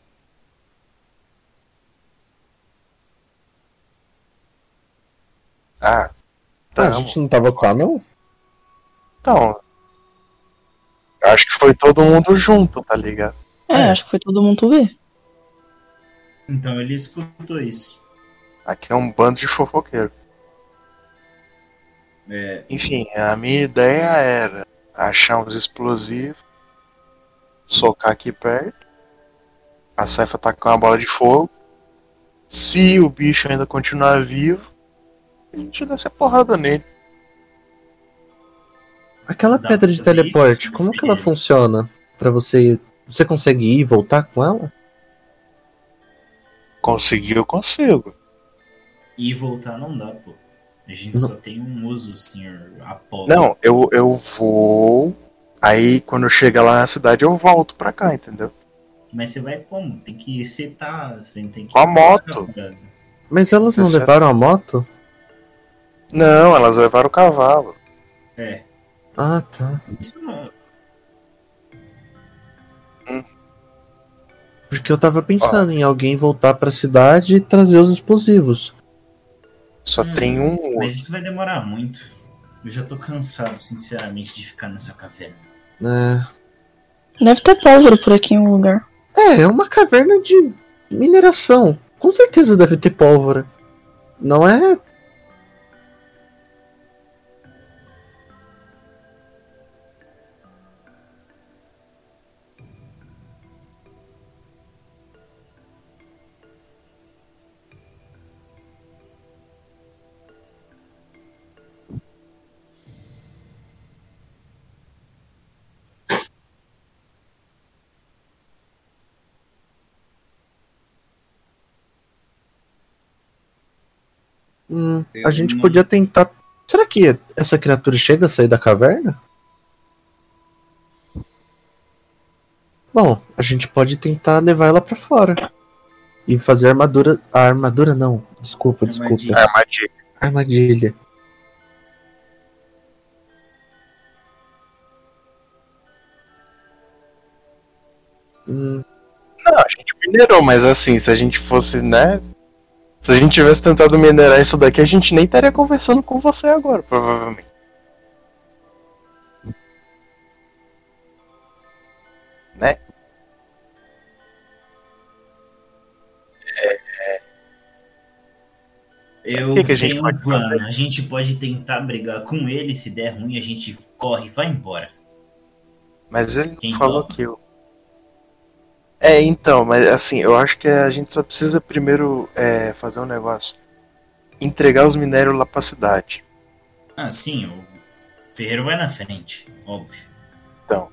Ah, Ah, tá. a gente não tava com a não? Então. Acho que foi todo mundo junto, tá ligado? É, É. acho que foi todo mundo ver. Então ele escutou isso. Aqui é um bando de fofoqueiro. É, Enfim, a minha ideia era achar uns explosivos, socar aqui perto, a Cefa tacar uma bola de fogo. Se o bicho ainda continuar vivo, a gente desce a porrada nele. Aquela Dá pedra de teleporte, como que ela funciona? Pra você. Você consegue ir e voltar com ela? Conseguir, eu consigo. e voltar não dá, pô. A gente Não. só tem um uso, senhor Apolo. Não, eu, eu vou. Aí quando chega lá na cidade eu volto pra cá, entendeu? Mas você vai como? Tem que setar, você tem que. Com a moto. Mas elas não Você- levaram a moto? Não, elas levaram o cavalo. É. Ah, tá. Isso não. Porque eu tava pensando em alguém voltar pra cidade e trazer os explosivos. Só Hum, tem um. Mas isso vai demorar muito. Eu já tô cansado, sinceramente, de ficar nessa caverna. É. Deve ter pólvora por aqui em um lugar. É, é uma caverna de mineração. Com certeza deve ter pólvora. Não é? Hum, a gente não- podia tentar. Será que essa criatura chega a sair da caverna? Bom, a gente pode tentar levar ela pra fora. E fazer a armadura. A armadura não. Desculpa, desculpa. Armadilha. Armadilha. Armadilha. Hum, Não, a gente minerou, mas assim, se a gente fosse, né? Se a gente tivesse tentado minerar isso daqui, a gente nem estaria conversando com você agora, provavelmente. Né? Eu O que que a gente tenho um pode plano. fazer? A gente pode tentar brigar com ele. Se der ruim, a gente corre e vai embora. Mas ele Quem falou topa? que eu. É, então, mas assim, eu acho que a gente só precisa primeiro é, fazer um negócio. Entregar os minérios lá pra cidade. Ah, sim, o Ferreiro vai na frente, óbvio. Então.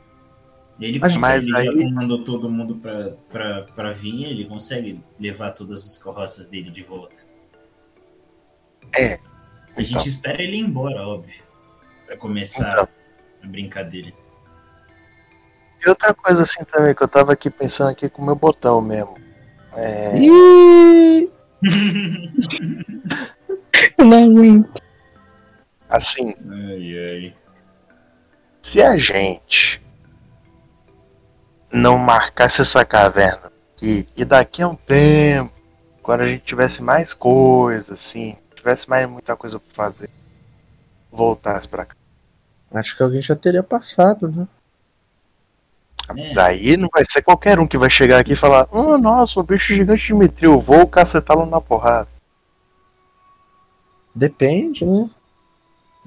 Ele Mas consegue, ele já aí- comandou todo mundo pra, pra, pra vir, ele consegue levar todas as carroças dele de volta. É. A Então, gente espera ele ir embora, óbvio. Pra começar Então. a brincadeira. E outra coisa assim também, que eu tava aqui pensando aqui com o meu botão mesmo. É. [laughs] Não aguento. Assim, ai, ai. se a gente não marcasse essa caverna aqui, e daqui a um tempo quando a gente tivesse mais coisa, assim, tivesse mais muita coisa pra fazer, voltasse pra cá. Acho que alguém já teria passado, né? Mas aí não vai ser qualquer um que vai chegar aqui e falar: Oh, nossa, o bicho gigante de Mitril, vou cacetá-lo na porrada. Depende, né?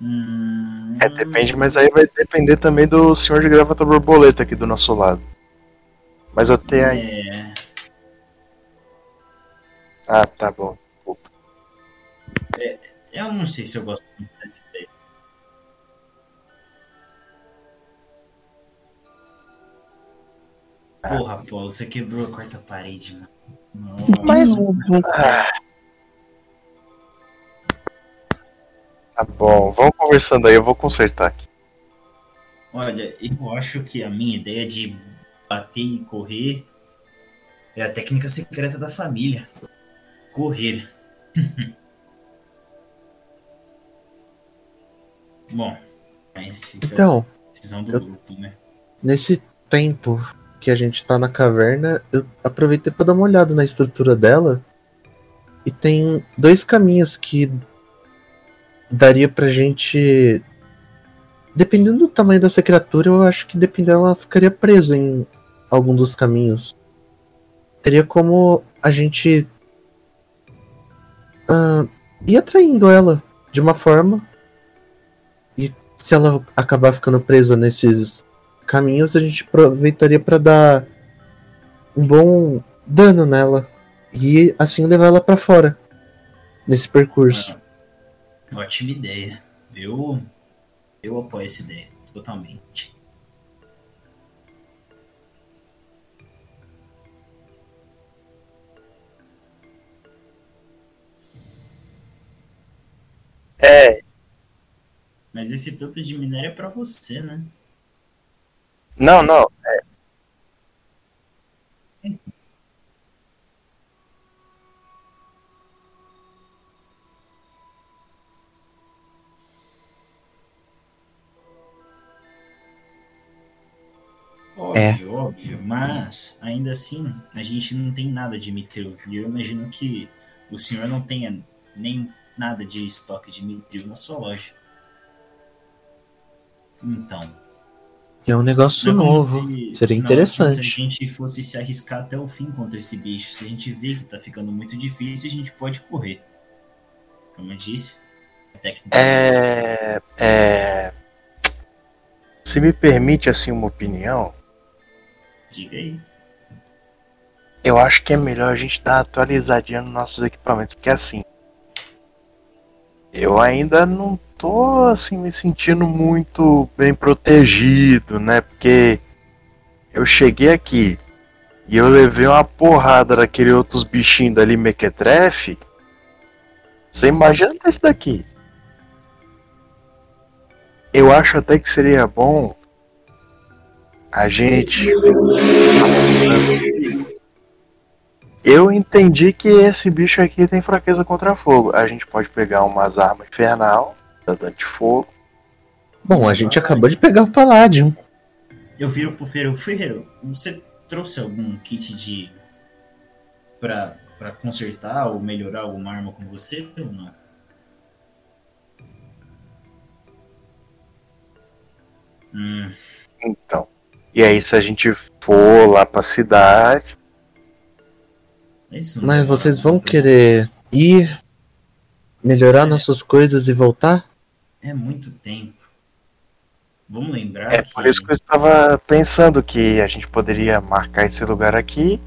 Hum, É, depende, mas aí vai depender também do senhor de gravata borboleta aqui do nosso lado. Mas até aí. É, Ah, tá bom. eu não sei se eu gosto muito dessa ideia. Porra, pô, você quebrou a quarta parede, mano. Nossa. Mas- Ah. Tá bom, vamos conversando aí, eu vou consertar aqui. Olha, eu acho que a minha ideia de bater e correr é a técnica secreta da família. Correr. [laughs] Bom, mas fica Então, a decisão do eu- grupo, né? nesse tempo que a gente tá na caverna, eu aproveitei pra dar uma olhada na estrutura dela. E tem dois caminhos que daria pra gente. Dependendo do tamanho dessa criatura, eu acho que dependendo ela ficaria presa em algum dos caminhos. Teria como a gente ah, ir atraindo ela de uma forma. E se ela acabar ficando presa nesses caminhos, a gente aproveitaria para dar um bom dano nela e assim levar ela para fora nesse percurso. Ótima ideia. Eu, eu apoio essa ideia, totalmente. É, Mas esse tanto de minério é pra você, né? Não, não. Óbvio, óbvio, mas ainda assim a gente não tem nada de mitril. E eu imagino que o senhor não tenha nem nada de estoque de mitril na sua loja. Então. É um negócio não novo. se- Seria não interessante. Se a gente fosse se arriscar até o fim contra esse bicho. Se a gente vê que tá ficando muito difícil, a gente pode correr. Como eu disse, a técnica É. É. Se me permite, assim, uma opinião, diga aí. eu acho que é melhor a gente dar uma atualizadinha nos nossos equipamentos, porque assim. Eu ainda não tô, assim, me sentindo muito bem protegido, né? Porque eu cheguei aqui e eu levei uma porrada daquele outros bichinhos dali mequetrefe. Você imagina esse daqui. Eu acho até que seria bom a gente. Eu entendi que esse bicho aqui tem fraqueza contra fogo. A gente pode pegar umas armas infernal, de fogo. Bom, a gente acabou de pegar o Palladium. Eu viro pro Ferreiro. Ferreiro, você trouxe algum kit de. pra, pra consertar ou melhorar alguma arma com você ou não? Hum, Então. E aí, se a gente for lá pra cidade. Isso não Mas vocês vão querer ir, melhorar nossas coisas e voltar? É muito tempo. Vamos lembrar É que. por isso que eu estava pensando que a gente poderia marcar esse lugar aqui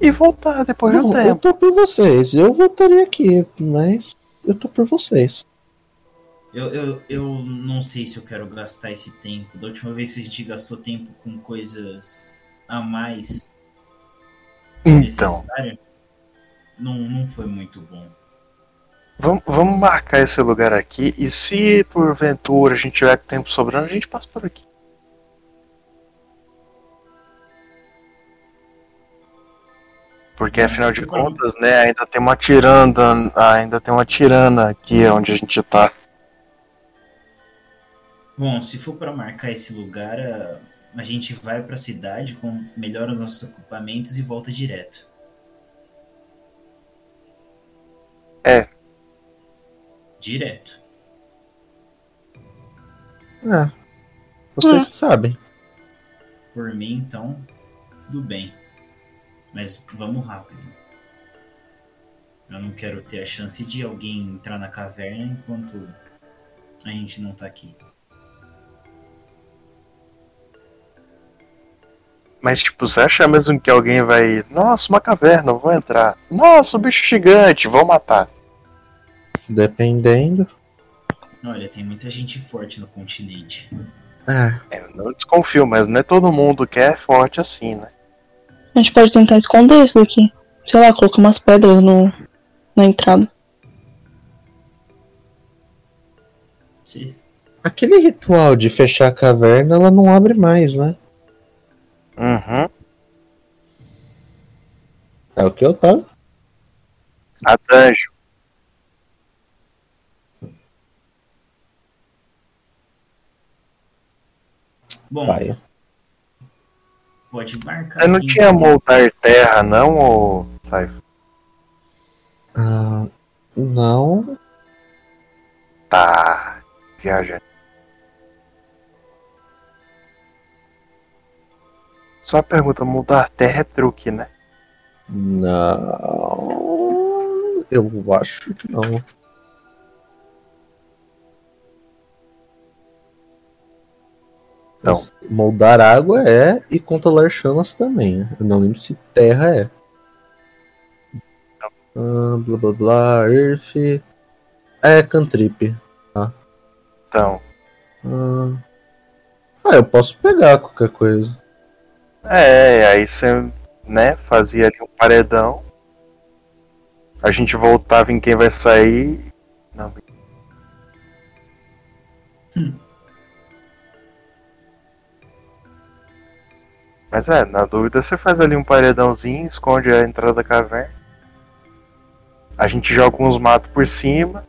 e voltar depois de um Não, eu tempo. tô por vocês. Eu voltaria aqui, mas eu tô por vocês. Eu, eu, eu não sei se eu quero gastar esse tempo. Da última vez que a gente gastou tempo com coisas a mais Então, não, não foi muito bom. vamos, vamos marcar esse lugar aqui e se porventura a gente tiver tempo sobrando, a gente passa por aqui. Porque afinal de contas, né, ainda tem uma tiranda, ainda tem uma tirana aqui onde a gente tá. Bom, se for para marcar esse lugar, a, a gente vai para a cidade, com, melhora os nossos equipamentos e volta direto. É. Direto. É. Vocês que sabem. Por mim, então, tudo bem. Mas vamos rápido. Eu não quero ter a chance de alguém entrar na caverna enquanto a gente não tá aqui. Mas, tipo, você acha mesmo que alguém vai. Nossa, uma caverna, vou entrar. Nossa, um bicho gigante, vou matar. Dependendo. Olha, tem muita gente forte no continente. É. É, eu não desconfio, mas não é todo mundo que é forte assim, né? A gente pode tentar esconder isso daqui. Sei lá, colocar umas pedras no, na entrada. Se Aquele ritual de fechar a caverna, ela não abre mais, né? Uhum. É o que eu tava. A dungeon. Bom, Paia. pode marcar. Você não aqui, tinha então. moldar terra, não, ou. Sai. Ah, não. Tá. Viajando. Só pergunta, mudar terra é truque, né? Não. Eu acho que não. Não. Moldar água é e controlar chamas também. Eu não lembro se terra é. Ah, blá blá blá, Earth. É cantrip. Então. Ah, ah, eu posso pegar qualquer coisa. É, aí você, né, fazia ali um paredão. A gente voltava em quem vai sair. Não. Mas é, na dúvida você faz ali um paredãozinho, esconde a entrada da caverna. A gente joga uns matos por cima.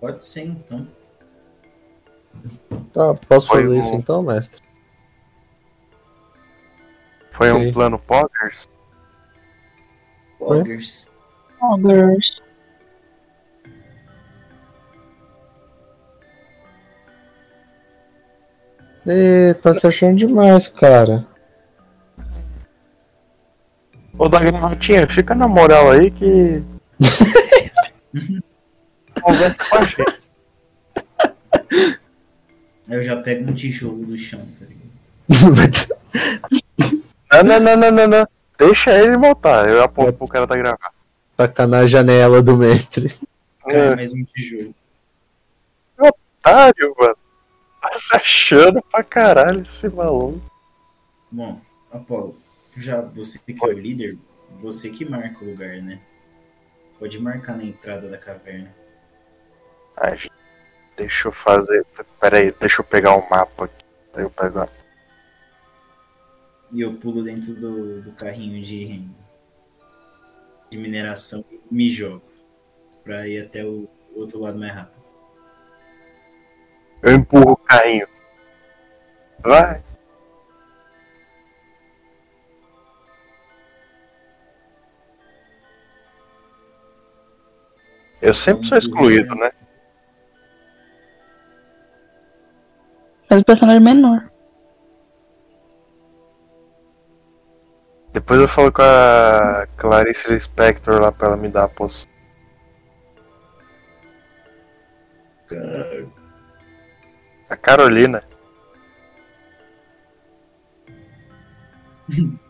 Pode ser, então. Tá, posso Foi fazer um- isso então, mestre? Foi Ok. um plano Poggers. Poggers. Ogres. Ê, tá se achando demais, cara. Ô da gravatinha, fica na moral aí que. [laughs] Conversa com a gente. Eu já pego um tijolo do chão, tá ligado? [laughs] Não, não, não, não, não, não. Deixa ele voltar. Eu aponto pro cara da gravata. Tacar na janela do mestre. Cai É, mais um tijolo. otário, mano. Tá se achando pra caralho esse maluco. Bom, Apolo, já você que é o líder, você que marca o lugar, né? Pode marcar na entrada da caverna. Ai, deixa eu fazer. Pera aí, deixa eu pegar um mapa aqui. Aí eu pego a- E eu pulo dentro do, do carrinho de, de mineração e me jogo. Pra ir até o outro lado mais rápido. Eu empurro o carrinho. Vai. Eu sempre sou excluído, né? Faz o personagem menor. Depois eu falo com a Clarice Lispector lá pra ela me dar a poção. A Carolina. [laughs]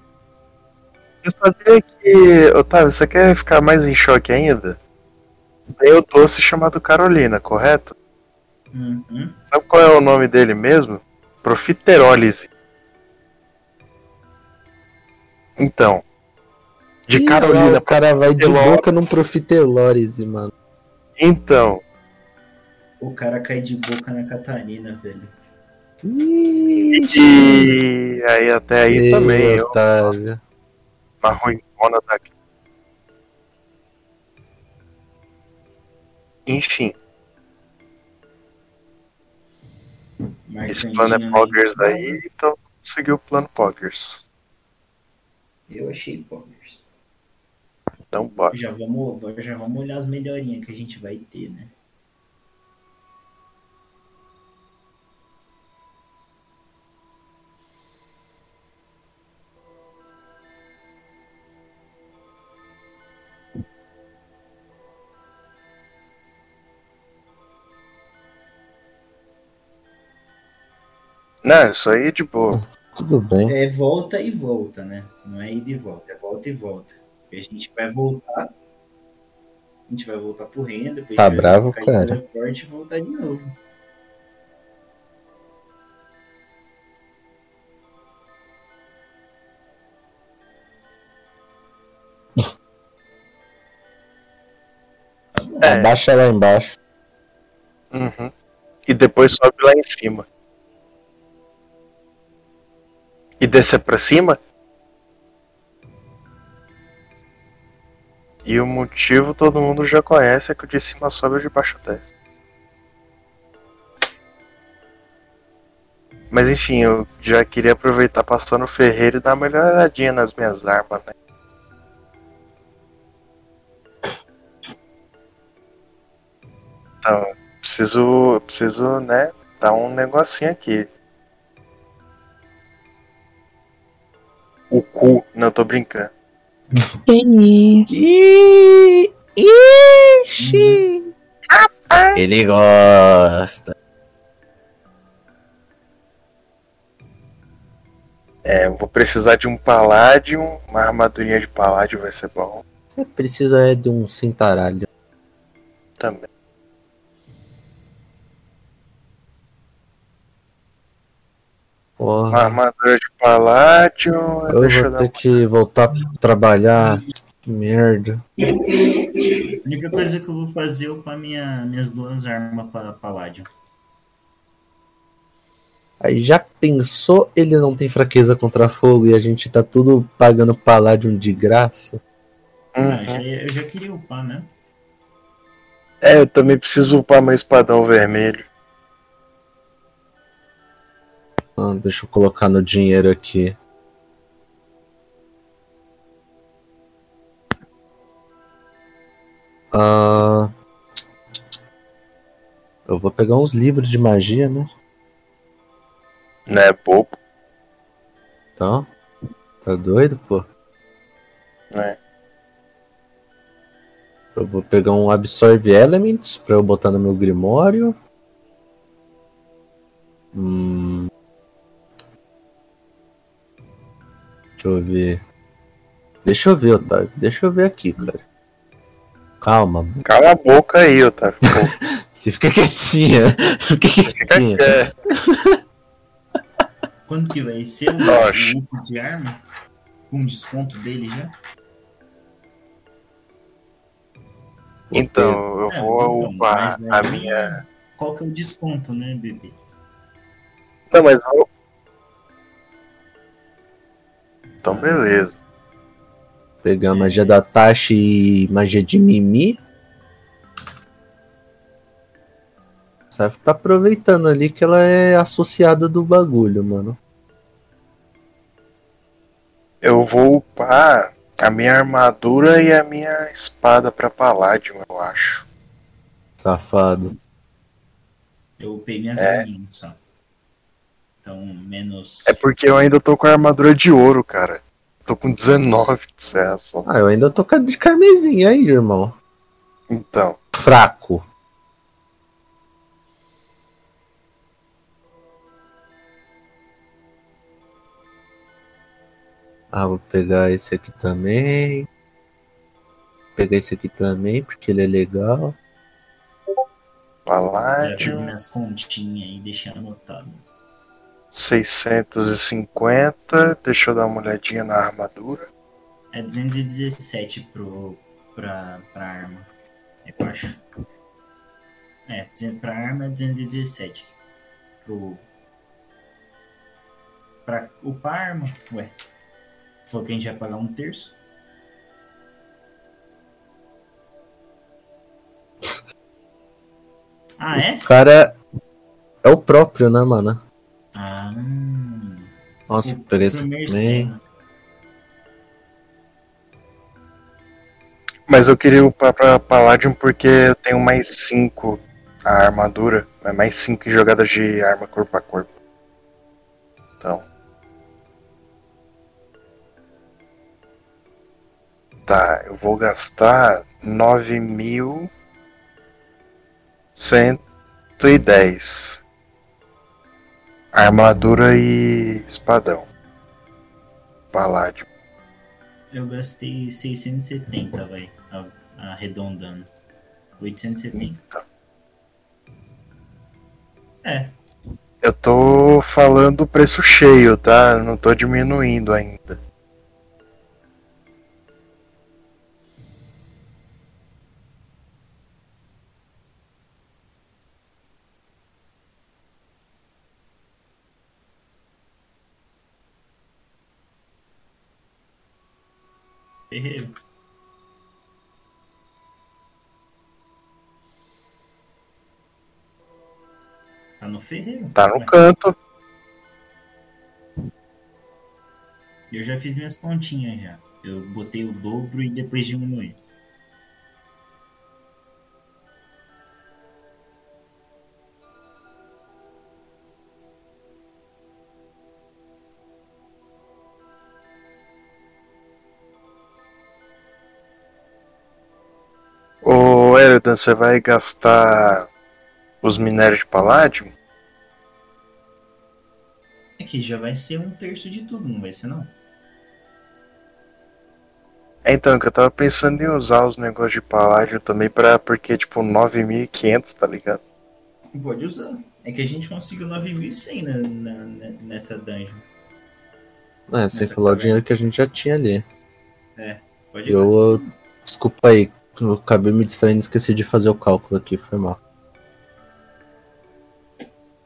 Você sabia que. Otávio, você quer ficar mais em choque ainda? Tem o doce chamado Carolina, correto? Uhum. Sabe qual é o nome dele mesmo? Profiterólise. Então. De Ih, Carolina lá, o cara vai de boca num profiterólise, mano. Então. O cara cai de boca na Catarina, velho. E aí até aí Ei, também, eu, Otávio. uma ruimona daqui. Enfim, esse plano é Poggers entrada. aí, então segui o plano Poggers. Eu achei Poggers. Então bora. Já vamos, já vamos olhar as melhorinhas que a gente vai ter, né? Não, isso aí é de boa. Tudo bem. É volta e volta, né? Não é ida e volta, é volta e volta. E a gente vai voltar. A gente vai voltar pro reino, depois Tá a gente vai bravo, ficar cara? de teleporte e voltar de novo. É. Abaixa lá embaixo. Uhum. E depois sobe lá em cima. E descer pra cima? E o motivo todo mundo já conhece, é que o de cima sobe e o de baixo desce. Mas enfim, eu já queria aproveitar passando no ferreiro e dar uma melhoradinha nas minhas armas, né? Então, preciso, preciso, né, dar um negocinho aqui. O cu, não tô brincando. Ixi! Ele gosta. É, eu vou precisar de um Palladium, uma armadurinha de Palladium vai ser bom Você precisa é de um cintaralho. também. Porra, armadura de Palladium. eu vou ter que voltar pra trabalhar. Que merda. A única coisa que eu vou fazer é upar minha, minhas duas armas para Paládio. Aí já pensou ele não tem fraqueza contra fogo e a gente tá tudo pagando Palladium de graça? Ah, Uhum. já, eu já queria upar, né? É, eu também preciso upar meu espadão vermelho. Ah, deixa eu colocar no dinheiro aqui. Ah, eu vou pegar uns livros de magia, né? Né, bobo, Então, tá doido, pô? né? Eu vou pegar um Absorve Elements pra eu botar no meu Grimório. Hum. Deixa eu ver. Deixa eu ver, Otávio. Deixa eu ver aqui, cara. Calma. Cala a boca aí, Otávio. Você [laughs] fica quietinha. Fica quietinha. quieto. Quando que vai ser o, Oxe. o up de arma? Com desconto dele já? Então, eu É, vou então, upar mas a aí, minha. Qual que é o desconto, né, bebê? Não, mas vou. Então, beleza. Pegar a magia da Tashi e magia de Mimi. Saf tá aproveitando ali que ela é associada do bagulho, mano. Eu vou upar a minha armadura e a minha espada pra Palladium, eu acho. Safado. Eu upei minhas É. arminhas só. Então, menos. É porque eu ainda tô com a armadura de ouro, cara. Tô com 19 de serra só. Ah, eu ainda tô com a de carmesim aí, irmão. Então, Fraco. Ah, vou pegar esse aqui também. Vou pegar esse aqui também, porque ele é legal. Já fiz minhas continhas aí, deixei anotado. 650. Deixa eu dar uma olhadinha na armadura. É 217 pro, pra, pra arma. Eu acho. É, 200 pra arma é 217. Pro. Pra upar a arma? Ué. Falou que a gente vai pagar um terço? Ah, é? O cara é o próprio, né, mano? Ah. Nossa, o- peguei esse pro também. Mercenas. Mas eu queria upar pra Palladium porque eu tenho mais 5 a armadura. É mais 5 em jogadas de arma corpo a corpo. Então. Tá, eu vou gastar 9.110. Armadura e espadão. Paládio. Eu gastei 670, vai. Arredondando. 870. É, Eu tô falando preço cheio, tá? Não tô diminuindo ainda. Ferreiro. Tá no ferreiro. Tá no canto. Eu já fiz minhas continhas já. Eu botei o dobro e depois diminui. Ô Eridan, você vai gastar os minérios de paládio? É que já vai ser um terço de tudo, não vai ser não? É, então, que eu tava pensando em usar os negócios de paládio também pra. Porque, tipo, 9.500, tá ligado? Pode usar. É que a gente conseguiu 9.100 na, na, na- nessa dungeon. É, sem falar o dinheiro que a gente já tinha ali. Pode Eu, gastar. eu- desculpa aí, eu acabei me distraindo e esqueci de fazer o cálculo aqui, foi mal.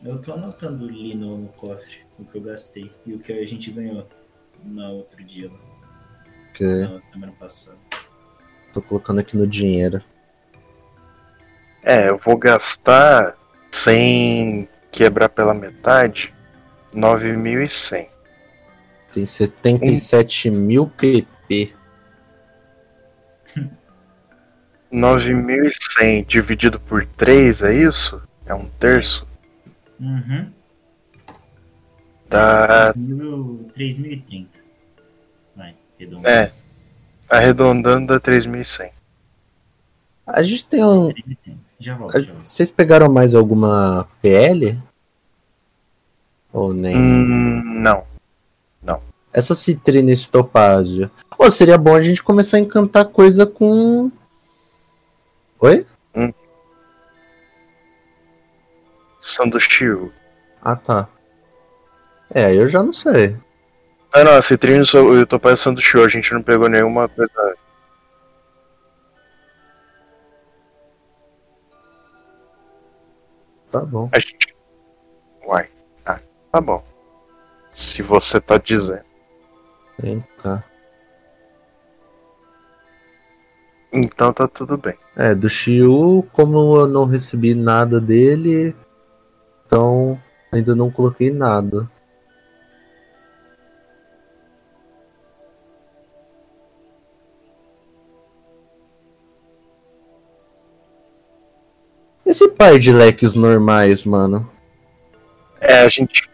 Eu tô anotando ali no, no cofre o que eu gastei e o que a gente ganhou no outro dia, lá, Porque na semana passada. tô colocando aqui no dinheiro. É, eu vou gastar sem quebrar pela metade 9.100. Tem 77 mil PP. 9.100 dividido por 3, é isso? É um terço? Uhum. Dá. 3.000 3.030. Vai, redondo. É. Arredondando dá 3.100. A gente tem um. 3.030. Já volto, já volto. Vocês pegaram mais alguma PL? Ou nem? Hum, não. Essa citrina e esse topázio. Pô, seria bom a gente começar a encantar coisa com. Oi? Sandushio. Ah, tá. É, eu já não sei. Ah não, a citrina e o topaz sandushio, a gente não pegou nenhuma coisa. Tá bom. A gente. Uai. Ah, tá bom. Se você tá dizendo. Vem Então tá tudo bem. É, do Shiu, como eu não recebi nada dele, então ainda não coloquei nada. Esse par de leques normais, mano. É, a gente.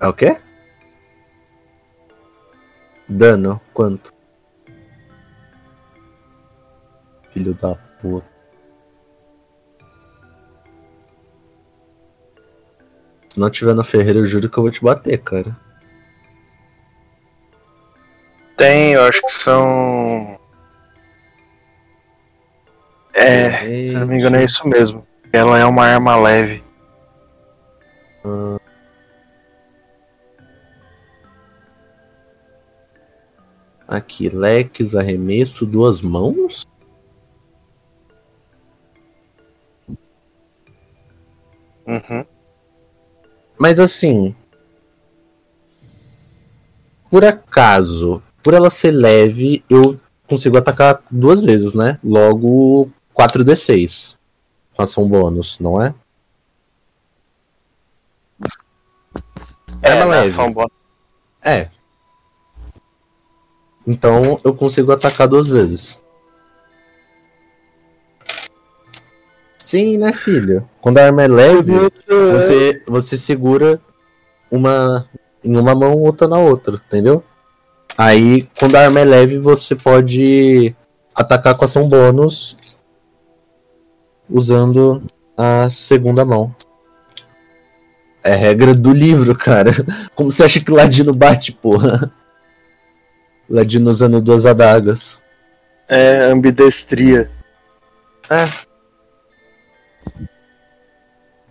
É o quê? Dano, quanto? Filho da puta. Se não tiver no ferreiro, eu juro que eu vou te bater, cara. Tem, eu acho que são. É, se não me engano é isso mesmo. Ela é uma arma leve. Aqui, leques, arremesso, duas mãos? Uhum. Mas assim. Por acaso, por ela ser leve, eu consigo atacar duas vezes, né? Logo 4d6. Com ação bônus, não é? É, Arma na leve. ação boa. É. Então eu consigo atacar duas vezes. Sim, né, filho? Quando a arma é leve, você, você segura uma em uma mão, outra na outra, entendeu? Aí, quando a arma é leve, você pode atacar com ação bônus usando a segunda mão. É regra do livro, cara. [laughs] Como você acha que Ladino bate, porra? Ladino usando duas adagas. É ambidestria. É.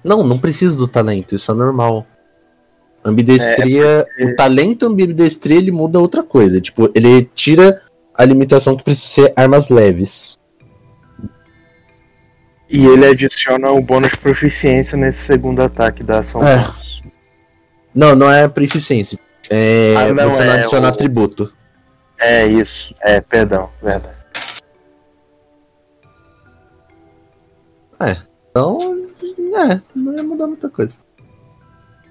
Não, não precisa do talento, isso é normal. Ambidestria, o talento ambidestria ele muda outra coisa. Tipo, ele tira a limitação que precisa ser armas leves. E ele adiciona o bônus de proficiência nesse segundo ataque da ação. É. Não, não é proficiência. É, Ah, não, você não é adiciona o- atributo. É isso. É, perdão, verdade. Então, é, não ia mudar muita coisa.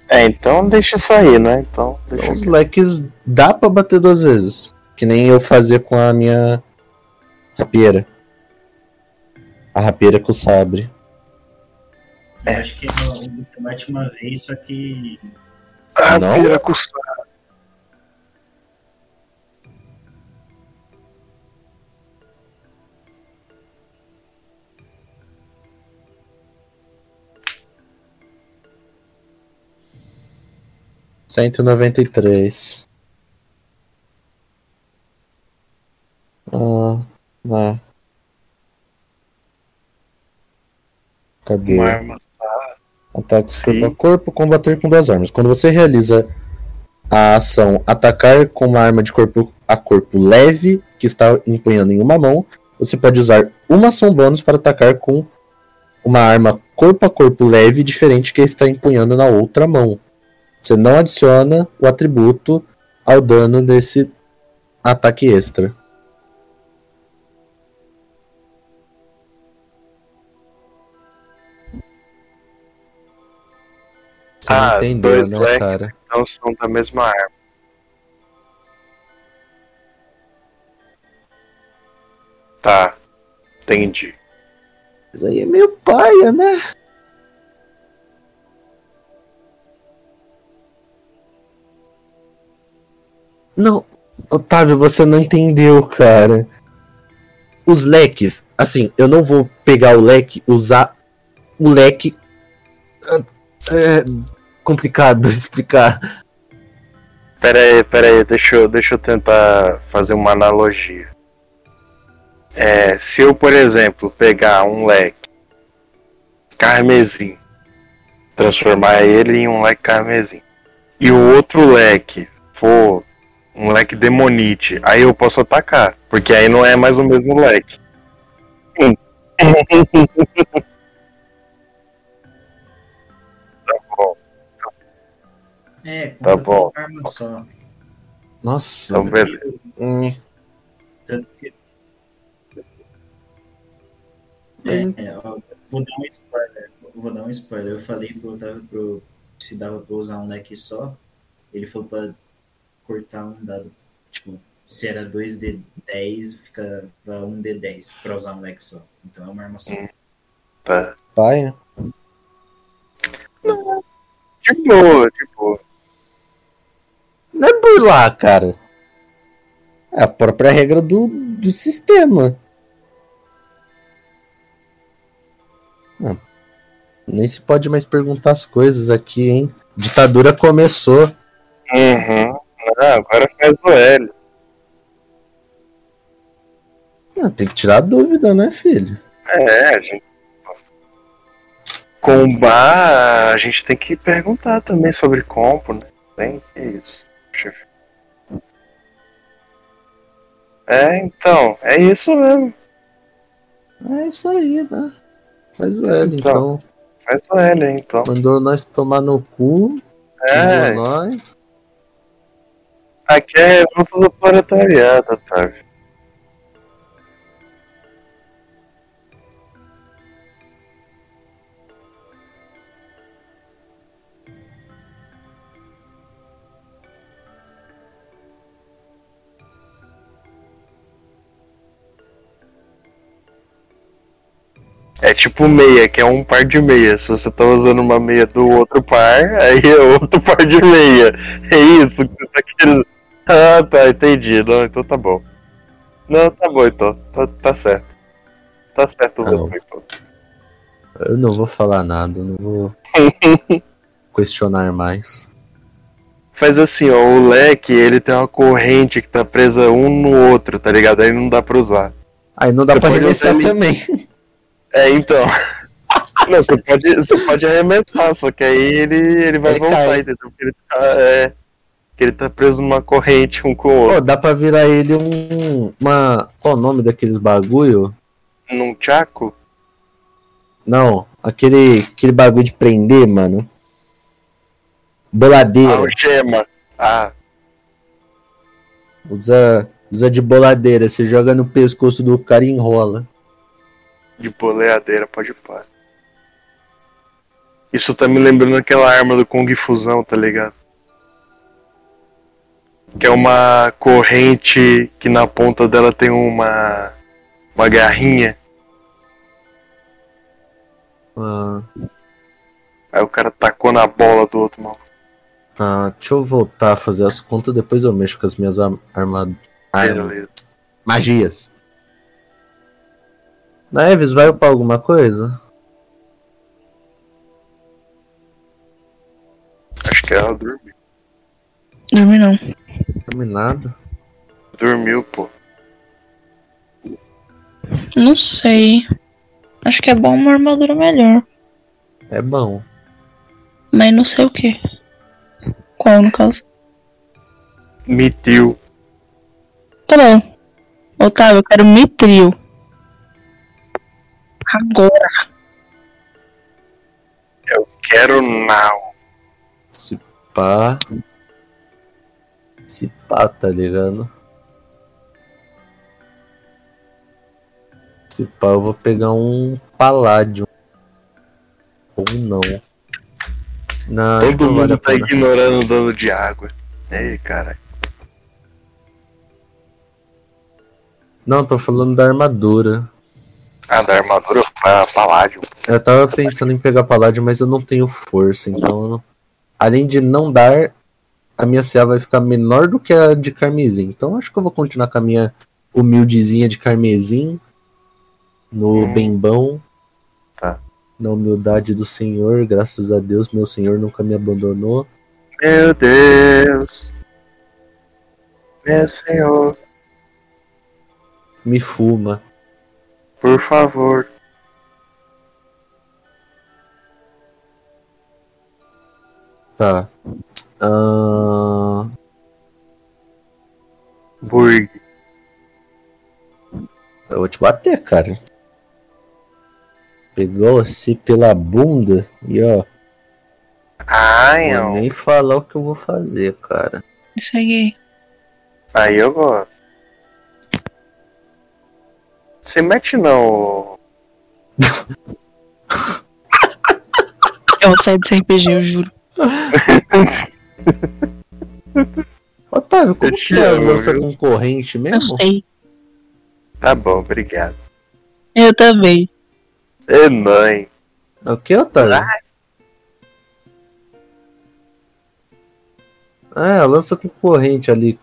É, então deixa isso aí, né? Então, então os leques dá pra bater duas vezes. Que nem eu fazia com a minha rapieira. A rapieira com o sabre. Eu acho que eu, você bate uma vez, só que. A rapieira com o sabre. 193. Ah, lá. Cadê? Uma arma. Corpo a corpo, combater com duas armas. Quando você realiza a ação atacar com uma arma de corpo a corpo leve, que está empunhando em uma mão, você pode usar uma ação bônus para atacar com uma arma corpo a corpo leve, diferente que está empunhando na outra mão. Você não adiciona o atributo ao dano desse ataque extra. Você Ah, não entendeu, dois né, leques. cara? Então são da mesma arma. Tá. Entendi. Isso aí é meio paia, né? Não, Otávio, você não entendeu, cara. Os leques, assim, eu não vou pegar o leque, usar o leque. É complicado explicar. Pera aí, pera aí, deixa eu, deixa eu tentar fazer uma analogia. É, se eu, por exemplo, pegar um leque carmesim, transformar ele em um leque carmesim, e o outro leque for um leque demonite, aí eu posso atacar, porque aí não é mais o mesmo leque. Tá bom, É, Tá bom. com uma arma só. Nossa. então beleza. Tanto que. Mas- É, é, ó, vou dar um spoiler. Vou dar um spoiler. Eu falei pro Otávio pro, se dava pra usar um leque só. Ele falou pra cortar um dado. Tipo, se era 2D10, fica 1D10 pra usar um leque só. Então é uma arma só. Hum. Tá. paia. De boa, de boa. Não é burlar, cara. É a própria regra do, do sistema. Ah, nem se pode mais perguntar as coisas aqui, hein? Ditadura começou. Uhum. Ah, agora faz o L. Ah, tem que tirar a dúvida, né, filho? É, a gente. Com o bar, a gente tem que perguntar também sobre compo, né? Tem que isso, chefe. É, então, é isso mesmo. É isso aí, né? Faz o L, então. Então. Faz o L, então. Mandou nós tomar no cu. É, xingou nós. Aqui é grupo do proletariado, tá É tipo meia, que é um par de meia. Se você tá usando uma meia do outro par, aí é outro [laughs] par de meia. É isso que você tá querendo. [laughs] Ah, tá, entendi. Não, então tá bom. Não, tá bom então. Tá, tá certo. Tá certo você, então. Eu não vou falar nada, não vou [laughs] questionar mais. Faz assim, ó, o leque, ele tem uma corrente que tá presa um no outro, tá ligado? Aí não dá pra usar. Aí não dá Você pra arremessar também. É, então. Não, você pode, você pode arremessar, só que aí ele, ele vai voltar, cai. entendeu? Porque ele tá, é, que ele tá preso numa corrente um com o Pô, outro. dá pra virar ele um. Uma. Qual o nome daqueles bagulho? Num tchaco? Não, aquele, aquele bagulho de prender, mano. Boladeira. Algema. Ah, Usa, usa de boladeira. Você joga no pescoço do cara e enrola. de boleadeira, pode pôr. Isso tá me lembrando aquela arma do Kung Fusão, tá ligado? Que é uma corrente que na ponta dela tem uma. uma garrinha. Ah, Aí o cara tacou na bola do outro mal. tá, deixa eu voltar a fazer as contas, depois eu mexo com as minhas armaduras. Arma, Beleza. magias. Neves, vai upar alguma coisa? Acho que ela dormiu. Dormi não. Terminado. Dormiu, pô. Não sei. Acho que é bom uma armadura melhor. É bom. Mas não sei o que. Qual, no caso? Mitil. Tá bom. Otávio, eu quero mitril. Agora. Quero now. Se pá. Se pá, tá ligado? Se pá, eu vou pegar um paládio. Ou não. Não, Todo não vale mundo tá ignorando o dano de água. Ei, cara. Não, tô falando da armadura. Ah, da armadura pra paládio. Eu tava pensando em pegar paládio, mas eu não tenho força, então. Além de não dar, a minha CA vai ficar menor do que a de carmesim. Então acho que eu vou continuar com a minha humildezinha de carmesim. No Hum. bembão. Tá. Na humildade do Senhor, graças a Deus, meu Senhor nunca me abandonou. Meu Deus. Meu senhor, Me fuma. por favor. Tá. Ah, Burg. eu vou te bater, cara. Pegou assim pela bunda e ó. Ai, Vou não. nem falar o que eu vou fazer, cara. Isso aí. Aí eu gosto. Se mete não. Eu vou sair desse RPG, eu juro. [laughs] [laughs] Otávio, como Eu que é a lança viu? concorrente Eu mesmo? sei. Tá bom, obrigado. Eu também. É mãe. É O que, Otávio? Ah, a lança concorrente ali.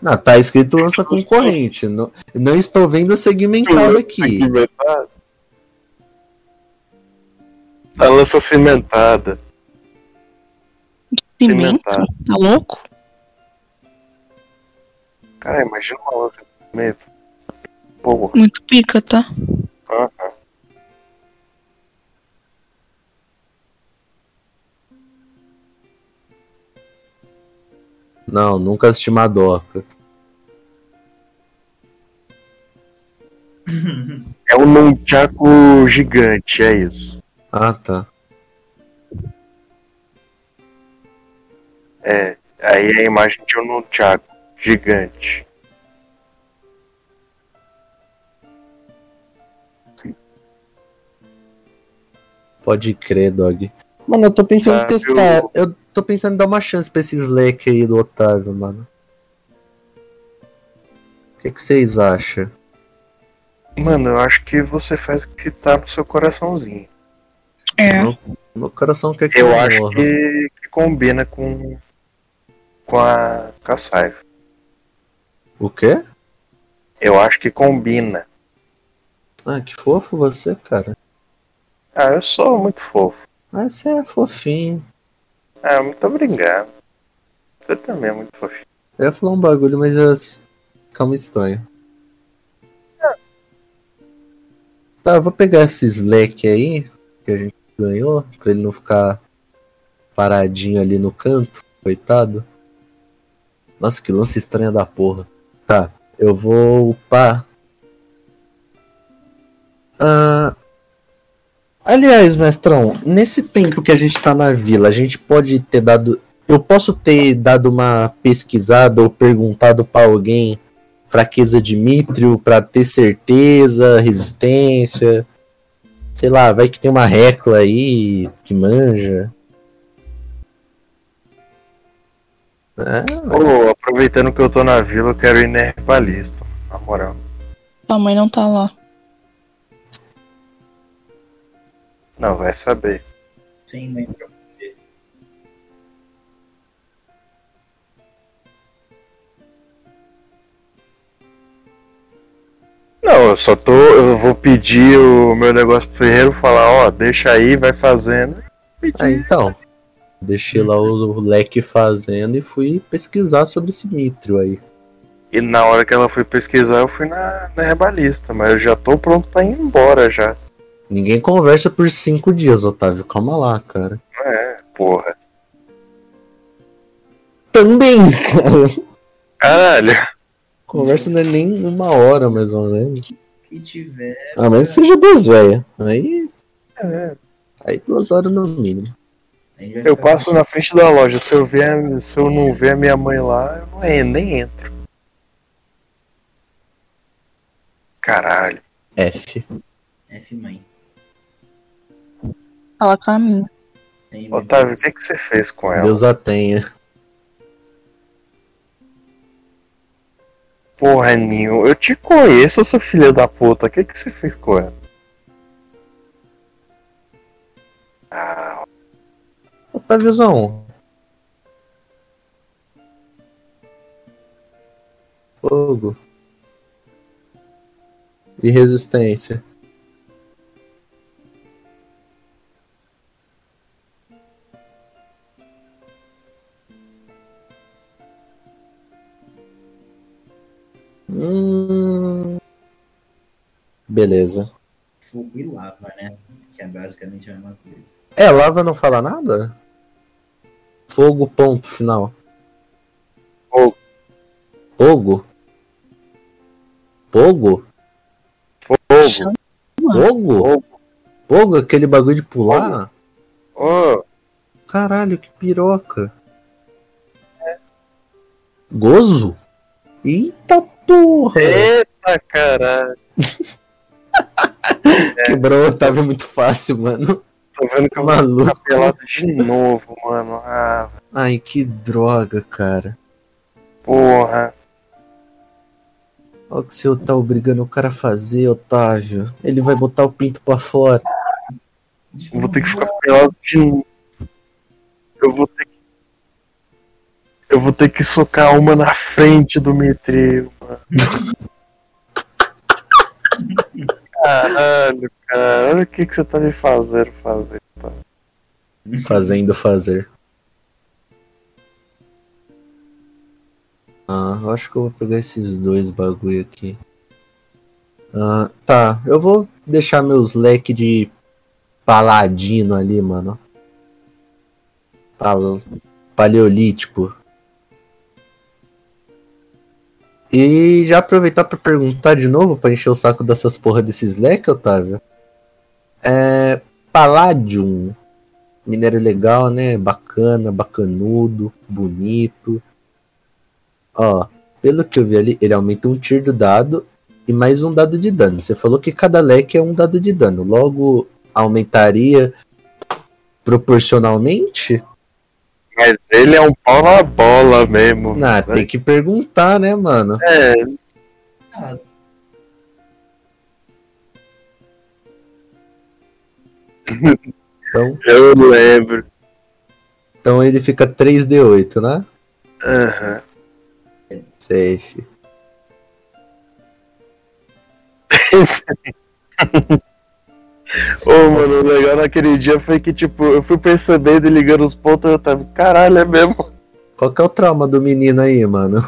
Não, tá escrito lança concorrente. Não, não estou vendo segmentado aqui. Cimentada. A lança cimentada. Cimento? Cimentada. Tá louco? Cara, imagina uma lança de cimento. Porra. Muito pica, tá? aham. Não, nunca assisti Madoka. [laughs] É um nunchaku gigante, é isso. Ah, tá. É. Aí a imagem de um nunchaku gigante. Pode crer, dog. Mano, eu tô pensando em Ah, testar. eu- Eu tô pensando em dar uma chance pra esse Slack aí do Otávio, mano. O que, que vocês acham? Mano, eu acho que você faz o que tá no seu coraçãozinho. É. Meu, meu coração quer que Eu eu acho morra. que, que combina com, com a, com a Saifa. O quê? Eu acho que combina. Ah, que fofo você, cara. Ah, eu sou muito fofo. Ah, você é fofinho. Ah, muito obrigado. Você também é muito fofinho. Eu ia falar um bagulho, mas eu... calma estranho. Tá, eu vou pegar esse Slack aí, que a gente ganhou, pra ele não ficar paradinho ali no canto, coitado. Nossa, que lance estranho da porra. Tá, eu vou upar. Ah, aliás, mestrão, nesse tempo que a gente tá na vila, a gente pode ter dado. Eu posso ter dado uma pesquisada ou perguntado pra alguém fraqueza de Mitrio pra ter certeza, resistência. Sei lá, vai que tem uma recla aí que manja. Ah, Ô, aproveitando que eu tô na vila, eu quero ir na herbalista. Na moral. Tua mãe não tá lá. Não, vai saber. Sem mãe Não, eu só tô. Eu vou pedir o meu negócio pro ferreiro falar, ó, deixa aí, vai fazendo. ah, então. Deixei lá o leque fazendo e fui pesquisar sobre esse Mitrio aí. E na hora que ela foi pesquisar, eu fui na, na herbalista, mas eu já tô pronto pra ir embora já. Ninguém conversa por cinco dias, Otávio. Calma lá, cara. É, porra. Também, cara. [laughs] Caralho. Conversa não é nem uma hora, mais ou menos. Que tiver. A menos que seja duas velhas. Aí, É, aí duas horas no mínimo. a eu ficar- passo na frente da loja, se eu, ver, a- se eu não ver a minha mãe lá, eu nem entro. Caralho. F. F mãe. Ela caminha. Sem mãe Otávio, o que, que você fez com ela? Deus a tenha. Porra, Ninho, eu te conheço, seu filho da puta. O que, que você fez com ela? Ah, Otáviozão. Fogo. E resistência. Hum... Beleza. fogo e lava, né? Que é basicamente a mesma coisa. É, lava não fala nada? Fogo, ponto final. Fogo. Fogo? Fogo? fogo. Fogo? Fogo. Fogo, aquele bagulho de pular? Ô, Caralho, que piroca. Gozo? Eita porra! eita caralho. [laughs] Quebrou o Otávio muito fácil, mano. Tô vendo que eu vou Maluco. ficar pelado de novo, mano. Ah, Ai, que droga, cara. porra. Olha o que você tá obrigando o cara a fazer, Otávio. Ele vai botar o pinto pra fora. Eu vou ter que ficar pelado de novo. Eu vou ter que. Eu vou ter que socar uma na frente do Mitril. Caralho, cara. Olha o que, que você tá me fazendo fazer. Tá? Fazendo fazer. Ah, eu acho que eu vou pegar esses dois bagulho aqui. Ah, tá, eu vou deixar meus leques de paladino ali, mano. Pal paleolítico. E já aproveitar pra perguntar de novo, pra encher o saco dessas porra desses leques, Otávio. É. Palladium. Minério legal, né? Bacana, bacanudo, bonito. Ó, pelo que eu vi ali, ele aumenta um tier do dado e mais um dado de dano. Você falou que cada leque é um dado de dano. Logo, aumentaria proporcionalmente? Mas ele é um pau na bola mesmo. Ah, né? tem que perguntar, né, mano? É. Então, [laughs] Eu lembro. Então ele fica 3D8, né? Aham. Uhum. Safe. [laughs] Ô, mano, o legal naquele dia foi que, tipo, eu fui percebendo e ligando os pontos eu tava, caralho, é mesmo. Qual que é o trauma do menino aí, mano?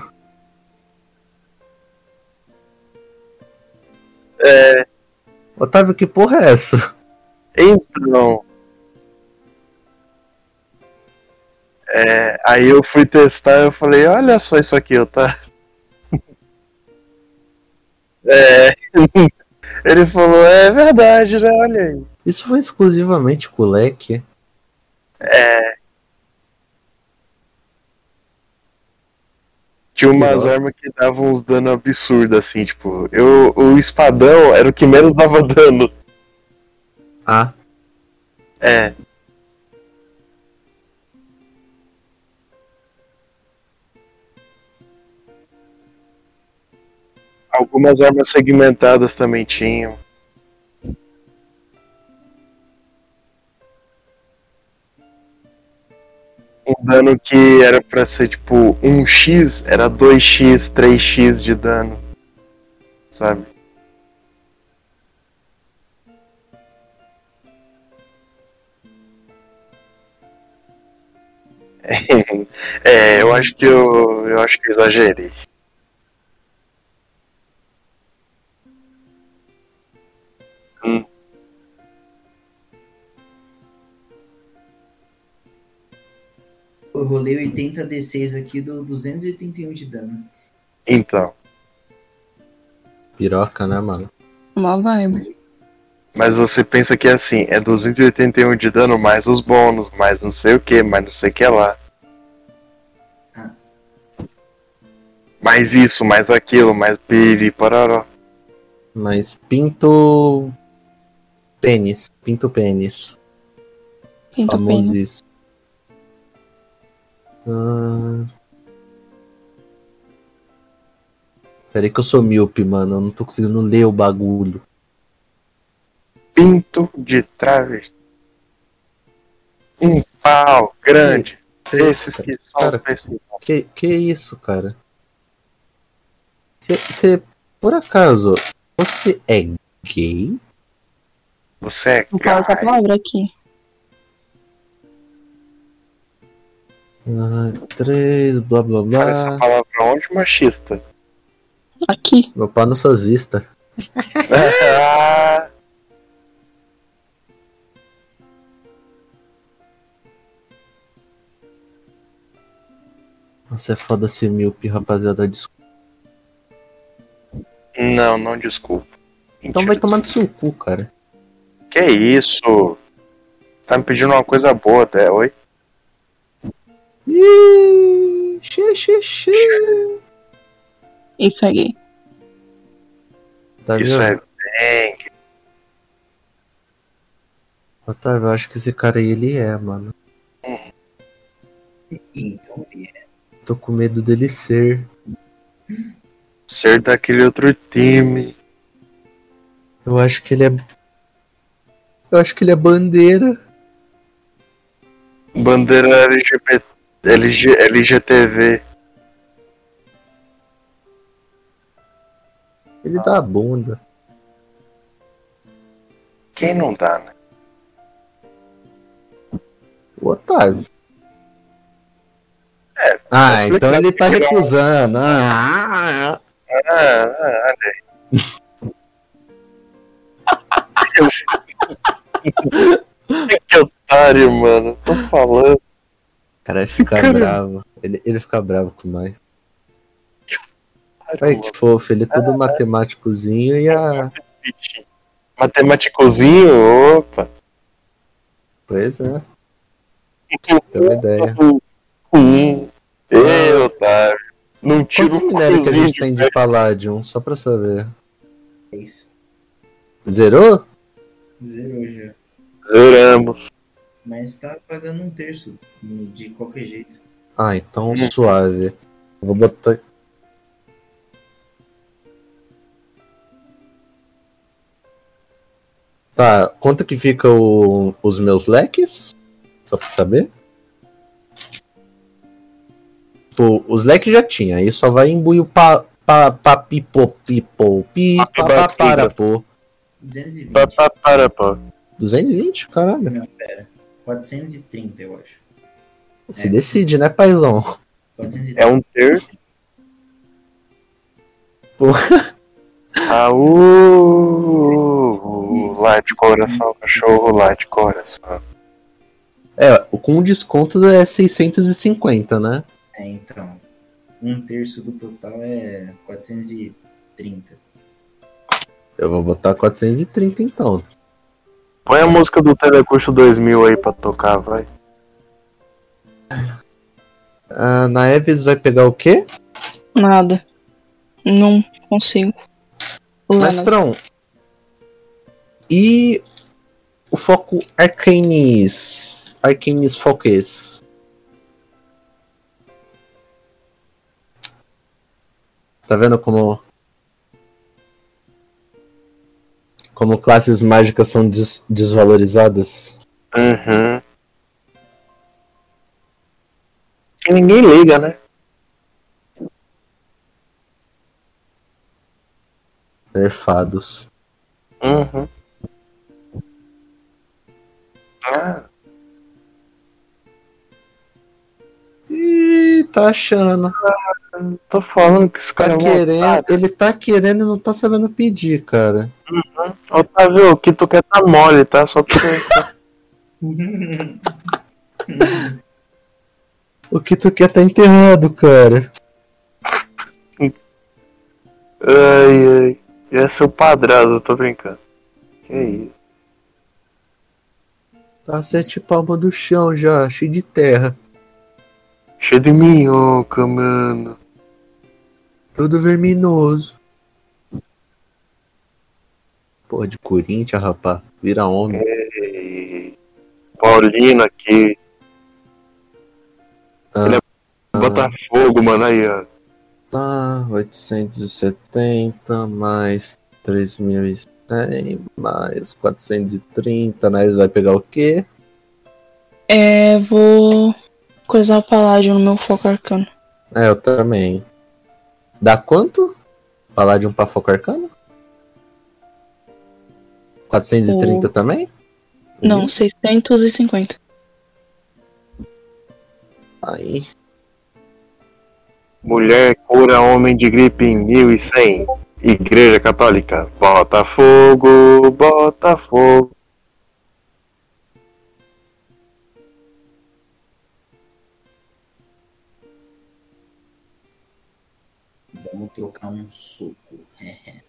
É, Otávio, que porra é essa? então. É, aí eu fui testar eu falei, olha só isso aqui, tá. [laughs] É. Ele falou, é verdade, né? Olha aí. Isso foi exclusivamente com o leque? É. Tinha umas armas que davam uns dano absurdo, assim, tipo, eu, o espadão era o que menos dava [laughs] dano. Ah, É. Algumas armas segmentadas também tinham. Um dano que era pra ser tipo 1x, era 2x, 3x de dano. Sabe? [laughs] É, eu acho que eu, eu acho que exagerei. Hum. Eu rolei 80 D6 aqui do 281 de dano. Então, piroca, né, mano? Uma vibe. mas você pensa que é assim, é 281 de dano mais os bônus, mais não sei o que, mais não sei o que lá. Ah. Mais isso, mais aquilo, mais piri, pararó. Mas pinto. Pênis. Pinto pênis. Pinto Famoso isso. Ah... Peraí que eu sou míope, mano. Eu não tô conseguindo ler o bagulho. Pinto de travesti. Um pau grande. Que isso, Esses cara? que Cara, precisam. Que, que isso, cara? Você, por acaso, você é gay? Você é Não fala essa gay. palavra aqui. Ah, três, blá blá Cara, essa blá. palavra onde machista? Aqui. Meu pau nas suas vistas. [laughs] Nossa, é foda ser míope, rapaziada. Desculpa. não, não desculpa. Então vai tomar no seu cu, cara. Que isso? Tá me pedindo uma coisa boa até, oi? Ih, xê, xê, xê. Isso aí. Tá Isso vendo? é bem. Otávio, eu acho que esse cara aí ele é, mano. Então, é. Tô com medo dele ser. Ser daquele outro time. Eu acho que ele é. Eu acho que ele é bandeira. Bandeira LGBT. LG, LGTV. Ele dá a bunda. Quem não dá, né? O Otávio. É, Ah, então ele tá um- recusando. Ah, Ah, ah, olha aí. [laughs] [laughs] que otário, mano. Tô falando. cara vai ficar Cara. bravo. Ele, ele fica bravo com nós. Olha que fofo, ele é todo matemáticozinho e a. Matemáticozinho, opa. Pois é, tem uma ideia. Hum. Ei, otário. Não tiro Quantos um minérios que a gente tem de de Palladium? Só pra saber. É isso. Zerou? Zerou já. Zeramos. Mas tá pagando um terço de qualquer jeito. Ah, então suave. Vou botar. Tá, quanto que fica o- os meus leques? Só pra saber. Pô, os leques já tinha, aí só vai imbuir o pa, pa, pa, pipo, pipo, pi, pa, pa, para, pô. 220. Pa- pa- Para, pô. 220? Caralho. Não, pera. 430, eu acho. Se decide, né, paizão? 430. É um terço. Pô. Ah, uh, lá de coração, cachorro, lá de coração. É, com desconto é 650, né? É, então. Um terço do total é 430. Eu vou botar 430 então. Põe a música do Telecurso 2000 aí pra tocar, vai. A Naeves vai pegar o quê? Nada. Não consigo. Lana. Mestrão. E o foco Arcanis. Arcanis Focus. Tá vendo como. Como classes mágicas são des- desvalorizadas? Uhum. E ninguém liga, né? Nerfados. Uhum. Ah, Tá achando. tô falando que esse Tá cara é um querendo, ele tá querendo e não tá sabendo pedir, cara. Otávio, o que tu quer tá mole, tá? Só tu [laughs] O que tu quer tá enterrado, cara. Ai, ai. Ser o padrado, eu tô brincando. Que isso? Tá sete palmas do chão já, cheio de terra. Cheio de minhoca, mano. Todo verminoso. Porra de Corinthians, rapá. Vira homem. Ei, Paulino aqui. Ah, Botafogo, mano, aí, ó. tá, 870 mais 3.100 mais 430, né? Ele vai pegar o quê? É, vou coisar o paládio no meu foco arcano. É, eu também. Dá quanto? Falar de um pra foco arcano? 430 também? Não, 650. Aí. Mulher cura homem de gripe em 1100. Igreja Católica. Botafogo, Botafogo. Trocar um soco. [laughs]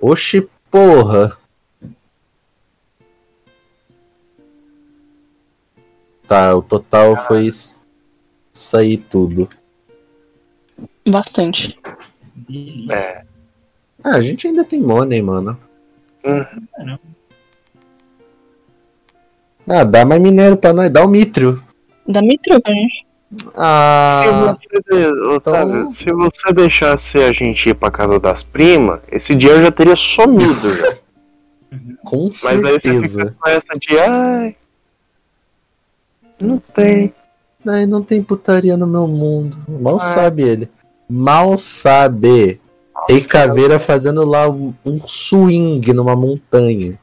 Oxi, porra. Tá, o total foi s- isso aí tudo. Bastante. É. Ah, a gente ainda tem money, mano. Hum, Ah, dá mais minério pra nós, dá o mitrio. Dá mitro pra gente. Ah, se, você, então- se você deixasse a gente ir pra casa das primas, esse dia eu já teria sumido [laughs] já. com Mas aí você certeza. fica com essa de ai. Não tem. Ai, não tem putaria no meu mundo. Mal Ah. sabe ele. Mal sabe. Rei Caveira fazendo lá um, um swing numa montanha.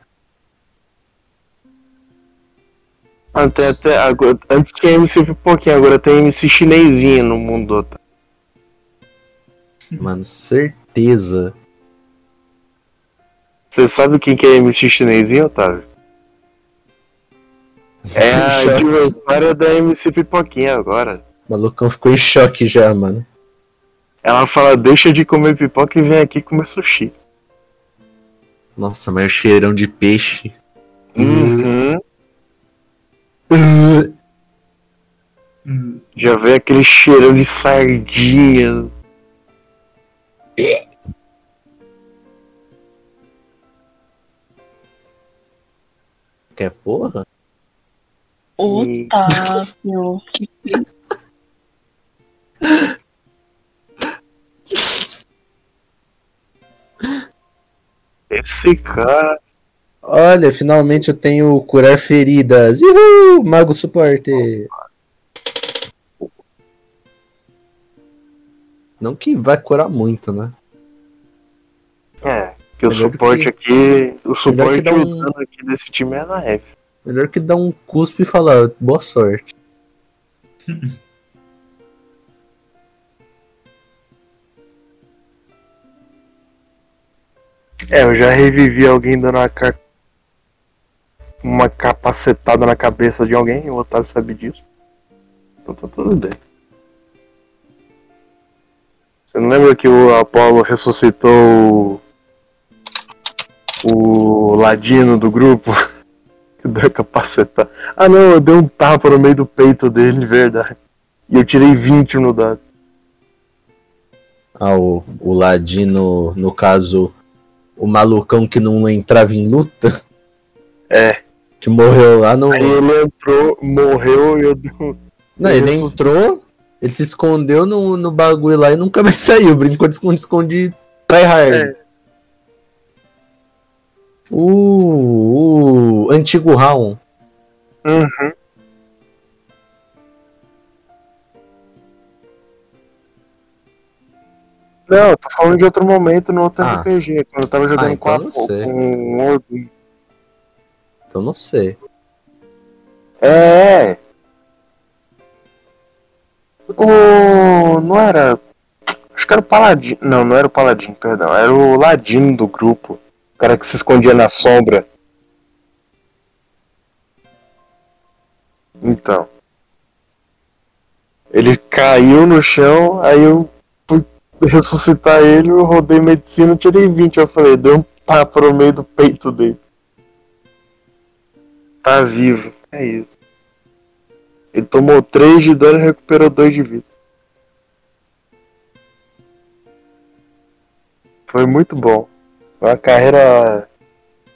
Até, até agora, antes tinha MC Pipoquinha, agora tem MC chinesinha no mundo. Otávio. Mano, certeza. Você sabe quem que é MC chinesinha, Otávio? É a adversária da MC Pipoquinha agora. O malucão ficou em choque já, mano. Ela fala, deixa de comer pipoca e vem aqui comer sushi. Nossa, mas cheirão de peixe. Uhum. Já vem aquele cheirão de sardinha. Quer porra? Otávio. Que Esse cara. Olha, finalmente eu tenho curar feridas. Uhul! Mago suporte. Não que vai curar muito, né? É, que o Melhor suporte que- aqui. O suporte o um- dano aqui desse time é na F. Melhor que dar um cuspe e falar boa sorte. [laughs] É, eu já revivi alguém dando uma, ca- uma capacetada na cabeça de alguém, o Otávio sabe disso. Então tá tudo bem. Você não lembra que o Apollo ressuscitou o, o ladino do grupo? [laughs] Que deu capacetada. Ah não, eu dei um tapa no meio do peito dele, de verdade. E eu tirei 20 no dado. Ah, o, o Ladino, no caso, o malucão que não entrava em luta, É. que morreu lá no. Aí ele entrou, morreu e eu um. Não, ele entrou, ele se escondeu no, no bagulho lá e nunca mais [laughs] saiu. Brincou de esconde-esconde tryhard. É. O, o antigo Raon. Uhum. Não, eu tô falando de outro momento no outro Ah. RPG, quando eu tava jogando Ah, com, então sei. com o Orgulho. Então não sei. É. O. Não era. Acho que era o Paladino. Não, não era o Paladino, perdão. Era o Ladino do grupo. O cara que se escondia na sombra. Então. Ele caiu no chão, aí eu fui ressuscitar ele, eu rodei medicina, tirei 20. Eu falei, deu um tapa no meio do peito dele. Tá vivo. É isso. Ele tomou 3 de dano e recuperou 2 de vida. Foi muito bom. Uma carreira.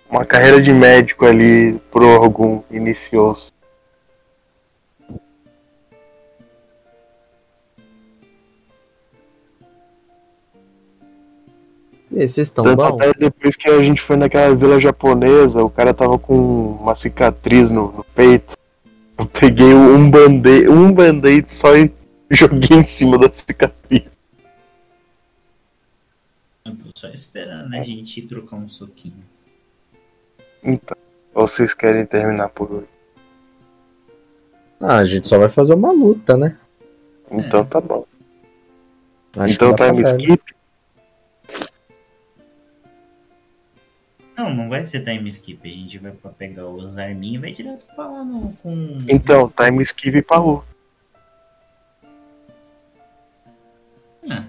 Uma carreira de médico ali pro Orgum iniciou-se. Vocês estão bom? até depois que a gente foi naquela vila japonesa, o cara tava com uma cicatriz no, no peito. Eu peguei um band-aid um band só e [laughs] joguei em cima da cicatriz. Eu tô só esperando a gente ir trocar um soquinho. Então. Ou vocês querem terminar por hoje? Ah, a gente só vai fazer uma luta, né? Então tá bom. Acho então time dar, né? skip. Não, não vai ser time skip. A gente vai pra pegar os arminhos e vai direto pra lá no, com. Então, time skip pra luta. Ah.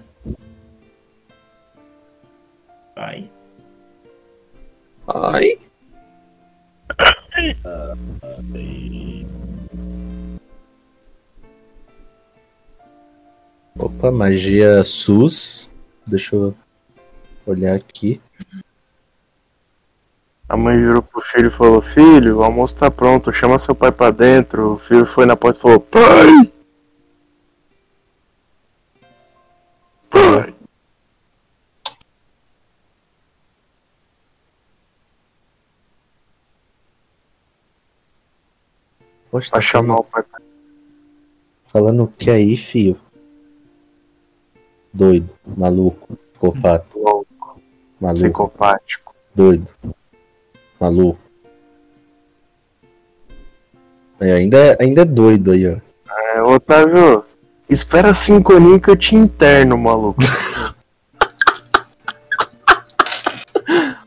Vai. Ai. Opa, magia SUS. Deixa eu olhar aqui. A mãe virou pro filho e falou: Filho, o almoço tá pronto, chama seu pai pra dentro. O filho foi na porta e falou: Pai! Pai! Poxa, tá chamar o pai pra falando o que aí, fio? Doido, maluco, psicopata, maluco, psicopático. doido, maluco. É, ainda, é- ainda é doido aí, ó. É, Otávio, espera cinco aninhos que eu te interno, maluco. [laughs]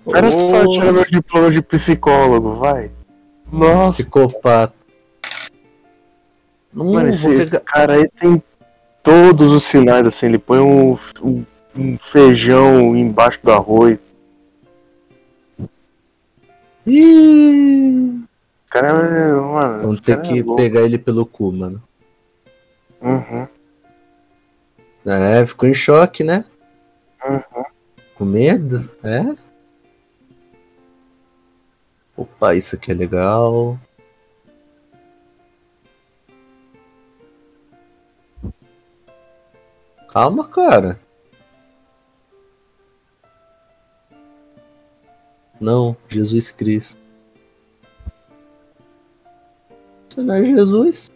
Espera só Ô, tirar meu diploma de psicólogo, vai. Nossa, Psicopata. Não mano, esse pegar. cara aí tem todos os sinais, assim, ele põe um, um- um feijão embaixo do arroz. Ih, cara é, mano. vamos ter cara que é pegar ele pelo cu, mano. Uhum, É, ficou em choque, né? uhum. Com medo? É? Opa, isso aqui é legal. Calma, cara. Não, Jesus Cristo. Você não é Jesus?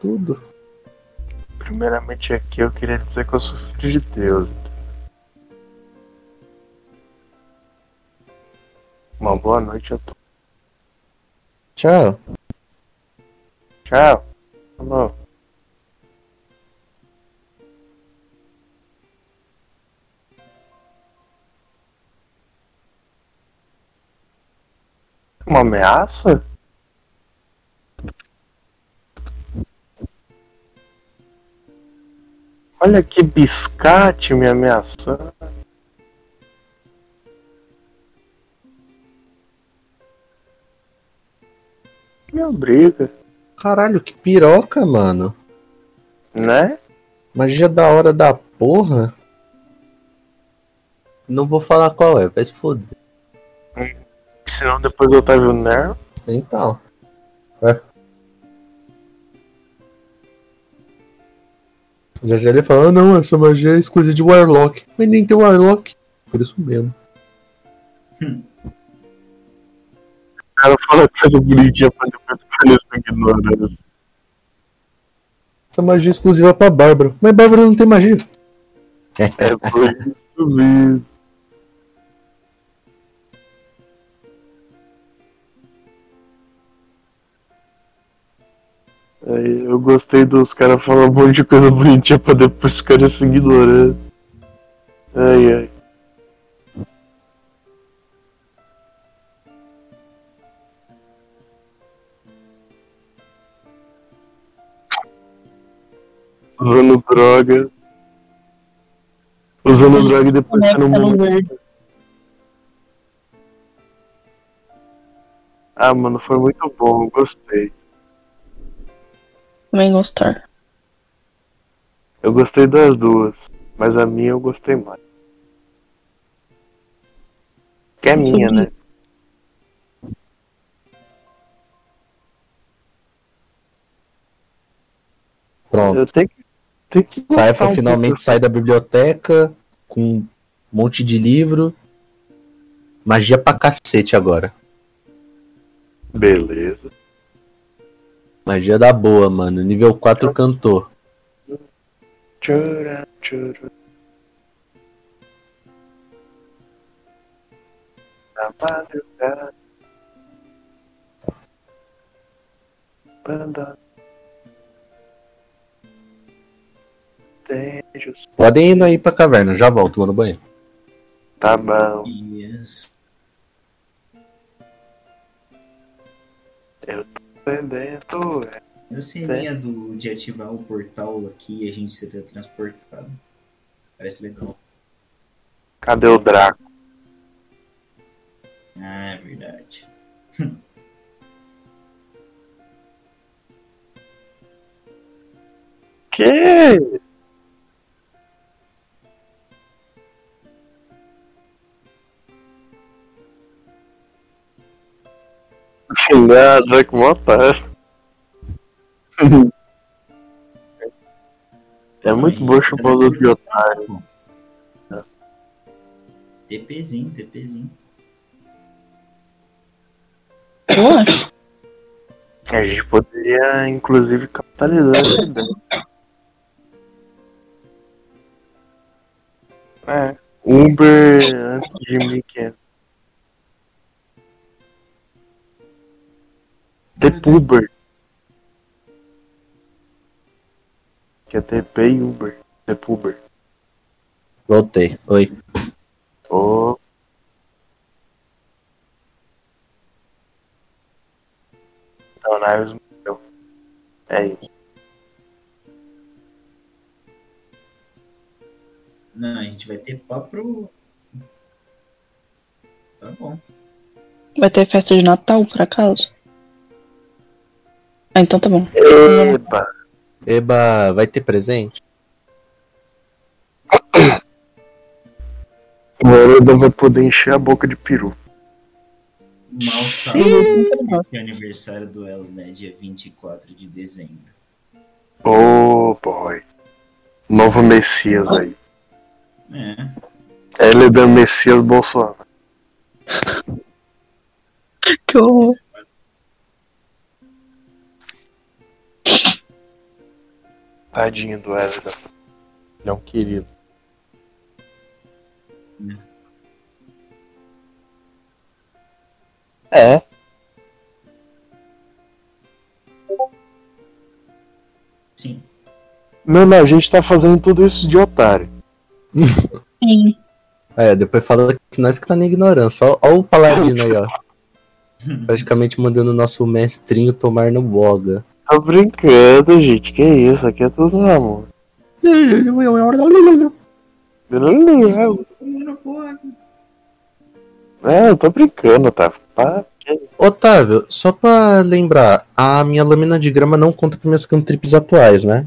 Tudo. Primeiramente aqui eu queria dizer que eu sou filho de Deus. Uma boa noite a todos. Tchau. Tchau. Falou. Uma ameaça? Olha que biscate me ameaçando. Me obriga, Caralho, que piroca, mano. né? Magia da hora da porra. Não vou falar qual é, vai se foder. Senão depois o Otávio Nero. Então. É. Já já ele fala, ah não, essa magia é exclusiva de Warlock. Mas nem tem Warlock. Por isso mesmo. O cara fala coisa bonitinha pra depois ficar nessa ignorância. Essa magia é exclusiva pra Bárbara. Mas Bárbara não tem magia. É por isso mesmo. Aí eu gostei dos caras falando um monte de coisa bonitinha pra depois ficarem se ignorando. Ai ai. Usando droga. Usando droga e depois sendo muito. Ah, mano, foi muito bom, gostei. Também gostar. Eu gostei das duas, mas a minha eu gostei mais. Que é minha, né? Pronto. Eu tenho que. Tenho que Saifa um finalmente pouco. sai da biblioteca com um monte de livro. Magia pra cacete agora. Beleza. Magia da boa, mano. Nível 4 cantor. Tchurá, tchurá. Na madrugada. Banda. Podem ir aí pra caverna, já volto, vou no banheiro. Tá bom. Yes. Entendendo. é. A ceninha do, de ativar o portal aqui e a gente ser teletransportado. Parece legal. Cadê o Draco? Ah, é verdade. Que? Não, Draco Motar. É muito bom chupar os outros de otário. TPzinho, TPzinho. Eu acho. A gente poderia, inclusive, capitalizar essa ideia. É. Uber antes de 1500. Uber. Que é TP e Uber. Uber. Voltei. Oi. Ô. Então, Niles morreu. É isso. Não, a gente vai ter papo. Tá bom. Vai ter festa de Natal, por acaso? Ah, então tá bom. Eba! Eba, vai ter presente? Agora eu vai poder encher a boca de peru. Mal sabe que é aniversário do Elo, né? Dia 24 de dezembro. Oh boy. Novo Messias aí. É. Ele é da Messias Bolsonaro. [laughs] Que horror. Tadinho do Ezra. Ele é um querido. É. Sim. Não, não, a gente tá fazendo tudo isso de otário. [laughs] Sim. É, depois fala que nós que tá na ignorância. Ó o paladino aí, ó. Praticamente mandando o nosso mestrinho tomar no boga. Tô brincando, gente. Que isso? Aqui é tudo no amor. É, eu tô brincando, tá? Pá, Otávio, só pra lembrar, a minha lâmina de grama não conta para minhas cantrips atuais, né?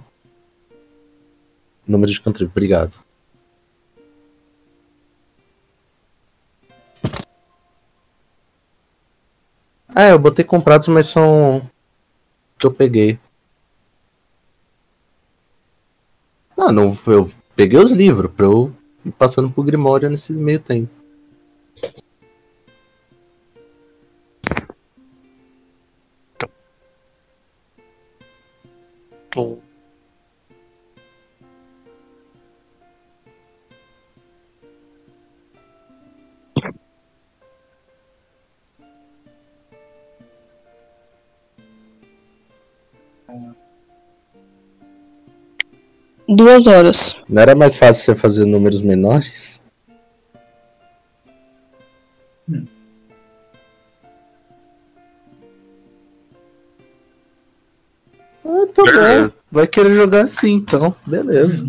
Número de cantrip, obrigado. Ah, eu botei comprados, mas são que eu peguei. Ah, não, eu peguei os livros pra eu ir passando pro Grimório nesse meio tempo. Tum. Duas horas. Não era mais fácil você fazer números menores? Ah, tá bom. Vai querer jogar assim, então. Beleza.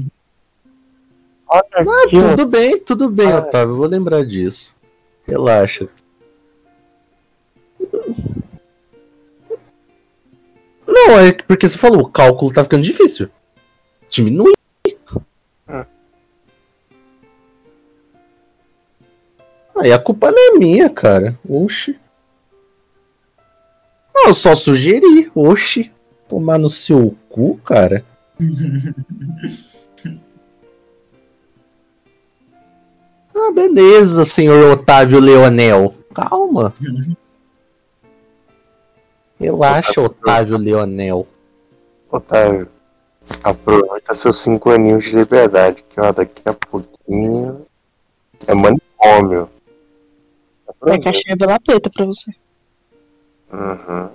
Ah, tudo bem, tudo bem, Ah. Otávio. Eu vou lembrar disso. Relaxa. Não, é que- porque você falou, o cálculo tá ficando difícil. Diminui. Ah. Aí a culpa não é minha, cara. Oxi. Não, eu só sugeri. Oxi. Tomar no seu cu, cara. [laughs] Ah, beleza, senhor Otávio Leonel. Calma. Relaxa, Otávio Leonel. Otávio, aproveita seus cinco aninhos de liberdade, que ó, daqui a pouquinho é manicômio. Vai Aproveita. caixinha pela preta pra você. Uhum.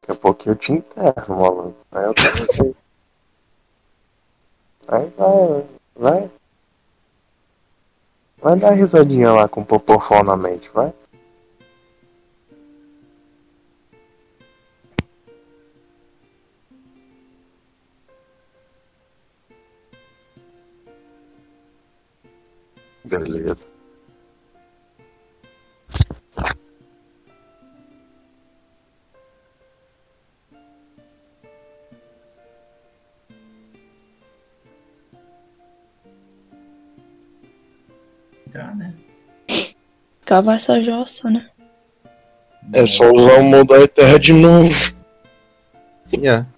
Daqui a pouquinho eu te enterro, maluco. Aí eu. [laughs] Aí vai, vai. Vai dar risadinha lá com o popofão na mente, vai. Beleza. Entrar, né? Cavar essa jossa, né? É só usar o modo terra de novo. Yeah.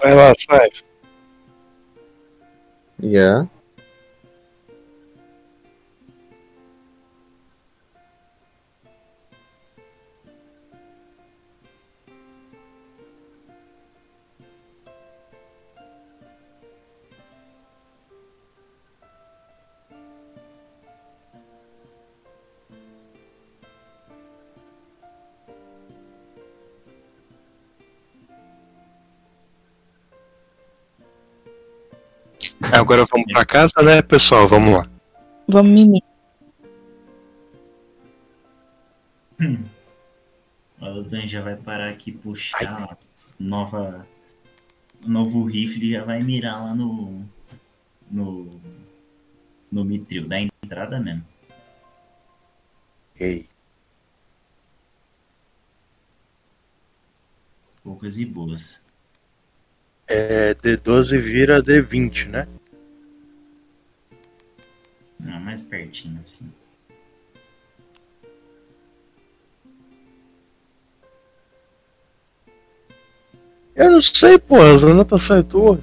Vai lá, sai. Yeah. Agora vamos pra casa, né, pessoal? Vamos lá. Vamos mimir. O Dan já vai parar aqui puxar nova novo rifle e já vai mirar lá no no no mitril da entrada mesmo. Ei. Poucas e boas. É D12 vira D20, né? Não, mais pertinho, assim. Eu não sei, pô, a anotação é tua.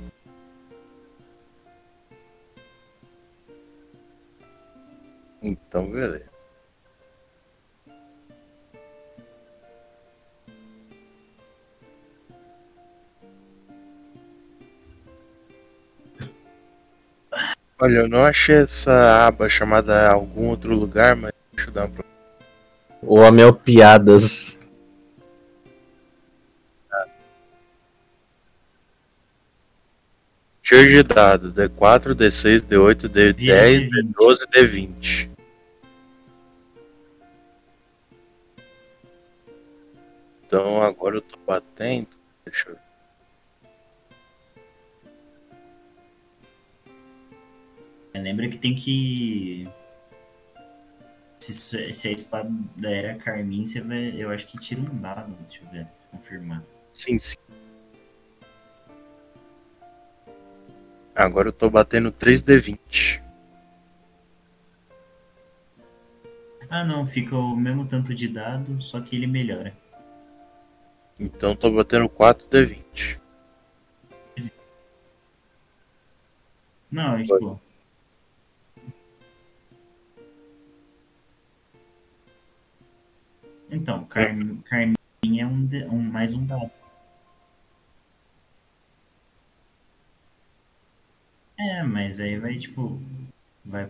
Então, beleza. Olha, eu não achei essa aba chamada algum outro lugar, mas deixa eu dar uma pro- O Amel Piadas. Cheio de dados, D4, D6, D8, D10, D12, D20. Então agora eu tô batendo. Deixa eu. Lembra que tem que. Se, se a espada era Carmin, você vai. Eu acho que tira um dado. Deixa eu ver. Confirmar. Sim, sim. Agora eu tô batendo 3D20. Ah, não. Fica o mesmo tanto de dado, só que ele melhora. Então tô batendo 4D20. Não, é tipo. Então, Carmin, Carmin é um, de- um- mais um dado. É, mas aí vai, tipo. Vai.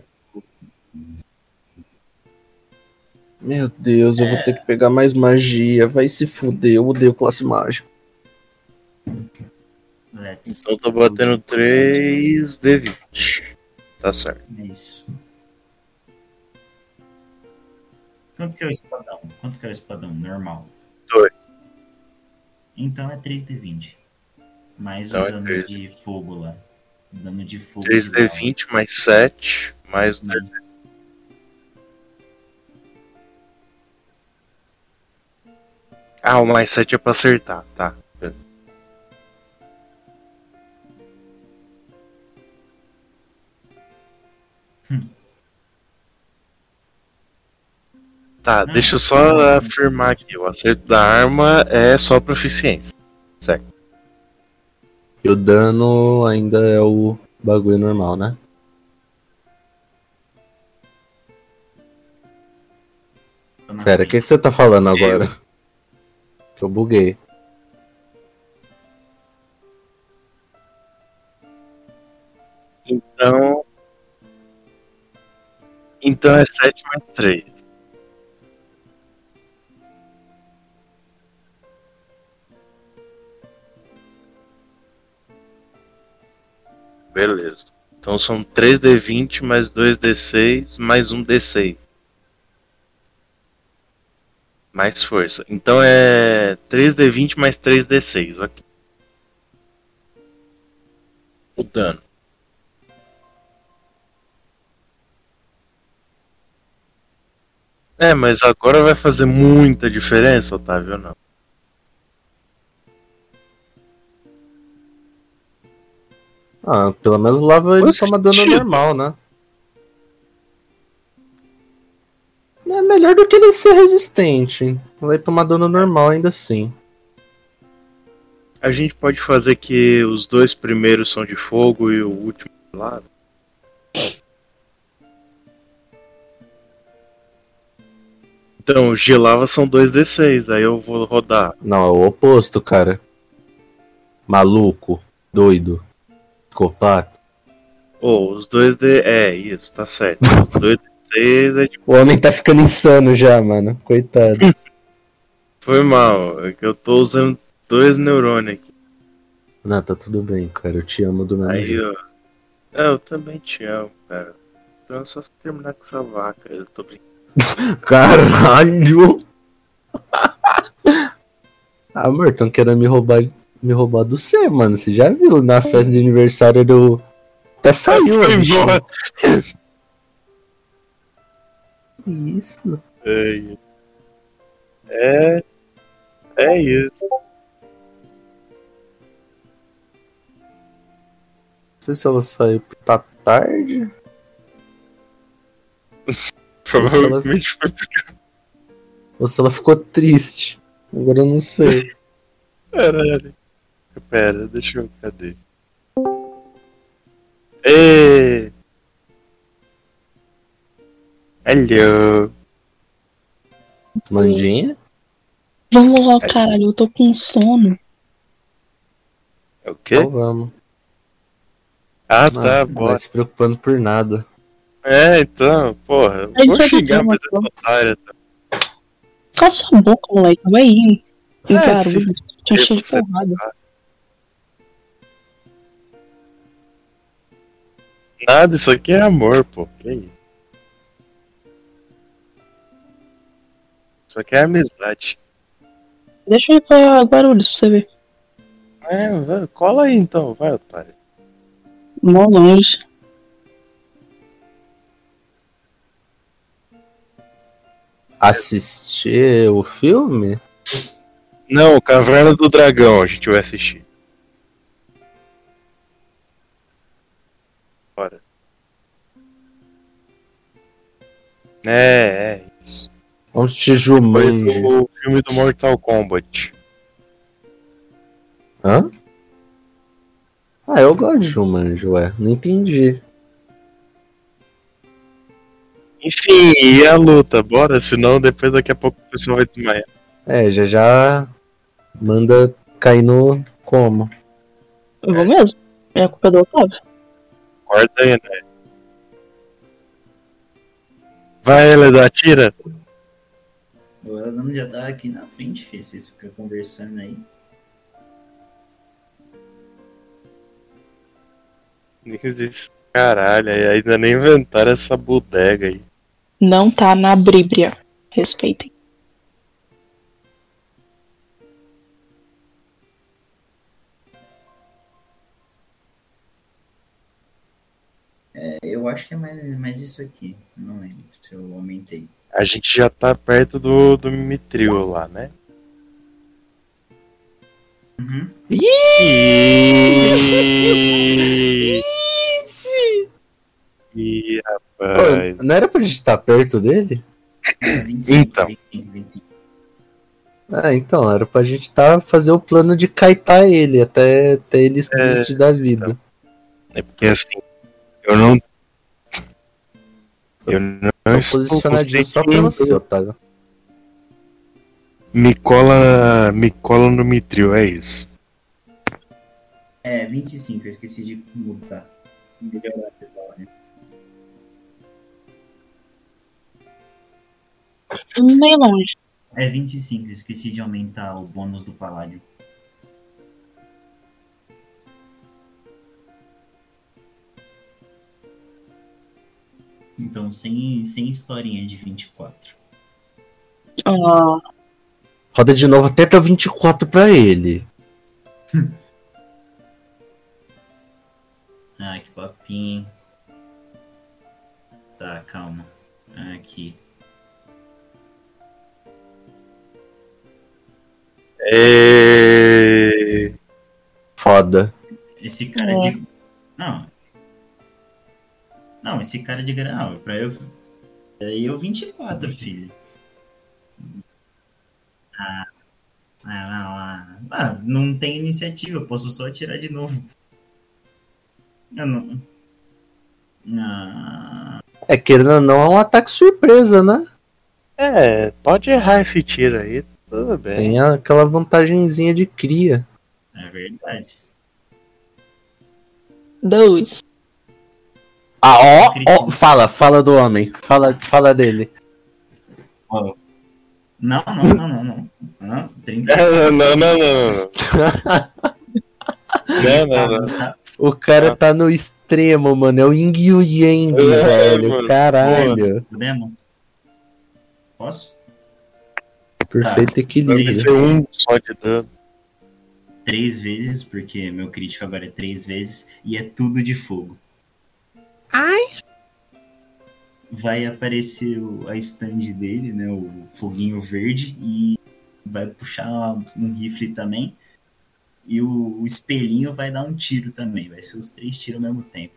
Meu Deus, eu vou ter que pegar mais magia. Vai se fuder, eu odeio classe mágica. Let's. Então eu tô batendo 3D20. Tá certo. É isso. Quanto que é o espadão? Quanto que é o espadão normal? Dois. Então é 3D20. Mais Então o é dano 3. de fogo lá. Dano de fogo. de 3D20 mais 7, mais bala. Mas- Ah, o mais 7 é pra acertar, tá. Tá, Não, deixa eu só afirmar aqui. O acerto da arma é só proficiência. E o dano ainda é o bagulho normal, né? Pera, o que, que você tá falando agora? Que eu buguei. Então. Então é 7 mais 3. Beleza. Então são 3D20 mais 2D6 mais 1D6. Mais força. Então é 3D20 mais 3D6. Ok. O dano. É, mas agora vai fazer muita diferença, Otávio, não? Ah, pelo menos lava ele Faz toma dano normal, né? É melhor do que ele ser resistente. Vai tomar dano normal ainda assim. A gente pode fazer que os dois primeiros são de fogo e o último de lado? Então, os de lava são 2d6, aí eu vou rodar. Não, é o oposto, cara. Maluco, doido, psicopata. Ô, os 2d. É, isso, tá certo. Os 2d6 é de. O homem tá ficando insano já, mano. Coitado. [laughs] Foi mal, é que eu tô usando dois neurônios aqui. Não, tá tudo bem, cara. Eu te amo do mesmo Aí, jeito. É, eu também te amo, cara. Então é só você terminar com essa vaca, eu tô brincando. [laughs] Caralho! [laughs] amor, tão querendo me roubar, me roubar do C, mano. Você já viu na festa de aniversário do. Até saiu, Foi embora. Isso. É, é, é isso. Não sei se ela saiu por tá tarde. [laughs] Provavelmente foi Ou se ela ficou triste. Agora eu não sei. [laughs] caralho. Pera, deixa eu. Cadê? Ê! Hello! Mandinha? Vamos lá, caralho, eu tô com sono. É o quê? Então vamos. Ah, Não, tá, não bora. vai se preocupando por nada. É, então, porra. Aí Vou vai xingar mais essa otária. Tá? Cala sua boca, moleque. Vai aí. É, Guarulhos. Tô cheio de porrada. Nada, isso aqui é amor, pô. Que isso? Isso aqui é amizade. Deixa eu ir pra Guarulhos pra você ver. É, vai, cola aí então, vai, otário. Mó longe. Assistir o filme? Não, Caverna do Dragão a gente vai assistir. É, é isso. Foi Jumanji. o filme do Mortal Kombat. Hã? Ah, eu gosto de Jumanji, ué. Não entendi. Enfim, e a luta? Bora, senão depois daqui a pouco o pessoal vai desmaiar. É, já já manda cair no como. Eu vou mesmo. É a culpa do Otávio. Corta aí, né? Vai, ele atira. O Elan já tá aqui na frente, filho. Vocês ficam conversando aí. Isso, Caralho, aí ainda nem inventaram essa bodega aí. Não tá na Bíblia. Respeitem. É, eu acho que é mais, mais isso aqui. Não lembro se eu aumentei. A gente já tá perto do, do Mitril lá, né? Uhum. Ih, [laughs] Ih, rapaz. Pô, não era pra gente estar perto dele? É, 25, Então. 25, 25. Ah, então, era pra gente tá, fazer o plano de caitar ele até, até ele desistir da vida. É porque assim, eu não. Eu não Tô estou posicionadinho só pra você, Otávio. Me cola, me cola no Mitril, é isso. É, 25, eu esqueci de mudar. Melhorar a né? Meio longe. É 25, eu esqueci de aumentar o bônus do paládio. Então, sem, sem historinha de 24. Ah, Roda de novo até dar 24 pra ele. [laughs] Ah, que papinho. Tá, calma. Aqui. É... Foda. Esse cara É. de. Não. Não, esse cara de grau, pra eu. Aí eu 24, filho. Ah. Ah, não, ah. Ah, não tem iniciativa, eu posso só atirar de novo. Eu não. Ah, É, querendo ou não, é um ataque surpresa, né? é, pode errar esse tiro aí, tudo bem. Tem aquela vantagenzinha de cria. é verdade. dois. Ah, ó, ó, fala, fala do homem. Fala, fala dele. Ó. Não, não, não, não, não. não 30 Não, não, não, não, não. [laughs] Não, não, não. Tá, O cara tá no extremo, mano. É o Ying e o Yang, É, velho. mano. Caralho. Podemos? Posso? Perfeito Deve equilíbrio. ser um só de dano. Três vezes, porque meu crítico agora é três vezes e é tudo de fogo. Ai. Vai aparecer o- a stand dele, né? O foguinho verde, e vai puxar um rifle também. E o, o espelhinho vai dar um tiro também. Vai ser os três tiros ao mesmo tempo.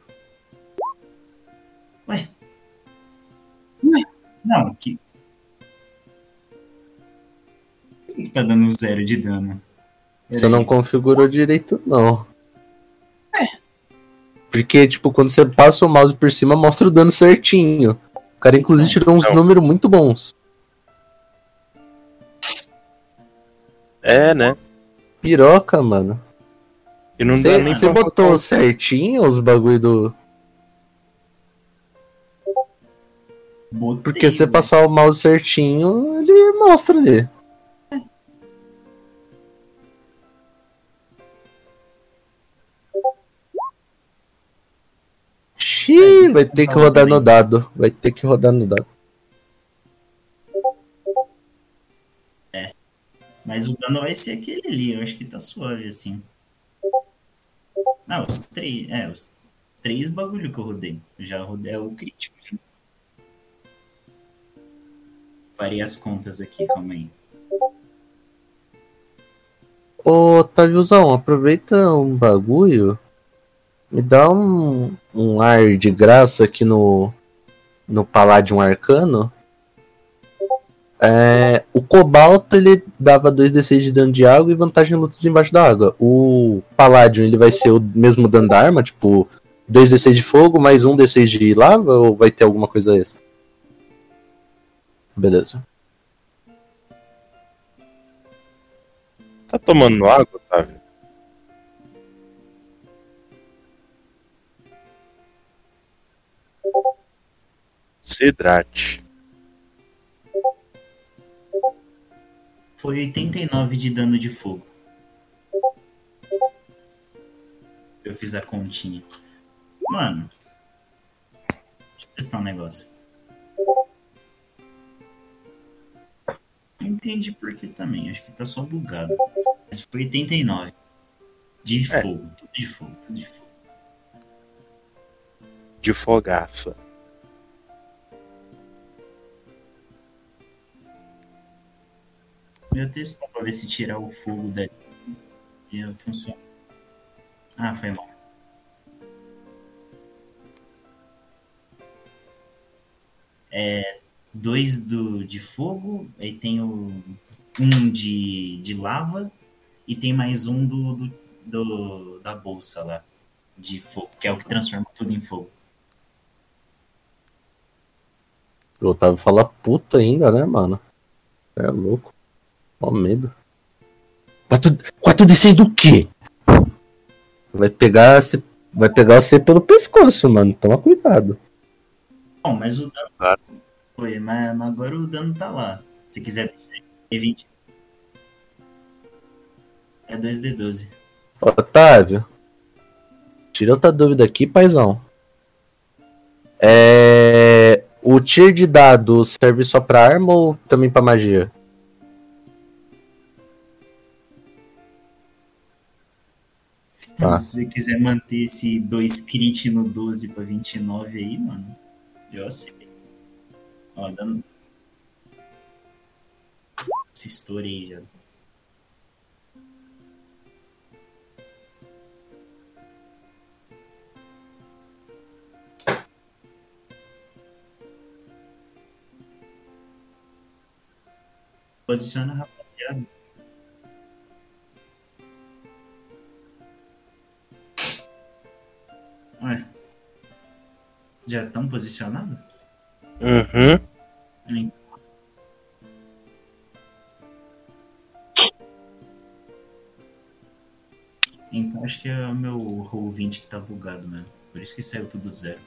Ué? Ué? Não, que. Por que, que tá dando zero de dano? Você não configurou direito, não. Porque, tipo, quando você passa o mouse por cima, mostra o dano certinho. O cara, inclusive, tirou uns números muito bons. É, né? Piroca, mano. E não dá Você nem você botou certinho os bagulho do. Botei, Porque se você né? passar o mouse certinho, ele mostra ali. Vai ter que rodar no dado. Vai ter que rodar no dado. Mas o dano vai ser aquele ali, eu acho que tá suave assim. Não, os três. É, os três bagulho que eu rodei. Eu já rodei o crítico. Farei as contas aqui, calma aí. Ô, Taviozão, aproveita um bagulho. Me dá um, um ar de graça aqui no, no Palladium Arcano. É, o Cobalto ele dava 2d6 de dano de água e vantagem em lutas embaixo da água. O Palladium ele vai ser o mesmo dano da arma, tipo 2d6 de fogo mais um d6 de lava ou vai ter alguma coisa extra? Beleza. Tá tomando água, Otávio? Hidrate. Foi 89 de dano de fogo. Eu fiz a continha. Mano. Deixa eu testar um negócio. Não entendi por que também. Acho que tá só bugado. Mas foi 89. De É. fogo. Tudo de fogo, tudo de fogo. De fogaça. Eu ia testar pra ver se tirar o fogo dali. Ia funcionar. Ah, foi mal. É, dois do, de fogo, aí tem o, um de, de lava e tem mais um do, do, do- da bolsa lá de fogo, que é o que transforma tudo em fogo. O Otávio fala puta ainda, né, mano? É louco. Ó medo. 4, 4 d 6 do quê? Vai pegar, você- vai pegar você pelo pescoço, mano. Toma cuidado. Bom, mas o dano Claro. foi, mas, mas agora o dano tá lá. Se quiser 20. É 2D12. Otávio. Tira outra dúvida aqui, paizão. É. O tier de dado serve só pra arma ou também pra magia? Tá. Se você quiser manter esse 2 crit no 12 pra 29 aí, mano, eu aceito. Ó, dando. Se estourei já. Posiciona, rapaziada. Ué. Já estão posicionados? Uhum. Hein? Então acho que é o meu roll 20 que tá bugado mesmo. Por isso que saiu tudo zero.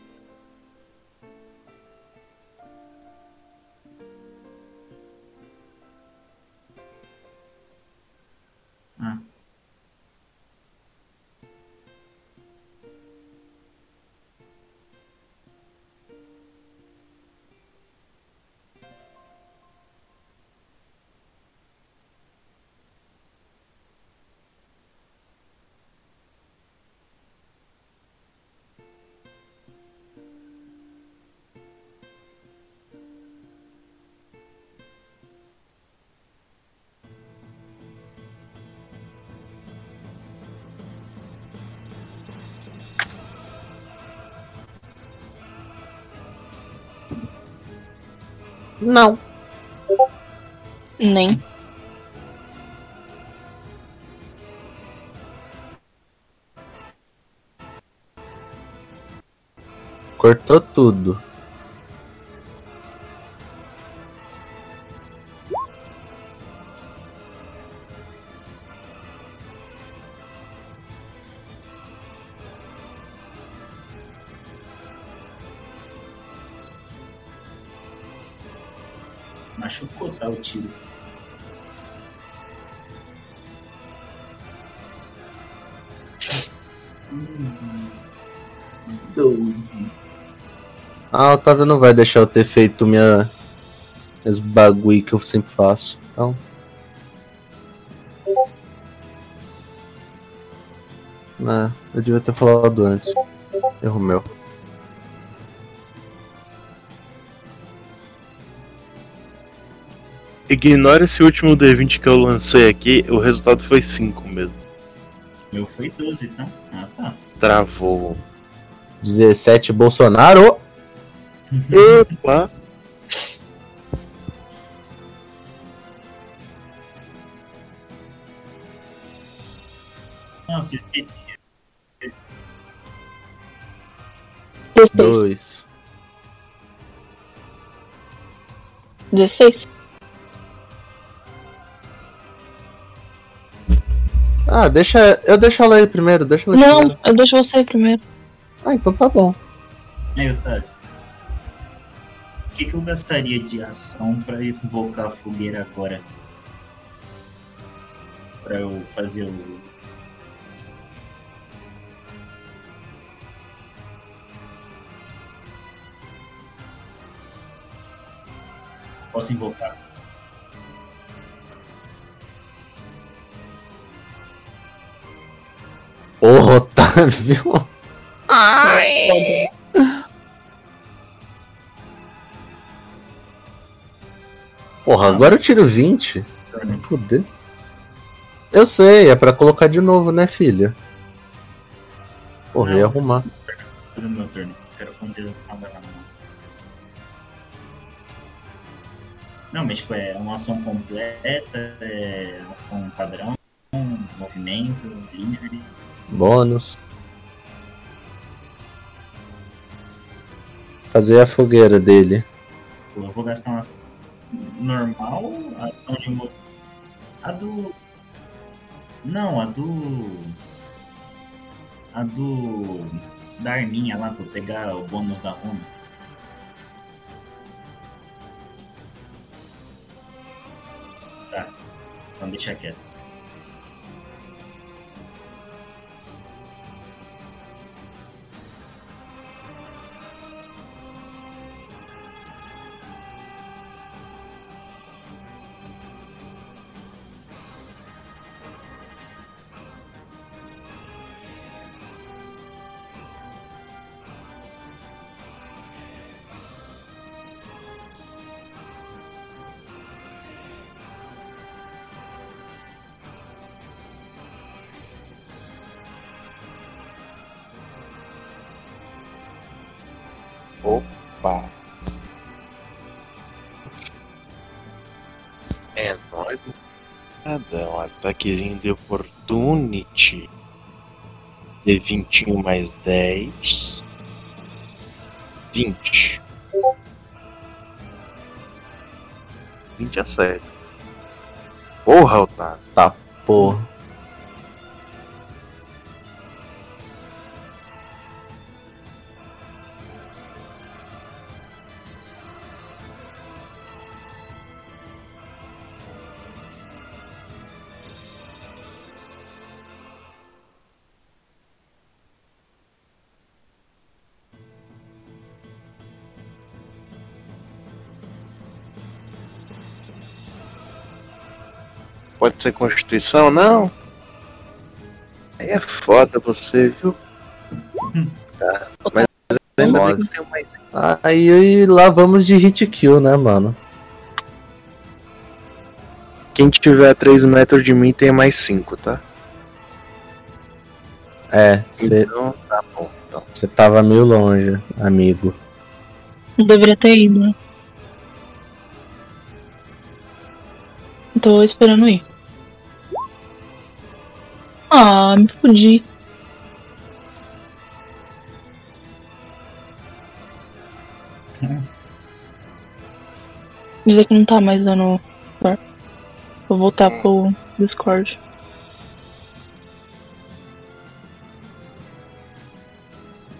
Não. Nem. Cortou tudo. Ah, o Otávio não vai deixar eu ter feito minha. Esse bagulho que eu sempre faço. Então. Ah, eu devia ter falado antes. Erro meu. Ignora esse último D20 que eu lancei aqui, o resultado foi 5 mesmo. Meu foi 12, tá? Ah, tá. Travou. 17 Bolsonaro. Opa! Nossa, eu esqueci. 2. 16. Ah, deixa. Eu deixo ela aí primeiro, deixa ela aí Não, primeiro. eu deixo você primeiro. Ah, então tá bom. Aí, Otávio. Que, que eu gastaria de ação pra invocar a fogueira agora? Pra eu fazer o. Posso invocar? Ô, Otávio. [laughs] Porra, agora eu tiro 20. Foder. Eu sei, é pra colocar de novo, né, filha? Porra, eu ia Não. arrumar. Fazendo meu turno. Quero contexto com a na mão. Não, mas tipo, é uma ação completa, é ação padrão, movimento, linear. Bônus. Fazer a fogueira dele. Eu vou gastar uma ação normal, ação de movimento. A do. Não, a do. A do. Da arminha lá pra pegar o bônus da runa. Tá, então deixa quieto. Ataquezinho de opportunity. De 21 mais 10. 20. 20 a sério. Porra, Otávio. Porra. Pode ser Constituição, não? Aí é foda você, viu? Tá. Mas ainda bem que não tenho mais. Aí, aí lá vamos de hit kill, né, mano? Quem tiver a 3 metros de mim tem mais 5, tá? É, você Então, tá bom. Então. tava meio longe, amigo. Não deveria ter ido, né? Tô esperando ir. Ah, me fudi. Nossa. Dizer que não tá mais dando. Vou voltar pro Discord.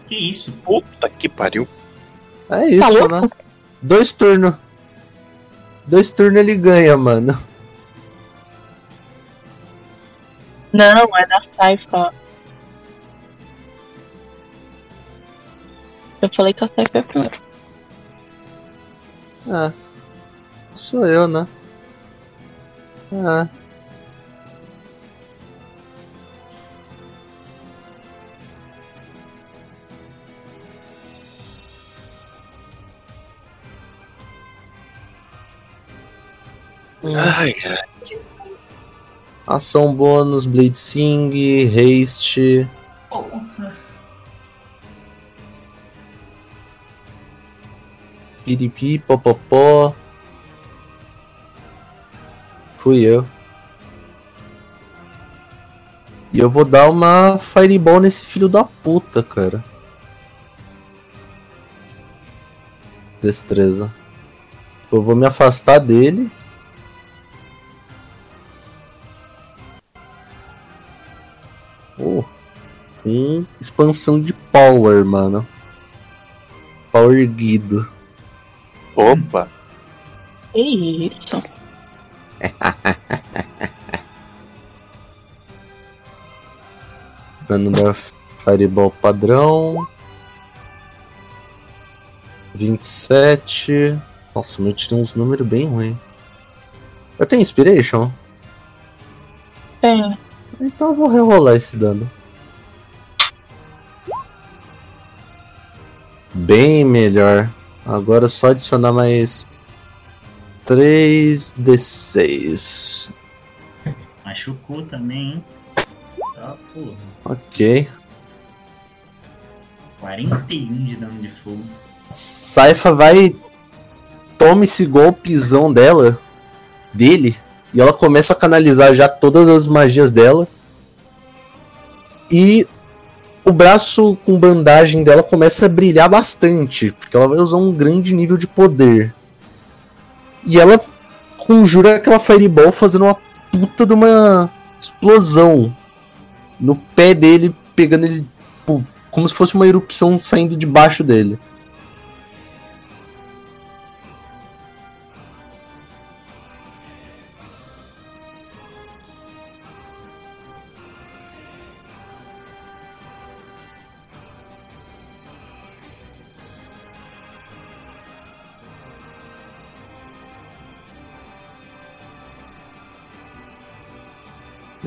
Que isso? Puta que pariu. É isso, Tá né? Dois turnos. Dois turnos ele ganha, mano. Não, é da Saifa. Eu falei que a Saifa é primeiro. Ah. Sou eu, né? Ah. Ai, cara. Ação bônus, Blade Sing, Haste. Piripi, popopó. Fui eu. E eu vou dar uma Fireball nesse filho da puta, cara. Destreza. Eu vou me afastar dele. Oh, com expansão de power, mano. Power erguido. Opa. Que isso? [laughs] Dano da Fireball padrão. 27. Nossa, meu tirei uns números bem ruins. Eu tenho Inspiration? É. Então eu vou rerolar esse dano. Bem melhor. Agora é só adicionar mais 3d6. Machucou também, hein? Tá, porra. Ok. 41 de dano de fogo. Saifa vai. Toma esse golpezão dela. Dele. E ela começa a canalizar já todas as magias dela. E o braço com bandagem dela começa a brilhar bastante. Porque ela vai usar um grande nível de poder. E ela conjura aquela Fireball fazendo uma puta de uma explosão. No pé dele, pegando ele. tipo, como se fosse uma erupção saindo debaixo dele.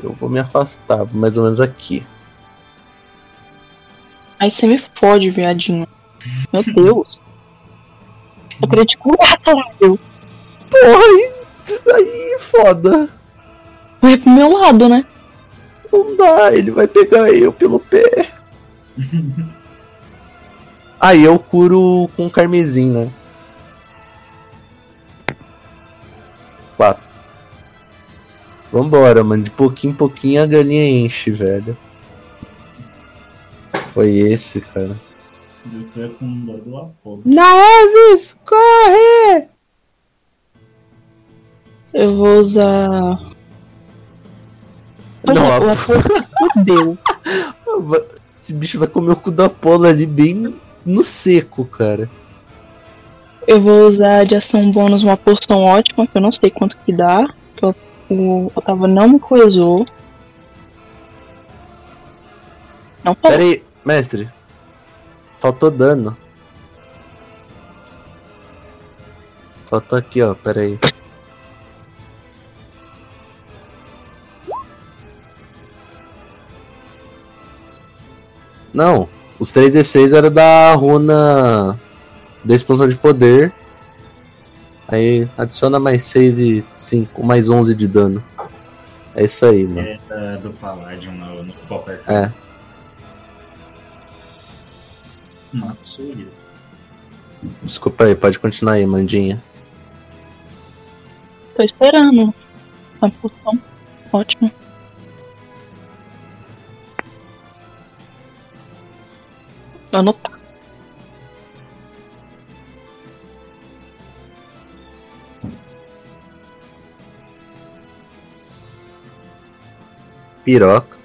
Eu vou me afastar, mais ou menos aqui. Aí você me fode, viadinho. Meu Deus. Eu queria te curar, caralho. Porra, aí, aí foda. Vai pro meu lado, né? Não dá, ele vai pegar eu pelo pé. Aí eu curo com carmesim, né? Quatro. Vambora, mano. De pouquinho em pouquinho a galinha enche, velho. Foi esse, cara. Eu tô é com dó do Apolo. Naeves, corre! Eu vou usar. Não, o Apolo fudeu. [laughs] Esse bicho vai comer o cu da Pola ali bem no seco, cara. Eu vou usar de ação bônus uma poção ótima, que eu não sei quanto que dá. Que eu, o Otávio não me coisou. Não Pera falou. aí, mestre. Faltou dano. Faltou aqui, ó. Pera aí. Não, os 3d6 era da runa da expansão de poder. Aí adiciona mais 6 e 5, mais 11 de dano. É isso aí, mano. É da- do Paládio no, no foco arcano. É. Matsuri. Desculpa aí, pode continuar aí, Mandinha. Tô esperando. Uma poção ótima. Vou anotar. Piroca.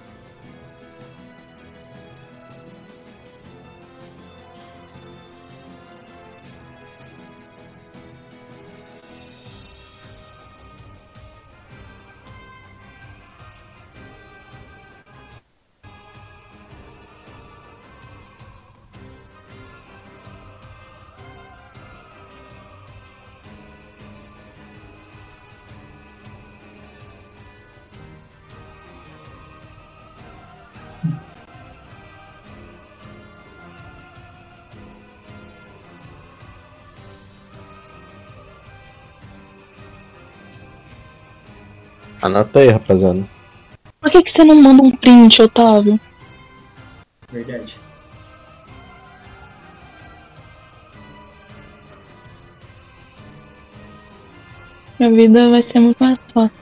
Anota aí, rapaziada. Por que, que você não manda um print, Otávio? Verdade. Minha vida vai ser muito mais fácil.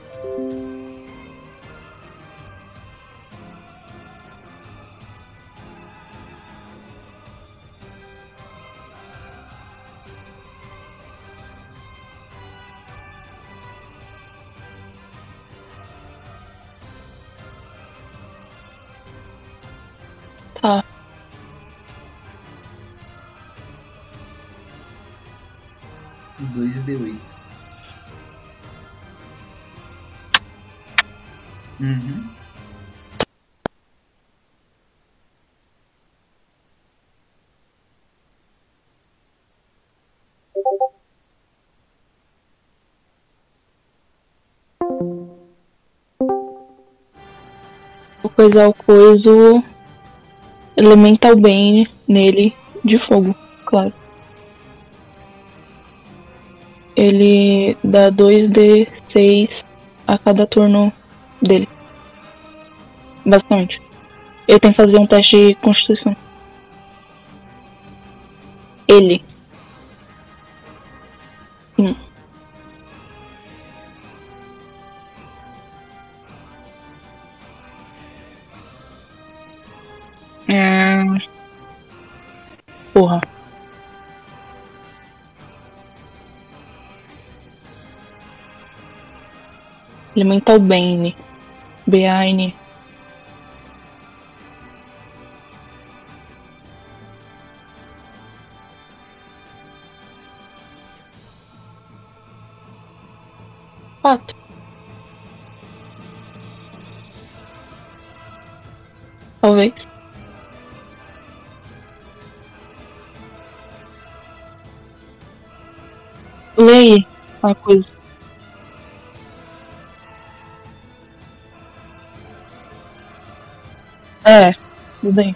Tá. Dois d oito. Uhum. O coiso Elemental Bane nele de fogo, claro. Ele dá 2d6 a cada turno dele. Bastante. Ele tem que fazer um teste de constituição. Ele. Hum. É... Porra. Elemental Bane. Bane. Quatro. Talvez. Leia a coisa. É, tudo bem.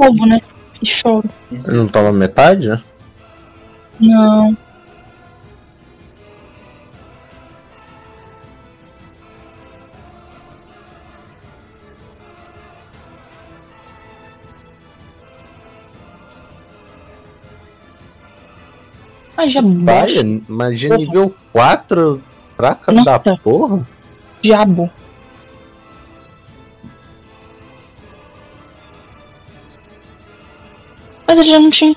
Roubo, né? E choro. Ele não toma metade, né? Não. Ah, já Vai, magia nível 4, fraca da porra. Diabo. Ele já não tinha.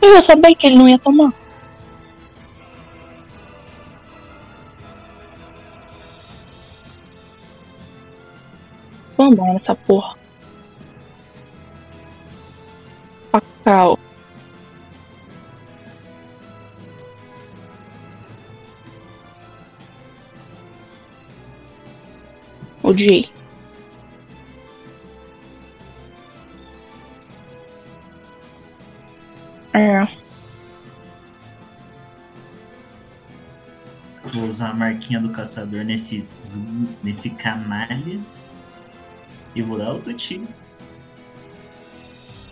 Eu ia saber que ele não ia tomar. Vambora nessa porra. Pacal. Odiei. Usar a marquinha do caçador nesse, nesse canalha. E vou dar outro tiro.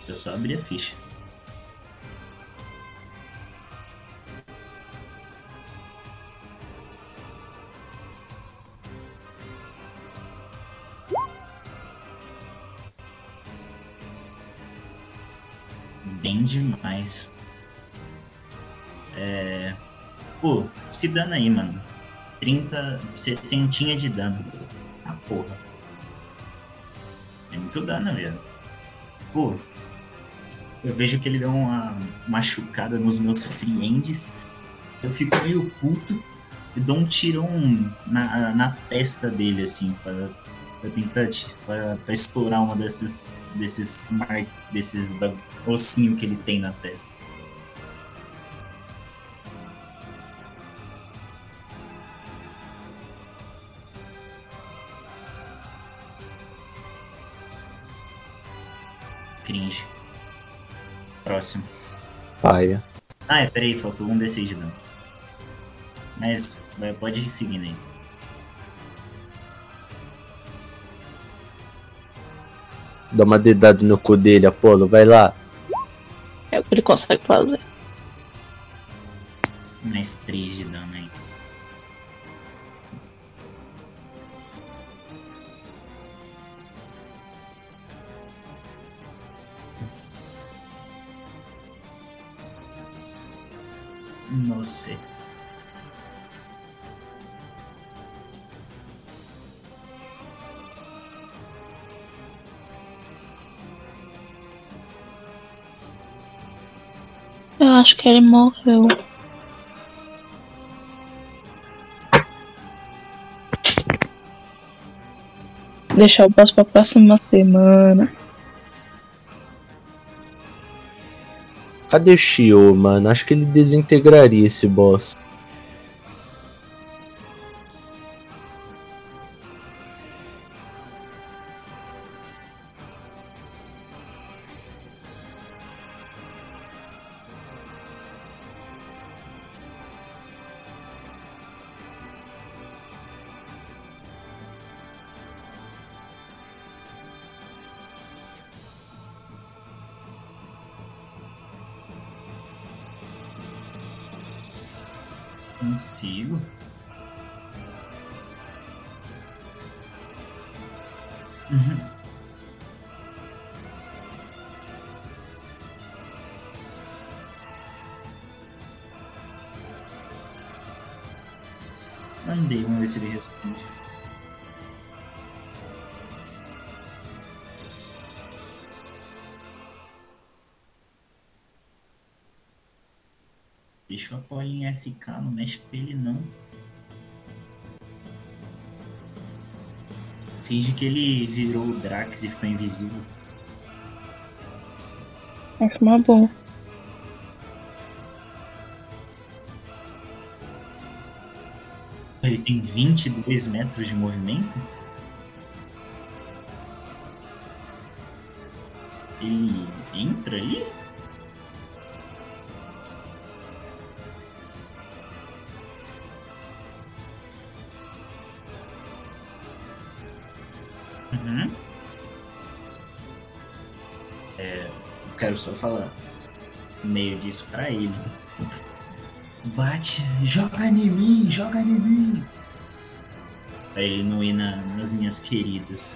Eu só abrir a ficha. bem demais. É. Pô, se dano aí, mano. 30, 60 de dano. Ah, porra. É muito dano, velho. Pô, eu vejo que ele deu uma machucada nos meus friends. Eu fico meio puto e dou um tirão na, na testa dele, assim, para, para tentar para, para estourar uma desses desses mar, desses ossinhos que ele tem na testa. Próximo. Paia. Ah, é, peraí, faltou um D6 de dano. Mas vai- pode ir seguindo aí. Dá uma dedada no cu dele, Apolo, vai lá. É o que ele consegue fazer. Mais 3 de acho que ele morreu. Deixar o boss pra próxima semana. Cadê o Shio, mano? Acho que ele desintegraria esse boss. Ele não. Finge que ele virou o Drax e ficou invisível. Acho uma boa. Ele tem 22 metros de movimento? Ele entra ali? Quero só falar meio disso pra ele. Bate, joga em mim, joga em mim. Pra ele não ir na- nas minhas queridas.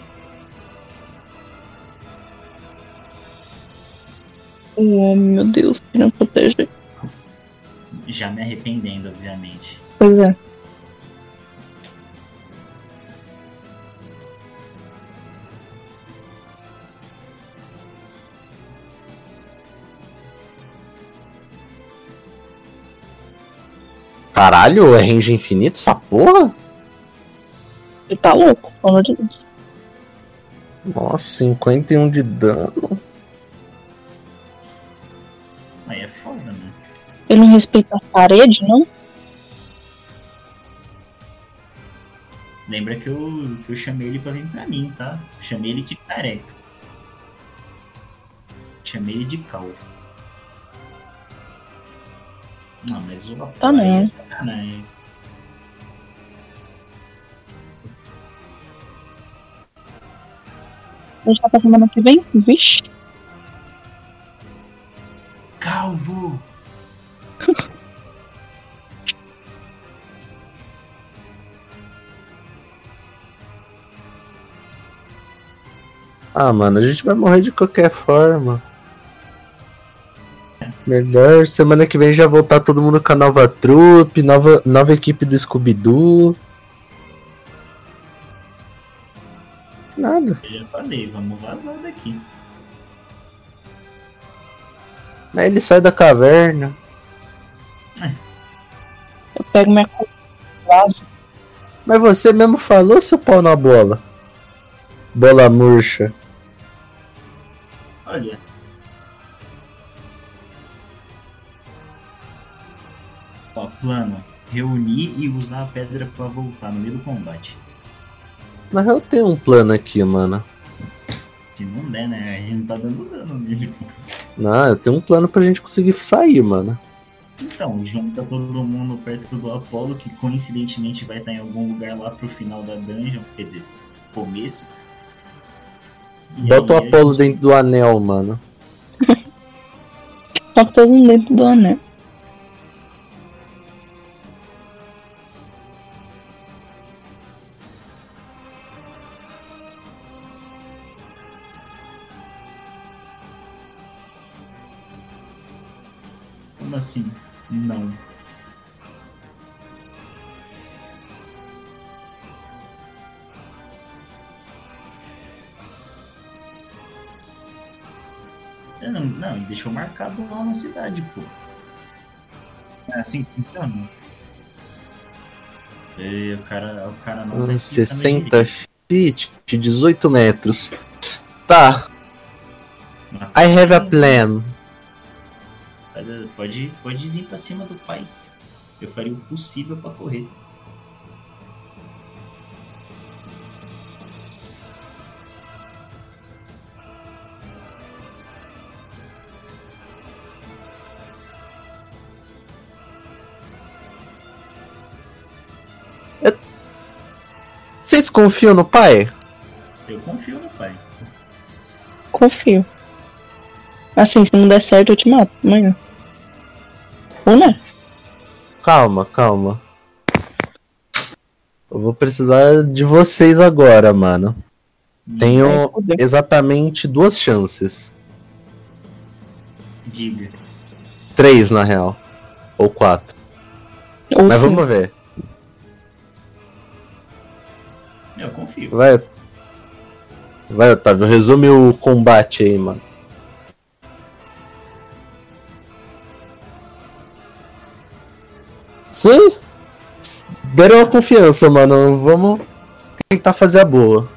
O homem, meu Deus, que não protege. Já me arrependendo, obviamente. Pois é. Caralho, é range infinito essa porra? Ele tá louco, pelo amor de Deus. Nossa, 51 de dano. Aí é foda, né? Ele não respeita a parede, não? Lembra que eu, que eu chamei ele pra vir pra mim, tá? Chamei ele de careca. Chamei ele de calvo. Mas o Tá não. é sacanagem. A gente tá pra semana que vem? Vixe. Calvo! [laughs] Ah, mano, a gente vai morrer de qualquer forma. Melhor semana que vem já voltar todo mundo com a nova trupe, nova, nova equipe do Scooby-Doo. Nada. Eu já falei, vamos vazar daqui. Aí ele sai da caverna. Eu pego minha. Mas você mesmo falou, seu pau na bola. Bola murcha. Usar a pedra pra voltar no meio do combate. Na real, tem um plano aqui, mano. Se não der, né? A gente não tá dando dano nele. Não, eu tenho um plano pra gente conseguir sair, mano. Então, junta todo mundo perto do Apolo, que coincidentemente vai estar em algum lugar lá pro final da dungeon, quer dizer, começo. E Bota o Apolo gente- dentro do anel, mano. [laughs] Tá todo mundo dentro do anel. Assim? Não. É, Não, não, ele deixou marcado lá na cidade, pô. É assim que funciona? E o cara, o cara não tá explicando 60 direito. feet, 18 metros. Tá, I have a plan. Faz a- Pode, pode vir pra cima do pai. Eu faria o possível pra correr. Vocês confiam no pai? Eu confio no pai. Confio. Assim, se não der certo, eu te mato amanhã. Não? Calma, calma. Eu vou precisar de vocês agora, mano. Tenho exatamente duas chances. Diga. Três, na real. Ou quatro. Ou Mas sim. vamos ver. Eu confio. Vai. Vai, Otávio, resume o combate aí, mano. Sim? Deram a confiança, mano. Vamos tentar fazer a boa.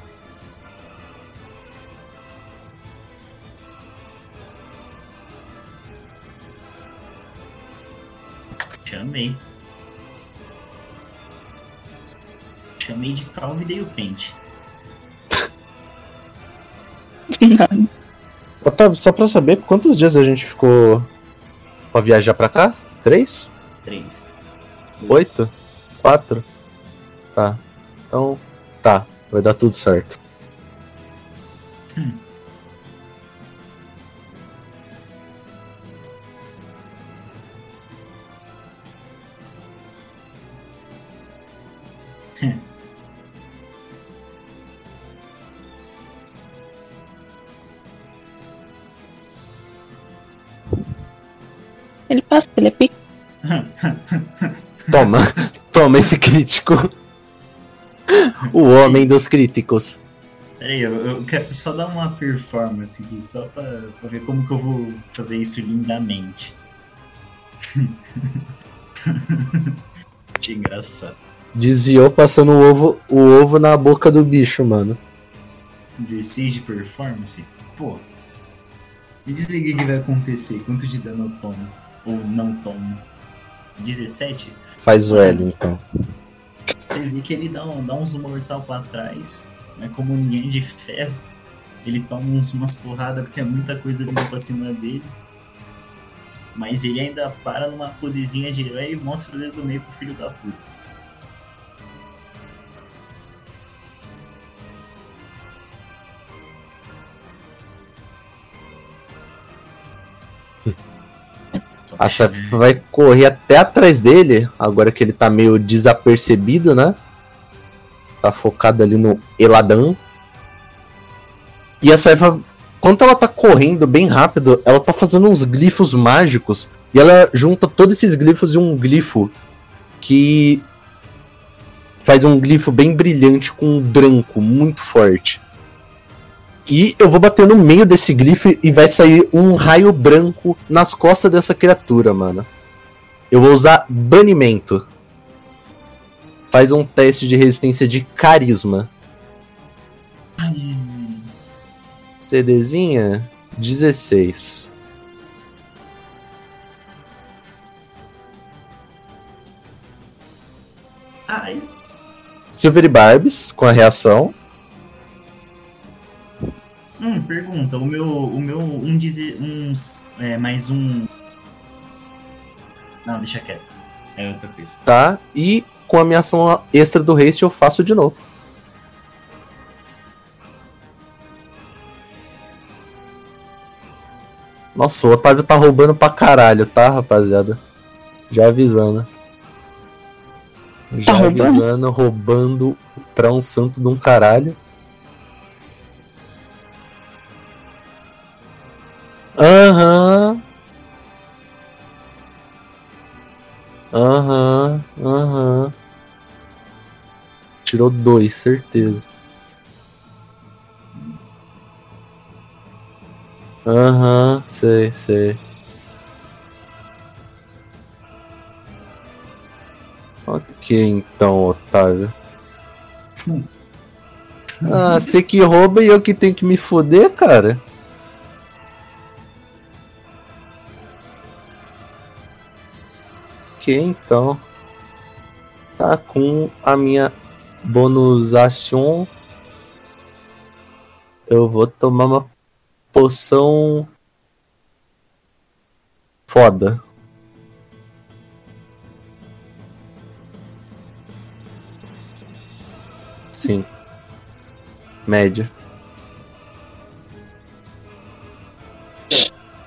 Chamei. Chamei de calvo e dei o pente. Nada. Otávio, só pra saber, quantos dias a gente ficou pra viajar pra cá? Três? Três. Oito? Quatro? Tá. Então, tá. Vai dar tudo certo. Ele passa, ele é pico. [laughs] Toma, toma esse crítico. O homem dos críticos. Peraí, eu, eu quero só dar uma performance aqui, só pra, pra ver como que eu vou fazer isso lindamente. [laughs] Achei engraçado. Desviou passando o ovo, o ovo na boca do bicho, mano. 16 de performance? Pô. Me diz aí o que que vai acontecer. Quanto de dano eu tomo? Ou não tomo? 17? Faz o L, então. Você vê que ele dá, um- dá uns mortal pra trás. Mas como ninguém de ferro, ele toma uns, umas porradas porque é muita coisa vindo pra cima dele. Mas ele ainda para numa posezinha de herói e mostra o dedo do meio pro filho da puta. A Saf vai correr até atrás dele, agora que ele tá meio desapercebido, né? Tá focado ali no Eladan. E a Saifa quando ela tá correndo bem rápido, ela tá fazendo uns glifos mágicos. E ela junta todos esses glifos em um glifo que faz um glifo bem brilhante com um branco muito forte. E eu vou bater no meio desse glifo e vai sair um raio branco nas costas dessa criatura, mano. Eu vou usar banimento. Faz um teste de resistência de carisma. CDzinha 16. Ai, Silver Barbs com a reação. Hum, pergunta. O meu. O meu. Um dizer. Uns. É, mais um. Não, deixa quieto. É outra coisa. tá? E com a minha ação extra do haste eu faço de novo. Nossa, o Otávio tá roubando pra caralho, tá, rapaziada? Já avisando. Já roubando? avisando, roubando pra um santo de um caralho. Aham. Aham, aham. Tirou dois, certeza. Aham, sei, sei. Ok, então, Otávio. Ah, você que rouba e eu que tenho que me foder, cara? Ok, então. Tá com a minha bonus action. Eu vou tomar uma poção foda. Sim. Média.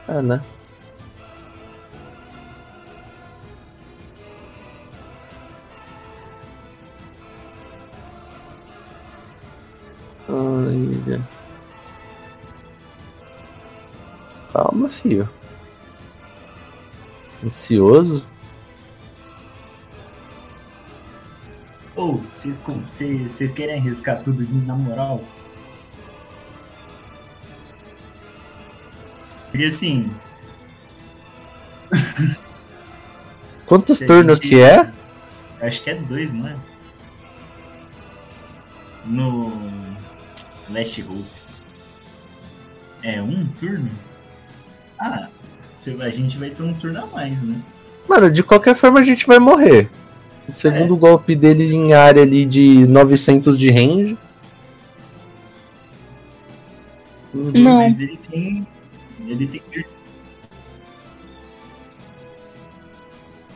É, né? Ai. Calma, filho. Ansioso? Ou, vocês, com- vocês querem arriscar tudo na moral? Porque assim, [laughs] Quantos turnos gente- que é? acho que é dois, não é? No Last Hope. É um turno? Ah, você vai- a gente vai ter um turno a mais, né? Mano, de qualquer forma a gente vai morrer. O segundo golpe dele em área ali de 900 de range. Não. Mas ele tem. Ele tem.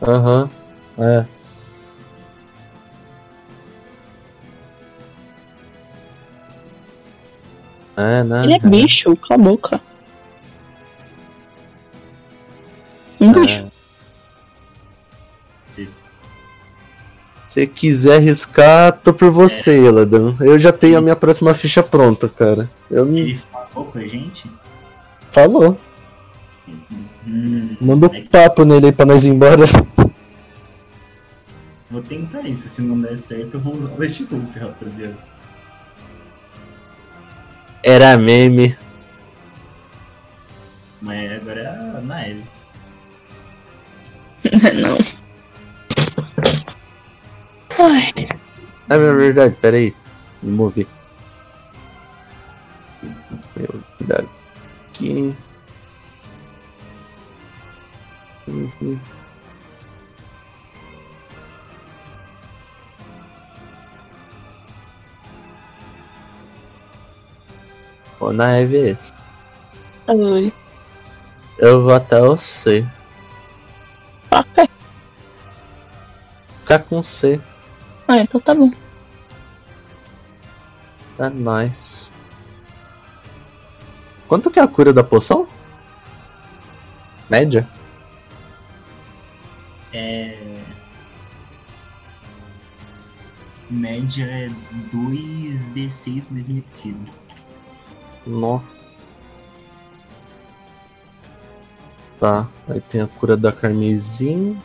Aham. É. É, né? Ele é bicho, cala a boca. Um bicho. É. Vocês- Se quiser arriscar, tô por você, Eladan. Eu já tenho a minha próxima ficha pronta, cara. Eu não. Ele falou com a gente? Falou. Hum, Manda é um que papo nele aí pra nós ir embora. vou tentar isso. Se não der certo, eu vou usar o Last Hope, rapaziada. Era meme. Mas agora é a Naeves. [laughs] Não. Ai, É minha verdade, peraí. Me movi. Meu, daqui. 15. Ô, Naeves, ai. eu vou até o C. Ok. Ficar com C. Ah, então tá bom. Tá nice. Quanto que é a cura da poção? Média? É. Média é 2d6 mais medicina. Nó. Tá, aí tem a cura da Carmesim.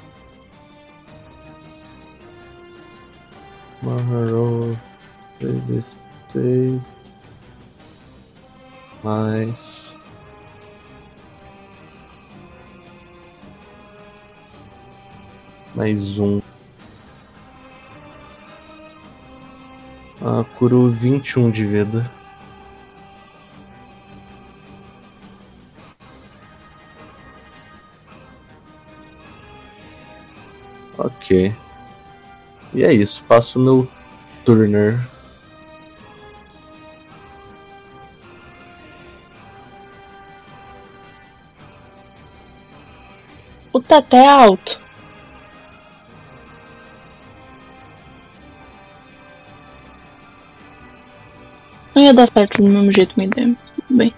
Marrow 3d6 mais mais um. Ah, curou 21 de vida. E é isso, passo o meu Turner. O teto é alto. Não ia dar certo do mesmo jeito, minha ideia. mas Tudo bem.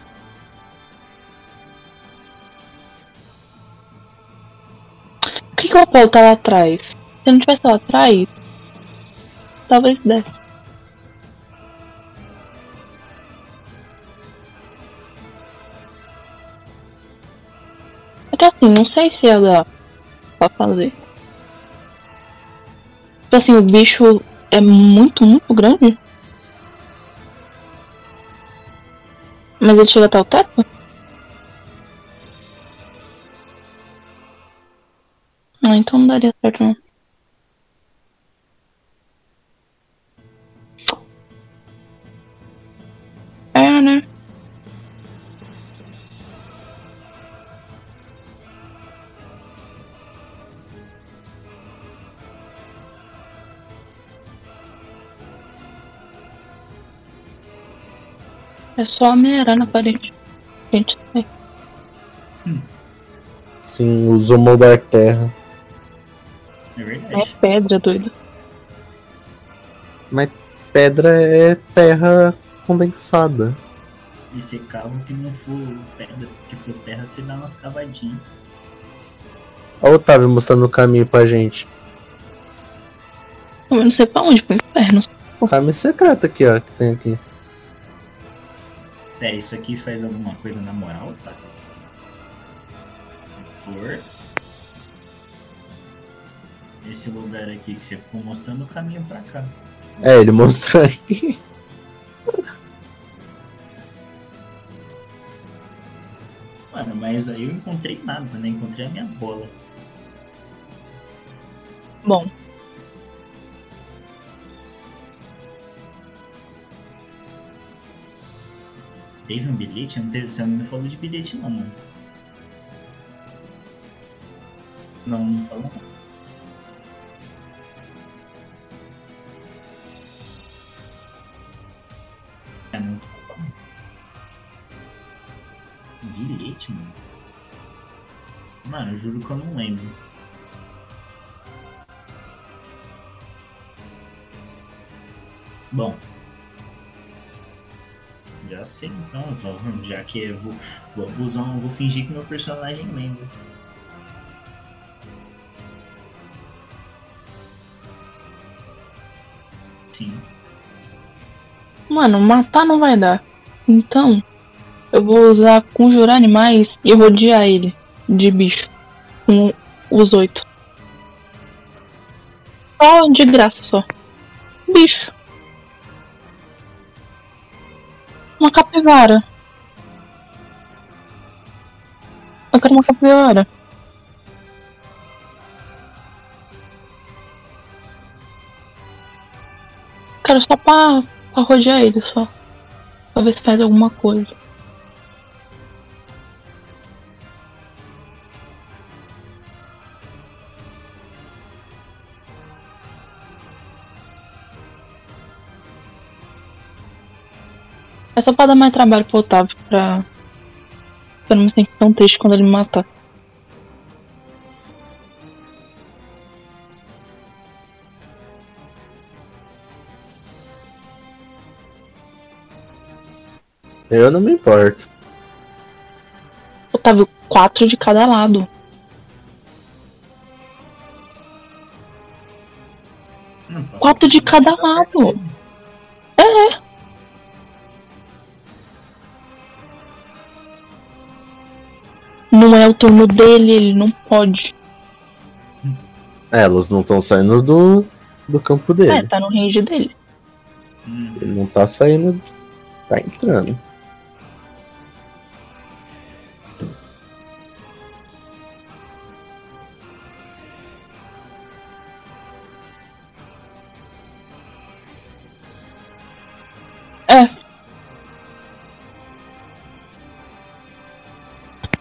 Por que, que o Apolo tá lá atrás? Se eu não tivesse lá atrás, talvez desse. É que assim, não sei se dar pra fazer. Tipo assim, o bicho é muito, muito grande. Mas ele chega até o teto? Ah, então não daria certo não. É só a minerar na parede. Gente, é. Sim, usou moldar terra. É É verdade. pedra, doido. Mas pedra é terra condensada. E se cava que não for pedra, que for terra, você dá umas cavadinhas. Olha o Otávio mostrando o caminho pra gente. Eu não sei pra onde, pro inferno. O caminho secreto aqui, ó, que tem aqui. Pera, isso aqui faz alguma coisa na moral, tá? For. Esse lugar aqui que você ficou mostrando o caminho pra cá. É, ele mostrou aí. Mano, mas aí eu encontrei nada, né? Encontrei a minha bola. Bom, Teve um bilhete? Não teve, você não me falou de bilhete não, mano. Não, não falou não. É, não falou. Bilhete, mano. Mano, eu juro que eu não lembro. Bom. Sei, então, vou- já que eu vou, vou abusar, vou fingir que meu personagem lembra. Sim. mano, matar não vai dar. Então, eu vou usar conjurar animais e rodear ele de bicho. Com os oito. Só de graça, só. Bicho. Uma capivara. Eu quero uma capivara. Quero só pra, pra rodear ele, só. Pra ver se faz alguma coisa. É só pra dar mais trabalho pro Otávio, pra. pra não me sentir tão triste quando ele me matar. Eu não me importo. Otávio, quatro de cada lado. Posso Quatro de cada lado. ele. É. Não é o turno dele, ele não pode. É, elas não estão saindo do, do campo É, dele. tá no range dele. Hum, Ele não tá saindo. Tá entrando.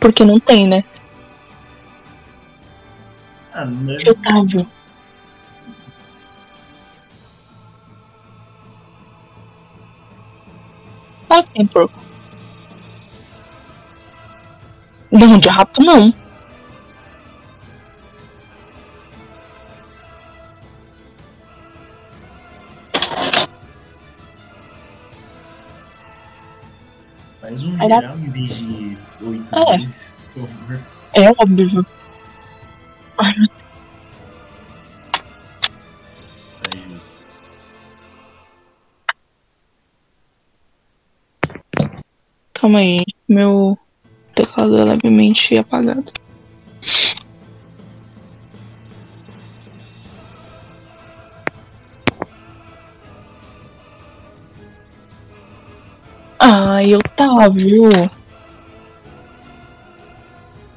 Porque não tem, né? ah, não é- Otávio. Claro que tem porco. Não, de rato não. Faz um Era- geral em vez de oito É. vezes, por favor. É óbvio. Ai, meu Tá justo. Calma aí. Meu teclado é levemente apagado. Ai, Otávio.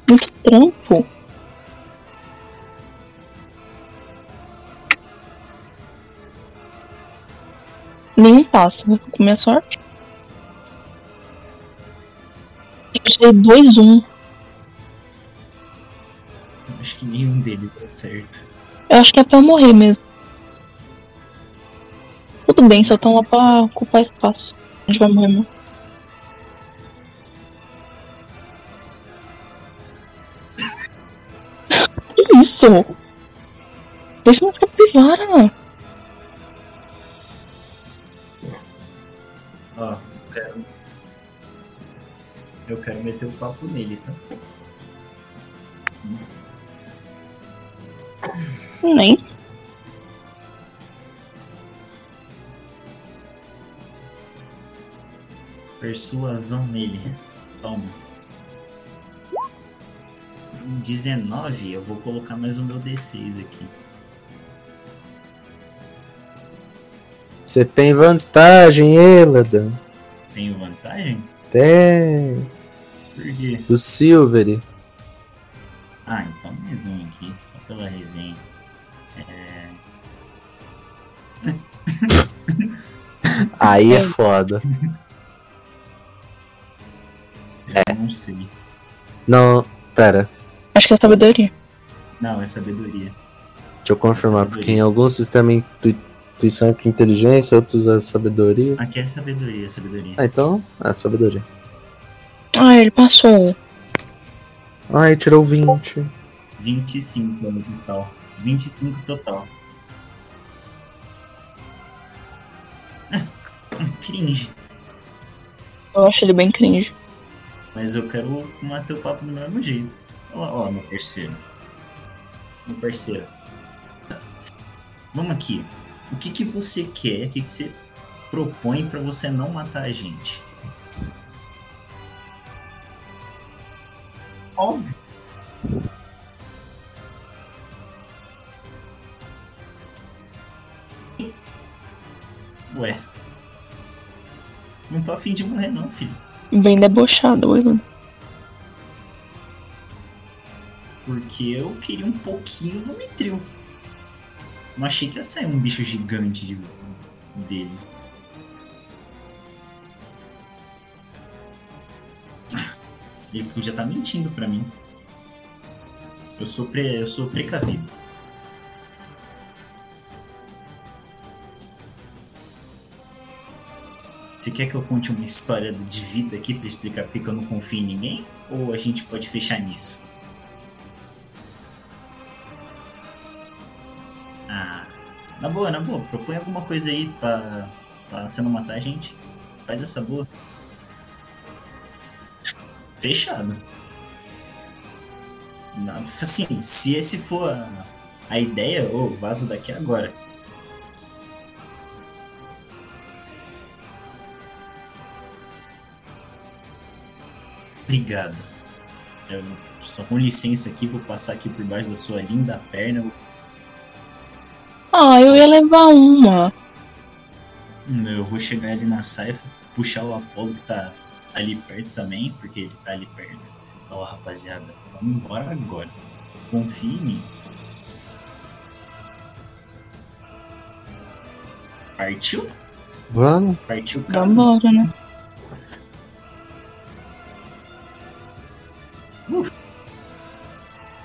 Muito trampo. Nenhum passo? Com minha sorte. Eu tirei 2-1. Acho que nenhum deles dá certo. Eu acho que é pra eu morrer mesmo. Tudo bem, só tão lá pra ocupar espaço. A gente vai morrer mesmo. Isso? Deixa eu ficar privada. Ó, eu quero. Eu quero meter o papo nele, tá? Nem. Persuasão nele. Toma. 19, eu vou colocar mais o meu D6 aqui. Você tem vantagem, Eladan. Tenho vantagem? Tem. Por quê? Do Silvery. Ah, então mais um aqui, só pela resenha. É... Aí é [laughs] foda. Eu não sei. Não, pera. Acho que é sabedoria. Não, é sabedoria. Deixa eu confirmar, porque em alguns sistemas intui- intuição é inteligência, outros é sabedoria. Aqui é sabedoria, sabedoria. Ah, então é sabedoria. Ah, ele passou. Ai, tirou 20. 25 no total. 25 total. Ah, [laughs] cringe. Eu acho ele bem cringe. Mas eu quero manter o papo do mesmo jeito. Ó, meu parceiro. Meu parceiro. Vamos aqui. O que, que você quer? O que, que você propõe pra você não matar a gente? Óbvio. Ué. Não tô afim de morrer não, filho. Bem debochado, oi, mano. Porque eu queria um pouquinho do Mitril. Não achei que ia sair um bicho gigante de- dele. [laughs] Ele podia estar mentindo pra mim. Eu sou, pre... eu sou precavido. Você quer que eu conte uma história de vida aqui pra explicar por que que eu não confio em ninguém? Ou a gente pode fechar nisso? Na boa, na boa. Propõe alguma coisa aí pra, pra você não matar a gente. Faz essa boa. Fechado. Não, assim, se esse for a, a ideia, ô, vaso daqui agora. Obrigado. Eu, só com licença aqui, vou passar aqui por baixo da sua linda perna. Ah, eu ia levar uma. Hum, Eu vou chegar ali na Saifa, puxar o Apolo que tá ali perto também, porque ele tá ali perto. Ó, rapaziada, vamos embora agora. Confie em mim. Partiu? Vamos. Partiu casa. Vambora, né?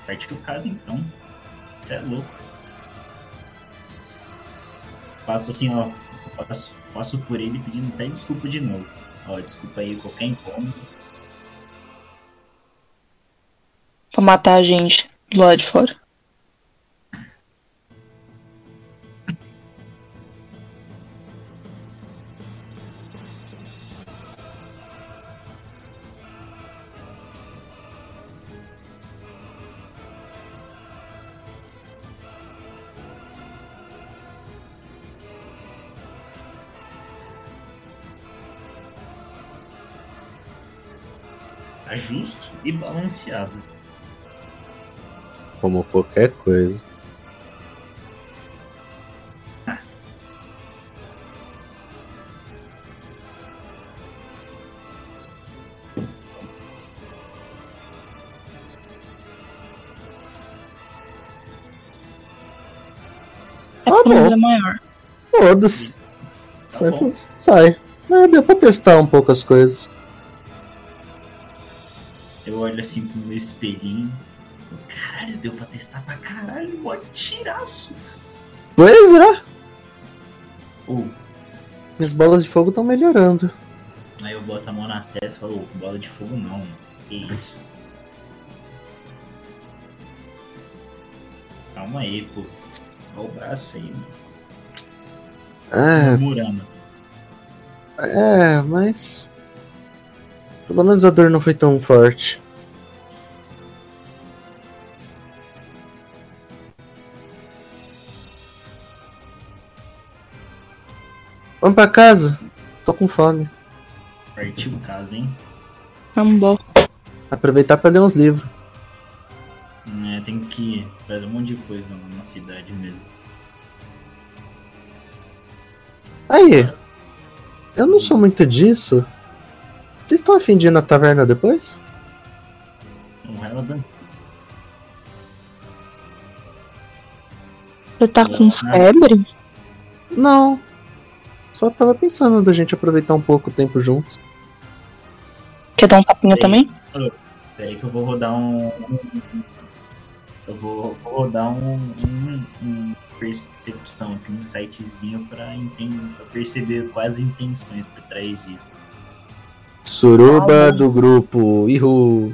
Partiu casa então. Você é louco. Passo assim, ó. Passo, passo por ele pedindo até desculpa de novo. Ó, desculpa aí qualquer incômodo. Pra matar a gente do lado de fora. Justo e balanceado. Como qualquer coisa. É Tá é maior. Foda-se. Sai, bom. pro- sai. É, deu pra testar um pouco as coisas. Eu olho assim pro meu espelhinho. Caralho, deu pra testar pra caralho, mó tiraço. Pois é. Ou, Minhas bolas de fogo estão melhorando. aí eu boto a mão na testa e falo, "Ô, bola de fogo não, mano. que isso? Calma aí, pô. Olha o braço aí, mano. É, é, mas. Pelo menos a dor não foi tão forte. Vamos pra casa? Tô com fome. Partiu casa, hein? Vambora. Aproveitar pra ler uns livros. É, tem que fazer um monte de coisa na cidade mesmo. Aí, eu não sou muito disso. Vocês estão afim de ir na taverna depois? Não ela dança. Você tá com febre? Não. Só tava pensando da gente aproveitar um pouco o tempo juntos. Quer dar um tapinha Sei. também? Peraí que eu vou rodar um. Eu vou rodar um, um, um percepção aqui, um sitezinho pra, enten- pra perceber quais intenções por trás disso. Suruba Ah, do grupo Ihu.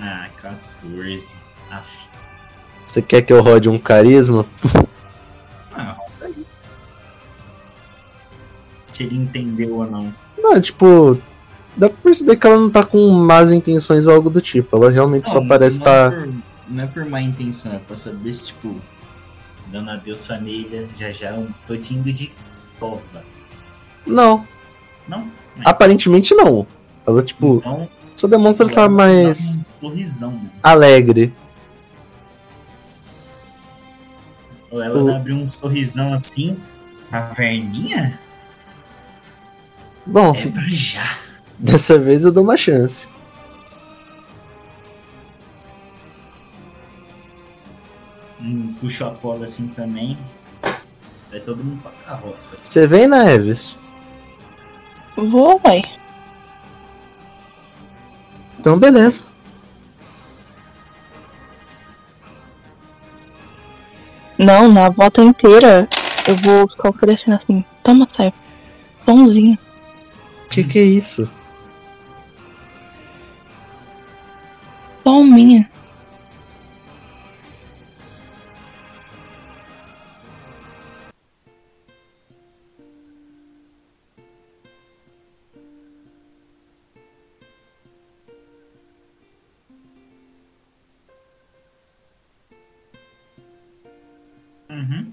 Ah, 14. Aff. Você quer que eu rode um carisma? Ah, roda aí. Se ele entendeu ou não. Não, tipo. Dá pra perceber que ela não tá com más intenções ou algo do tipo. Ela realmente só Não, parece não é estar. por- não é por má intenção, é pra saber se, tipo, dando adeus família, já já eu tô te indo de cova. Não, Não? aparentemente não. Ela, tipo, Então, só demonstra estar ela mais um sorrisão. alegre. Ela O- abriu um sorrisão assim. Caverninha? Bom, É pra já. dessa vez eu dou uma chance. Hum, puxo a pola assim também. Vai todo mundo pra carroça. Você vem, Neves? Vou, uai. Então, beleza. Não, na volta inteira eu vou ficar oferecendo assim. Toma, sai. Pãozinho. Que que é isso? Palminha. Uhum.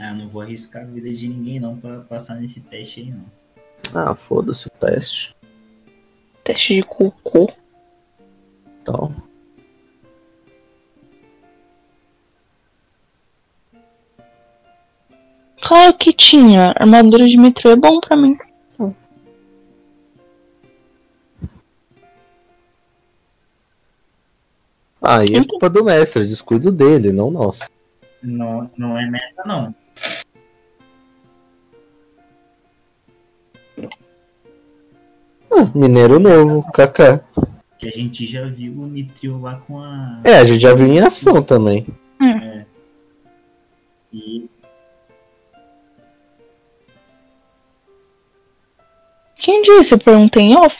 Ah, não vou arriscar a vida de ninguém não pra passar nesse teste aí, não. Ah, foda-se o teste. Teste de cocô. Então. Claro que tinha. Armadura de metrô é bom pra mim. Aí é culpa do mestre, descuido dele, não nosso. Não, não é meta, não. Ah, mineiro novo, Kaká. Que a gente já viu o Nitril lá com a. É, a gente já viu em ação também. E Quem disse? Eu perguntei em off.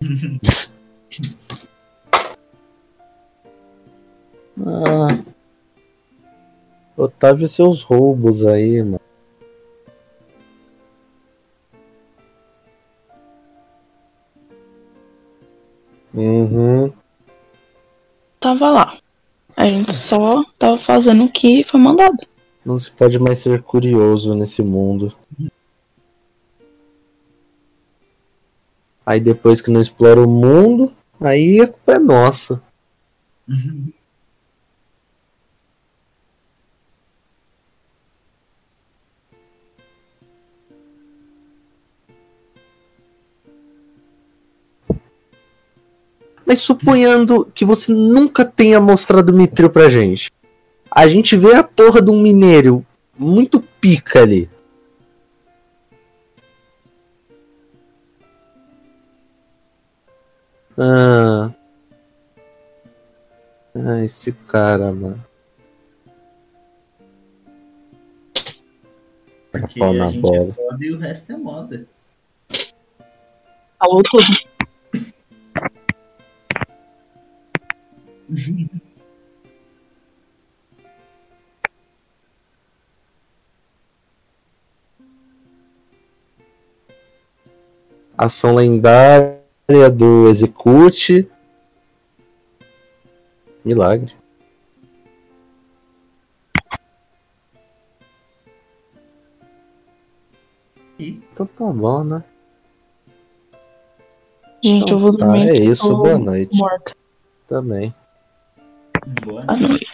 [laughs] Ah. Otávio e seus roubos aí, mano. Uhum. Tava lá. A gente só tava fazendo o que foi mandado. Não se pode mais ser curioso nesse mundo. Aí depois que não explora o mundo, aí a culpa é nossa. [laughs] Mas suponhando que você nunca tenha mostrado Mitril pra gente. A gente vê a porra de um minério muito pica ali. Ah. Ah, esse cara, mano. porque pau a na gente bola. é foda e o resto é moda. Falou tudo. [laughs] Ação lendária do Execute. Milagre. Então tá bom, né? Gente, eu vou Tá, dormir. é que isso. Boa noite. Morta. Também. Boa noite.